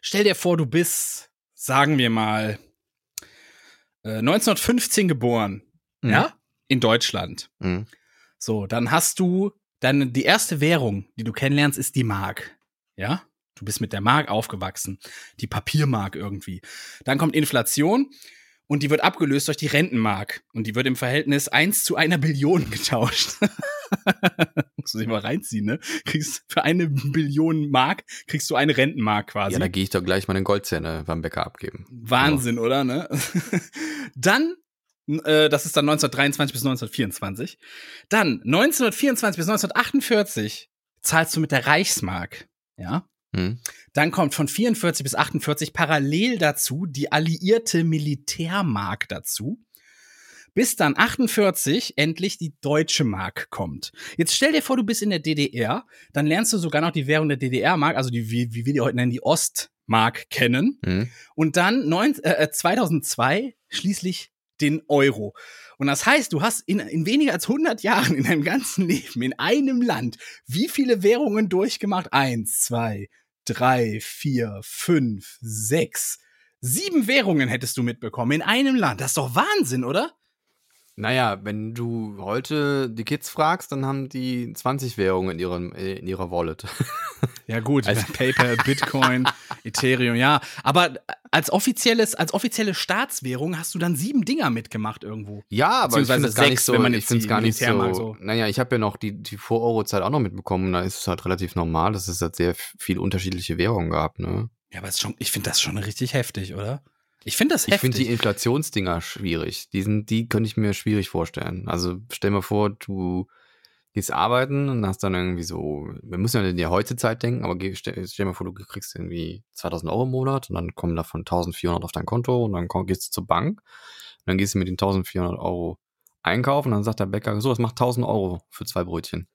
Stell dir vor, du bist, sagen wir mal, äh, 1915 geboren, Mhm. ja, in Deutschland. Mhm. So, dann hast du dann die erste Währung, die du kennenlernst, ist die Mark. Ja? Du bist mit der Mark aufgewachsen. Die Papiermark irgendwie. Dann kommt Inflation und die wird abgelöst durch die Rentenmark. Und die wird im Verhältnis 1 zu einer Billion getauscht. Musst du dich mal reinziehen, ne? Kriegst für eine Billion Mark kriegst du eine Rentenmark quasi. Ja, da gehe ich doch gleich meine Goldzähne beim Bäcker abgeben. Wahnsinn, oder? Ne? Dann, äh, das ist dann 1923 bis 1924. Dann 1924 bis 1948 zahlst du mit der Reichsmark. Ja. Hm. Dann kommt von 44 bis 48 parallel dazu die alliierte Militärmark dazu. Bis dann 48 endlich die deutsche Mark kommt. Jetzt stell dir vor, du bist in der DDR, dann lernst du sogar noch die Währung der DDR-Mark, also die, wie, wie wir die heute nennen, die Ostmark kennen. Hm. Und dann neun, äh, 2002 schließlich den Euro. Und das heißt, du hast in, in weniger als 100 Jahren in deinem ganzen Leben in einem Land wie viele Währungen durchgemacht? Eins, zwei, drei, vier, fünf, sechs, sieben Währungen hättest du mitbekommen in einem Land. Das ist doch Wahnsinn, oder? Naja, wenn du heute die Kids fragst, dann haben die 20 Währungen in, ihrem, äh, in ihrer Wallet. Ja gut, Also- PayPal, Bitcoin, Ethereum, ja. Aber als offizielles, als offizielle Staatswährung hast du dann sieben Dinger mitgemacht irgendwo. Ja, aber ich finde es gar nicht sechs, so, wenn man ich finde es gar nicht so, so- naja, ich habe ja noch die, die Vor-Euro-Zeit auch noch mitbekommen, da ist es halt relativ normal, dass es halt sehr viel unterschiedliche Währungen gab, ne? Ja, aber schon, ich finde das schon richtig heftig, oder? Ich finde das Ich finde heftig. die Inflationsdinger schwierig. Die, sind, die könnte ich mir schwierig vorstellen. Also stell mal vor, du gehst arbeiten und hast dann irgendwie so, wir müssen ja in die heutige Zeit denken, aber stell, stell mal vor, du kriegst irgendwie 2000 Euro im Monat und dann kommen davon 1400 auf dein Konto und dann komm, gehst du zur Bank und dann gehst du mit den 1400 Euro einkaufen und dann sagt der Bäcker, so, das macht 1000 Euro für zwei Brötchen.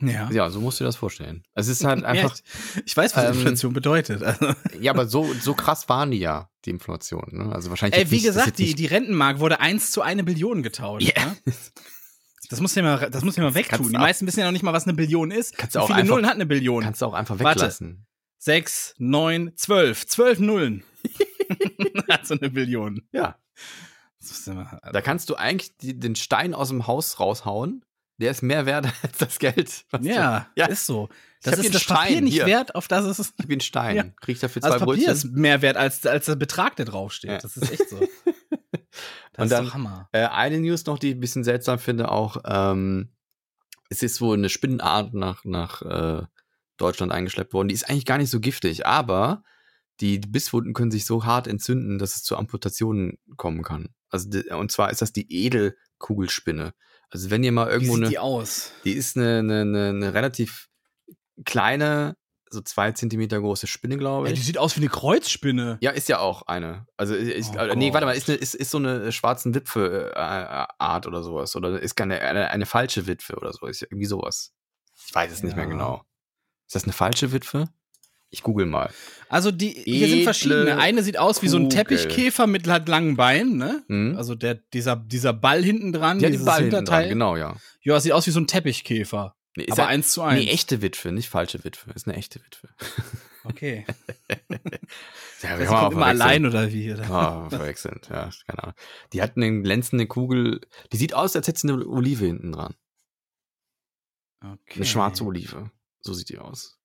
Ja. Ja, so musst du dir das vorstellen. Es ist halt Ja, einfach, ich, ich weiß, was ähm, Inflation bedeutet. Also, ja, aber so, so krass waren die ja, die Inflation. Ne? Also wahrscheinlich. ey, wie nicht- gesagt, die, die Rentenmark wurde eins zu eine Billion getauscht. Ja. Ne? Das muss ja mal, das muss ja mal wegtun. Die meisten wissen ja noch nicht mal, was eine Billion ist. Kannst du Wie auch viele einfach- Nullen hat eine Billion? Kannst du auch einfach Warte. weglassen. Sechs, neun, zwölf. Zwölf Nullen. also eine Billion. Ja. Da kannst du eigentlich die, den Stein aus dem Haus raushauen. Der ist mehr wert als das Geld. was du- ja, ja. ist so. Das ist das Papier Stein, nicht hier. wert, auf das es ist. Ich bin Stein. Ja. Krieg ich dafür zwei Also Papier Brötchen. ist mehr wert als, als der Betrag, der draufsteht. Ja. Das ist echt so. Das Und ist dann- doch Hammer. Äh, eine News noch, die ich ein bisschen seltsam finde, auch, ähm, es ist wohl eine Spinnenart nach, nach äh, Deutschland eingeschleppt worden. Die ist eigentlich gar nicht so giftig, aber die Bisswunden können sich so hart entzünden, dass es zu Amputationen kommen kann. Also, und zwar ist das die Edelkugelspinne. Also, wenn ihr mal Wie irgendwo sieht eine. die aus? Die ist eine, eine, eine, eine relativ kleine, so zwei Zentimeter große Spinne, glaube Ja, ich. die sieht aus wie eine Kreuzspinne. Ja, ist ja auch eine. Also ich, Oh äh, nee, warte mal, Gott. ist, eine, ist, ist so eine schwarzen Witwe äh, Art oder sowas oder ist keine eine, eine falsche Witwe oder so, ist ja irgendwie sowas. Ich weiß es nicht mehr Ja. genau. Ist das eine falsche Witwe? Ich google mal. Also die hier sind Edle verschiedene. Eine sieht aus wie so ein. Teppichkäfer mit halt langen Beinen, ne? Hm? Also der dieser dieser Ball hinten dran, den dieses Ball Hinterteil. dran, genau, ja. Ja, sieht aus wie so ein Teppichkäfer. Nee, ist aber ja- eins zu eins. Nee, echte Witwe, nicht falsche Witwe. Ist eine echte Witwe. Okay. Ja, Sie kommt immer allein oder wie? Oder? Ah, verwechselt, ja, keine Ahnung. Die hat eine glänzende Kugel, die sieht aus, als hätte sie eine Olive hinten dran. Okay. Eine schwarze Olive. So sieht die aus.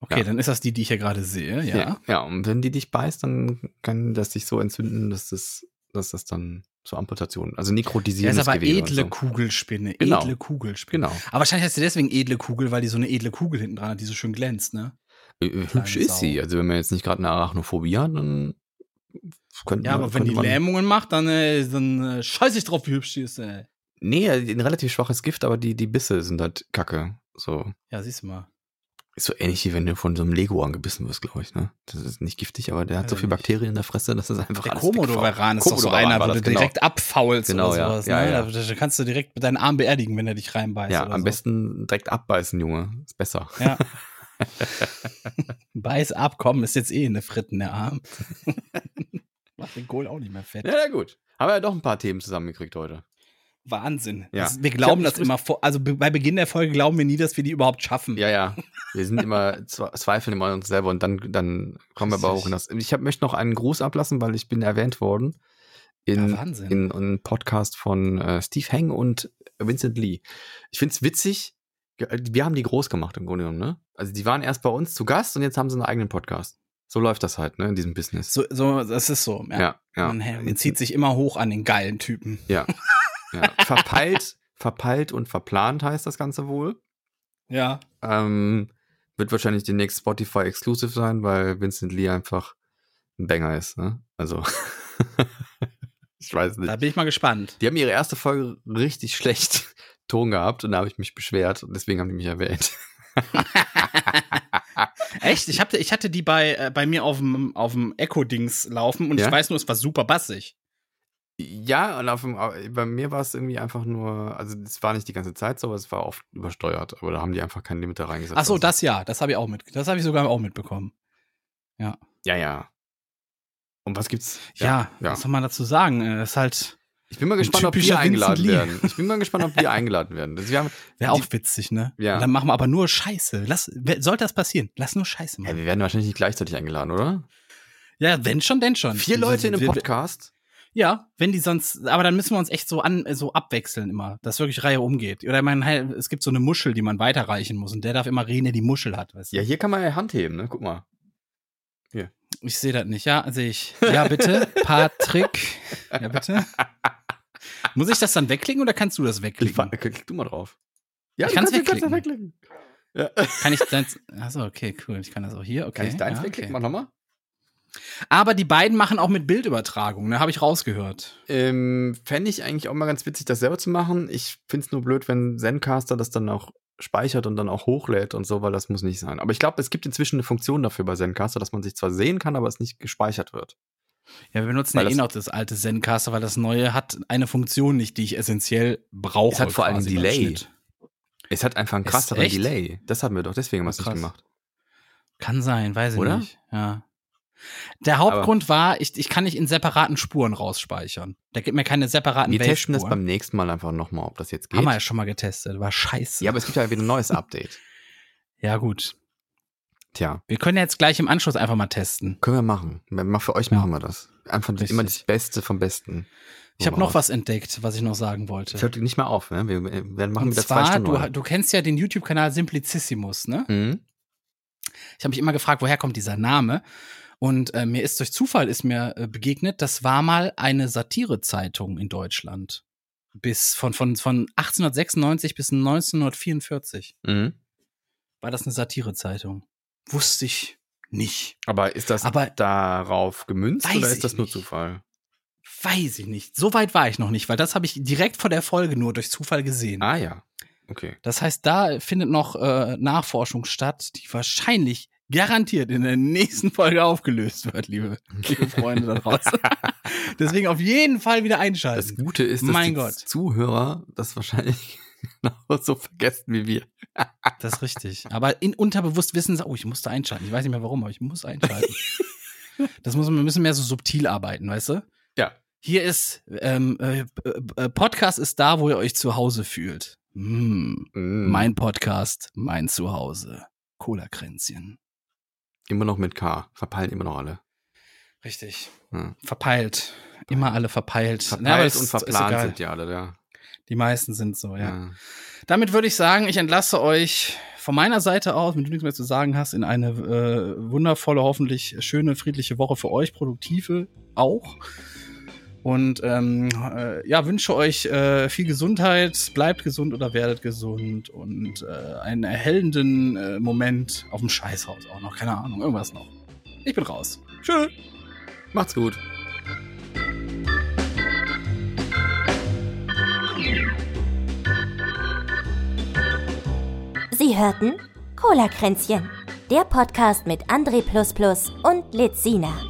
Okay, Ja. dann ist das die, die ich hier gerade sehe, ja. Ja. ja, und wenn die dich beißt, dann kann das sich so entzünden, dass das, dass das dann zur Amputation, also Ja, nekrotisierendes ist aber Gewebe edle so. Kugelspinne. Genau. Edle Kugelspinne. Genau. Aber wahrscheinlich heißt sie deswegen edle Kugel, weil die so eine edle Kugel hinten dran hat, die so schön glänzt, ne? Äh, äh, Hübsch ist sie. Also wenn man jetzt nicht gerade eine Arachnophobie hat, dann könnte Ja, man, aber wenn die man, Lähmungen macht, dann, äh, dann äh, scheiß ich drauf, wie hübsch die ist, ey. Nee, ein relativ schwaches Gift, aber die, die Bisse sind halt kacke. So. Ja, siehst du mal. Ist so ähnlich wie wenn du von so einem Lego angebissen wirst, glaube ich, ne? Das ist nicht giftig, aber der hat so Weiß viel. Bakterien in der Fresse, dass es einfach Der alles Komodo-Varan ist doch so einer, wo du direkt abfaulst Genau, oder sowas. Ja, ne? ja. Da, da kannst du direkt mit deinen Arm beerdigen, wenn er dich reinbeißt. Ja, am so. besten direkt abbeißen, Junge. Ist besser. Ja. Beiß ab, komm, ist jetzt eh in der Fritten der Arm. Macht den Kohl auch nicht mehr fett. Ja, na gut. Haben wir ja doch ein paar Themen zusammengekriegt heute. Wahnsinn. Ja. Das, wir glauben das immer vor, also be- bei Beginn der Folge glauben wir nie, dass wir die überhaupt schaffen. Ja, ja. Wir sind immer, zwe- zweifeln immer an uns selber und dann, dann kommen wir aber hoch in das. Ich hab, möchte noch einen Gruß ablassen, weil ich bin erwähnt worden in, Ja, Wahnsinn. in, in einem Podcast von äh, Steve Heng und Vincent Lee. Ich find's witzig. ge- Wir haben die groß gemacht im Grunde genommen, ne? Also die waren erst bei uns zu Gast und jetzt haben sie einen eigenen Podcast. So läuft das halt, ne, in diesem Business. So, so, das ist so. Ja. ja, ja. Man, man zieht sich immer hoch an den geilen Typen. Ja. ja. Verpeilt, verpeilt und verplant heißt das Ganze wohl. Ja. Ähm, wird wahrscheinlich demnächst Spotify exclusive sein, weil Vincent Lee einfach ein Banger ist. Ne? Also, ich weiß Da nicht. bin ich mal gespannt. Die haben ihre erste Folge richtig schlecht Ton gehabt und da habe ich mich beschwert und deswegen haben die mich erwähnt. Echt? Ich, hab, ich hatte die bei, äh, bei mir auf dem auf dem Echo-Dings laufen und Ja? ich weiß nur, es war super bassig. Ja, und auf dem, bei mir war es irgendwie einfach nur, also es war nicht die ganze Zeit so, aber es war oft übersteuert. Aber da haben die einfach kein Limit da reingesetzt. Ach so, Also, das ja, das habe ich auch mit, das habe ich sogar auch mitbekommen. Ja, ja. Und was gibt's? Ja, ja. was soll man dazu sagen? Äh, ist halt, Ich bin mal gespannt, ob wir eingeladen werden. Ich bin mal gespannt, ob wir eingeladen werden. Das, wir haben, wäre auch witzig, ne? Ja. Und dann machen wir aber nur Scheiße. Lass, sollte das passieren? Lass nur Scheiße Ja, machen. wir werden wahrscheinlich nicht gleichzeitig eingeladen, oder? Ja, wenn schon, denn schon. Vier Leute in einem Podcast? Ja, wenn die sonst, aber dann müssen wir uns echt so an, so abwechseln immer, dass wirklich Reihe umgeht. Oder man, halt, es gibt so eine Muschel, die man weiterreichen muss und der darf immer reden, der die Muschel hat, weißt du? Ja, hier kann man ja Hand heben, ne? Guck mal. Ich sehe das nicht, ja, sehe ich. Ja, bitte, Patrick. Ja, bitte. Muss ich das dann wegklicken oder kannst du das Klick, wegklicken? klick du mal drauf. Ja, Ich kannst da wegklicken. wegklicken. Ja. Kann ich deins, achso, okay, cool, ich kann das auch hier, okay. Kann ich deins ja, wegklicken? okay. Mach nochmal. Aber die beiden machen auch mit Bildübertragung, ne, habe ich rausgehört. Ähm, Fände ich eigentlich auch mal ganz witzig, das selber zu machen. Ich finde es nur blöd, wenn Zencaster das dann auch speichert und dann auch hochlädt und so, weil das muss nicht sein. Aber ich glaube, es gibt inzwischen eine Funktion dafür bei Zencaster, dass man sich zwar sehen kann, aber es nicht gespeichert wird. Ja, wir benutzen Weil ja eh noch das alte Zencaster, weil das neue hat eine Funktion nicht, die ich essentiell brauche. Es hat vor allem beim Delay. Es hat einfach einen krasseren? Delay. Das haben wir doch, deswegen Oh, nicht krass. gemacht. Kann sein, weiß ich Oder? nicht. Ja. Der Hauptgrund war, ich, ich kann nicht in separaten Spuren rausspeichern. Der gibt mir keine separaten Wir testen das beim nächsten Mal einfach nochmal, ob das jetzt geht. Haben wir ja schon mal getestet, war scheiße. Ja, aber es gibt ja wieder ein neues Update. ja, gut. Tja, Wir können ja jetzt gleich im Anschluss einfach mal testen. können wir machen. Für euch Ja. machen wir das. Einfach Richtig. immer das Beste vom Besten. Ich habe noch was entdeckt, was ich noch sagen wollte. Ich hört nicht mehr auf, ne? Wir werden machen Und wieder zwei zwar, Stunden. du, du kennst ja den YouTube-Kanal Simplicissimus, ne? Mhm. Ich habe mich immer gefragt, woher kommt dieser Name? Und äh, mir ist durch Zufall ist mir äh, begegnet, das war mal eine Satirezeitung in Deutschland. Bis von, von, von 1896 bis 1944 Mhm. war das eine Satirezeitung. Wusste ich nicht. Aber ist das Aber- darauf gemünzt oder ist das nur nicht. Zufall? Weiß ich nicht. So weit war ich noch nicht, weil das habe ich direkt vor der Folge nur durch Zufall gesehen. Ah ja. Okay. Das heißt, da findet noch äh, Nachforschung statt, die wahrscheinlich garantiert in der nächsten Folge aufgelöst wird, liebe, liebe Freunde da draußen. Deswegen auf jeden Fall wieder Das einschalten. Gute ist, dass Mein die Gott. Zuhörer das wahrscheinlich genauso vergessen wie wir. Das ist richtig. Aber in unterbewusst wissen sie, oh, ich musste einschalten. Ich weiß nicht mehr warum, aber ich muss einschalten. das muss, wir müssen mehr so subtil arbeiten, weißt du? Ja. Hier ist, ähm, äh, äh, Podcast ist da, wo ihr euch zu Hause fühlt. Hm, Mm. Mein Podcast, mein Zuhause. Cola-Kränzchen. Immer noch mit K. Verpeilen immer noch alle. Richtig. Ja. Verpeilt. Immer alle verpeilt. Verpeilt Na, und verplant sind die alle, ja. Die meisten sind so, ja. ja. Damit würde ich sagen, ich entlasse euch von meiner Seite aus, wenn du nichts mehr zu sagen hast, in eine äh, wundervolle, hoffentlich schöne, friedliche Woche für euch, produktive auch. Und ähm, äh, ja, wünsche euch äh, viel Gesundheit, bleibt gesund oder werdet gesund und äh, einen erhellenden äh, Moment auf dem Scheißhaus auch noch, keine Ahnung, irgendwas noch. Ich bin raus. Tschö. Macht's gut. Sie hörten Cola-Kränzchen, der Podcast mit André und Lizina.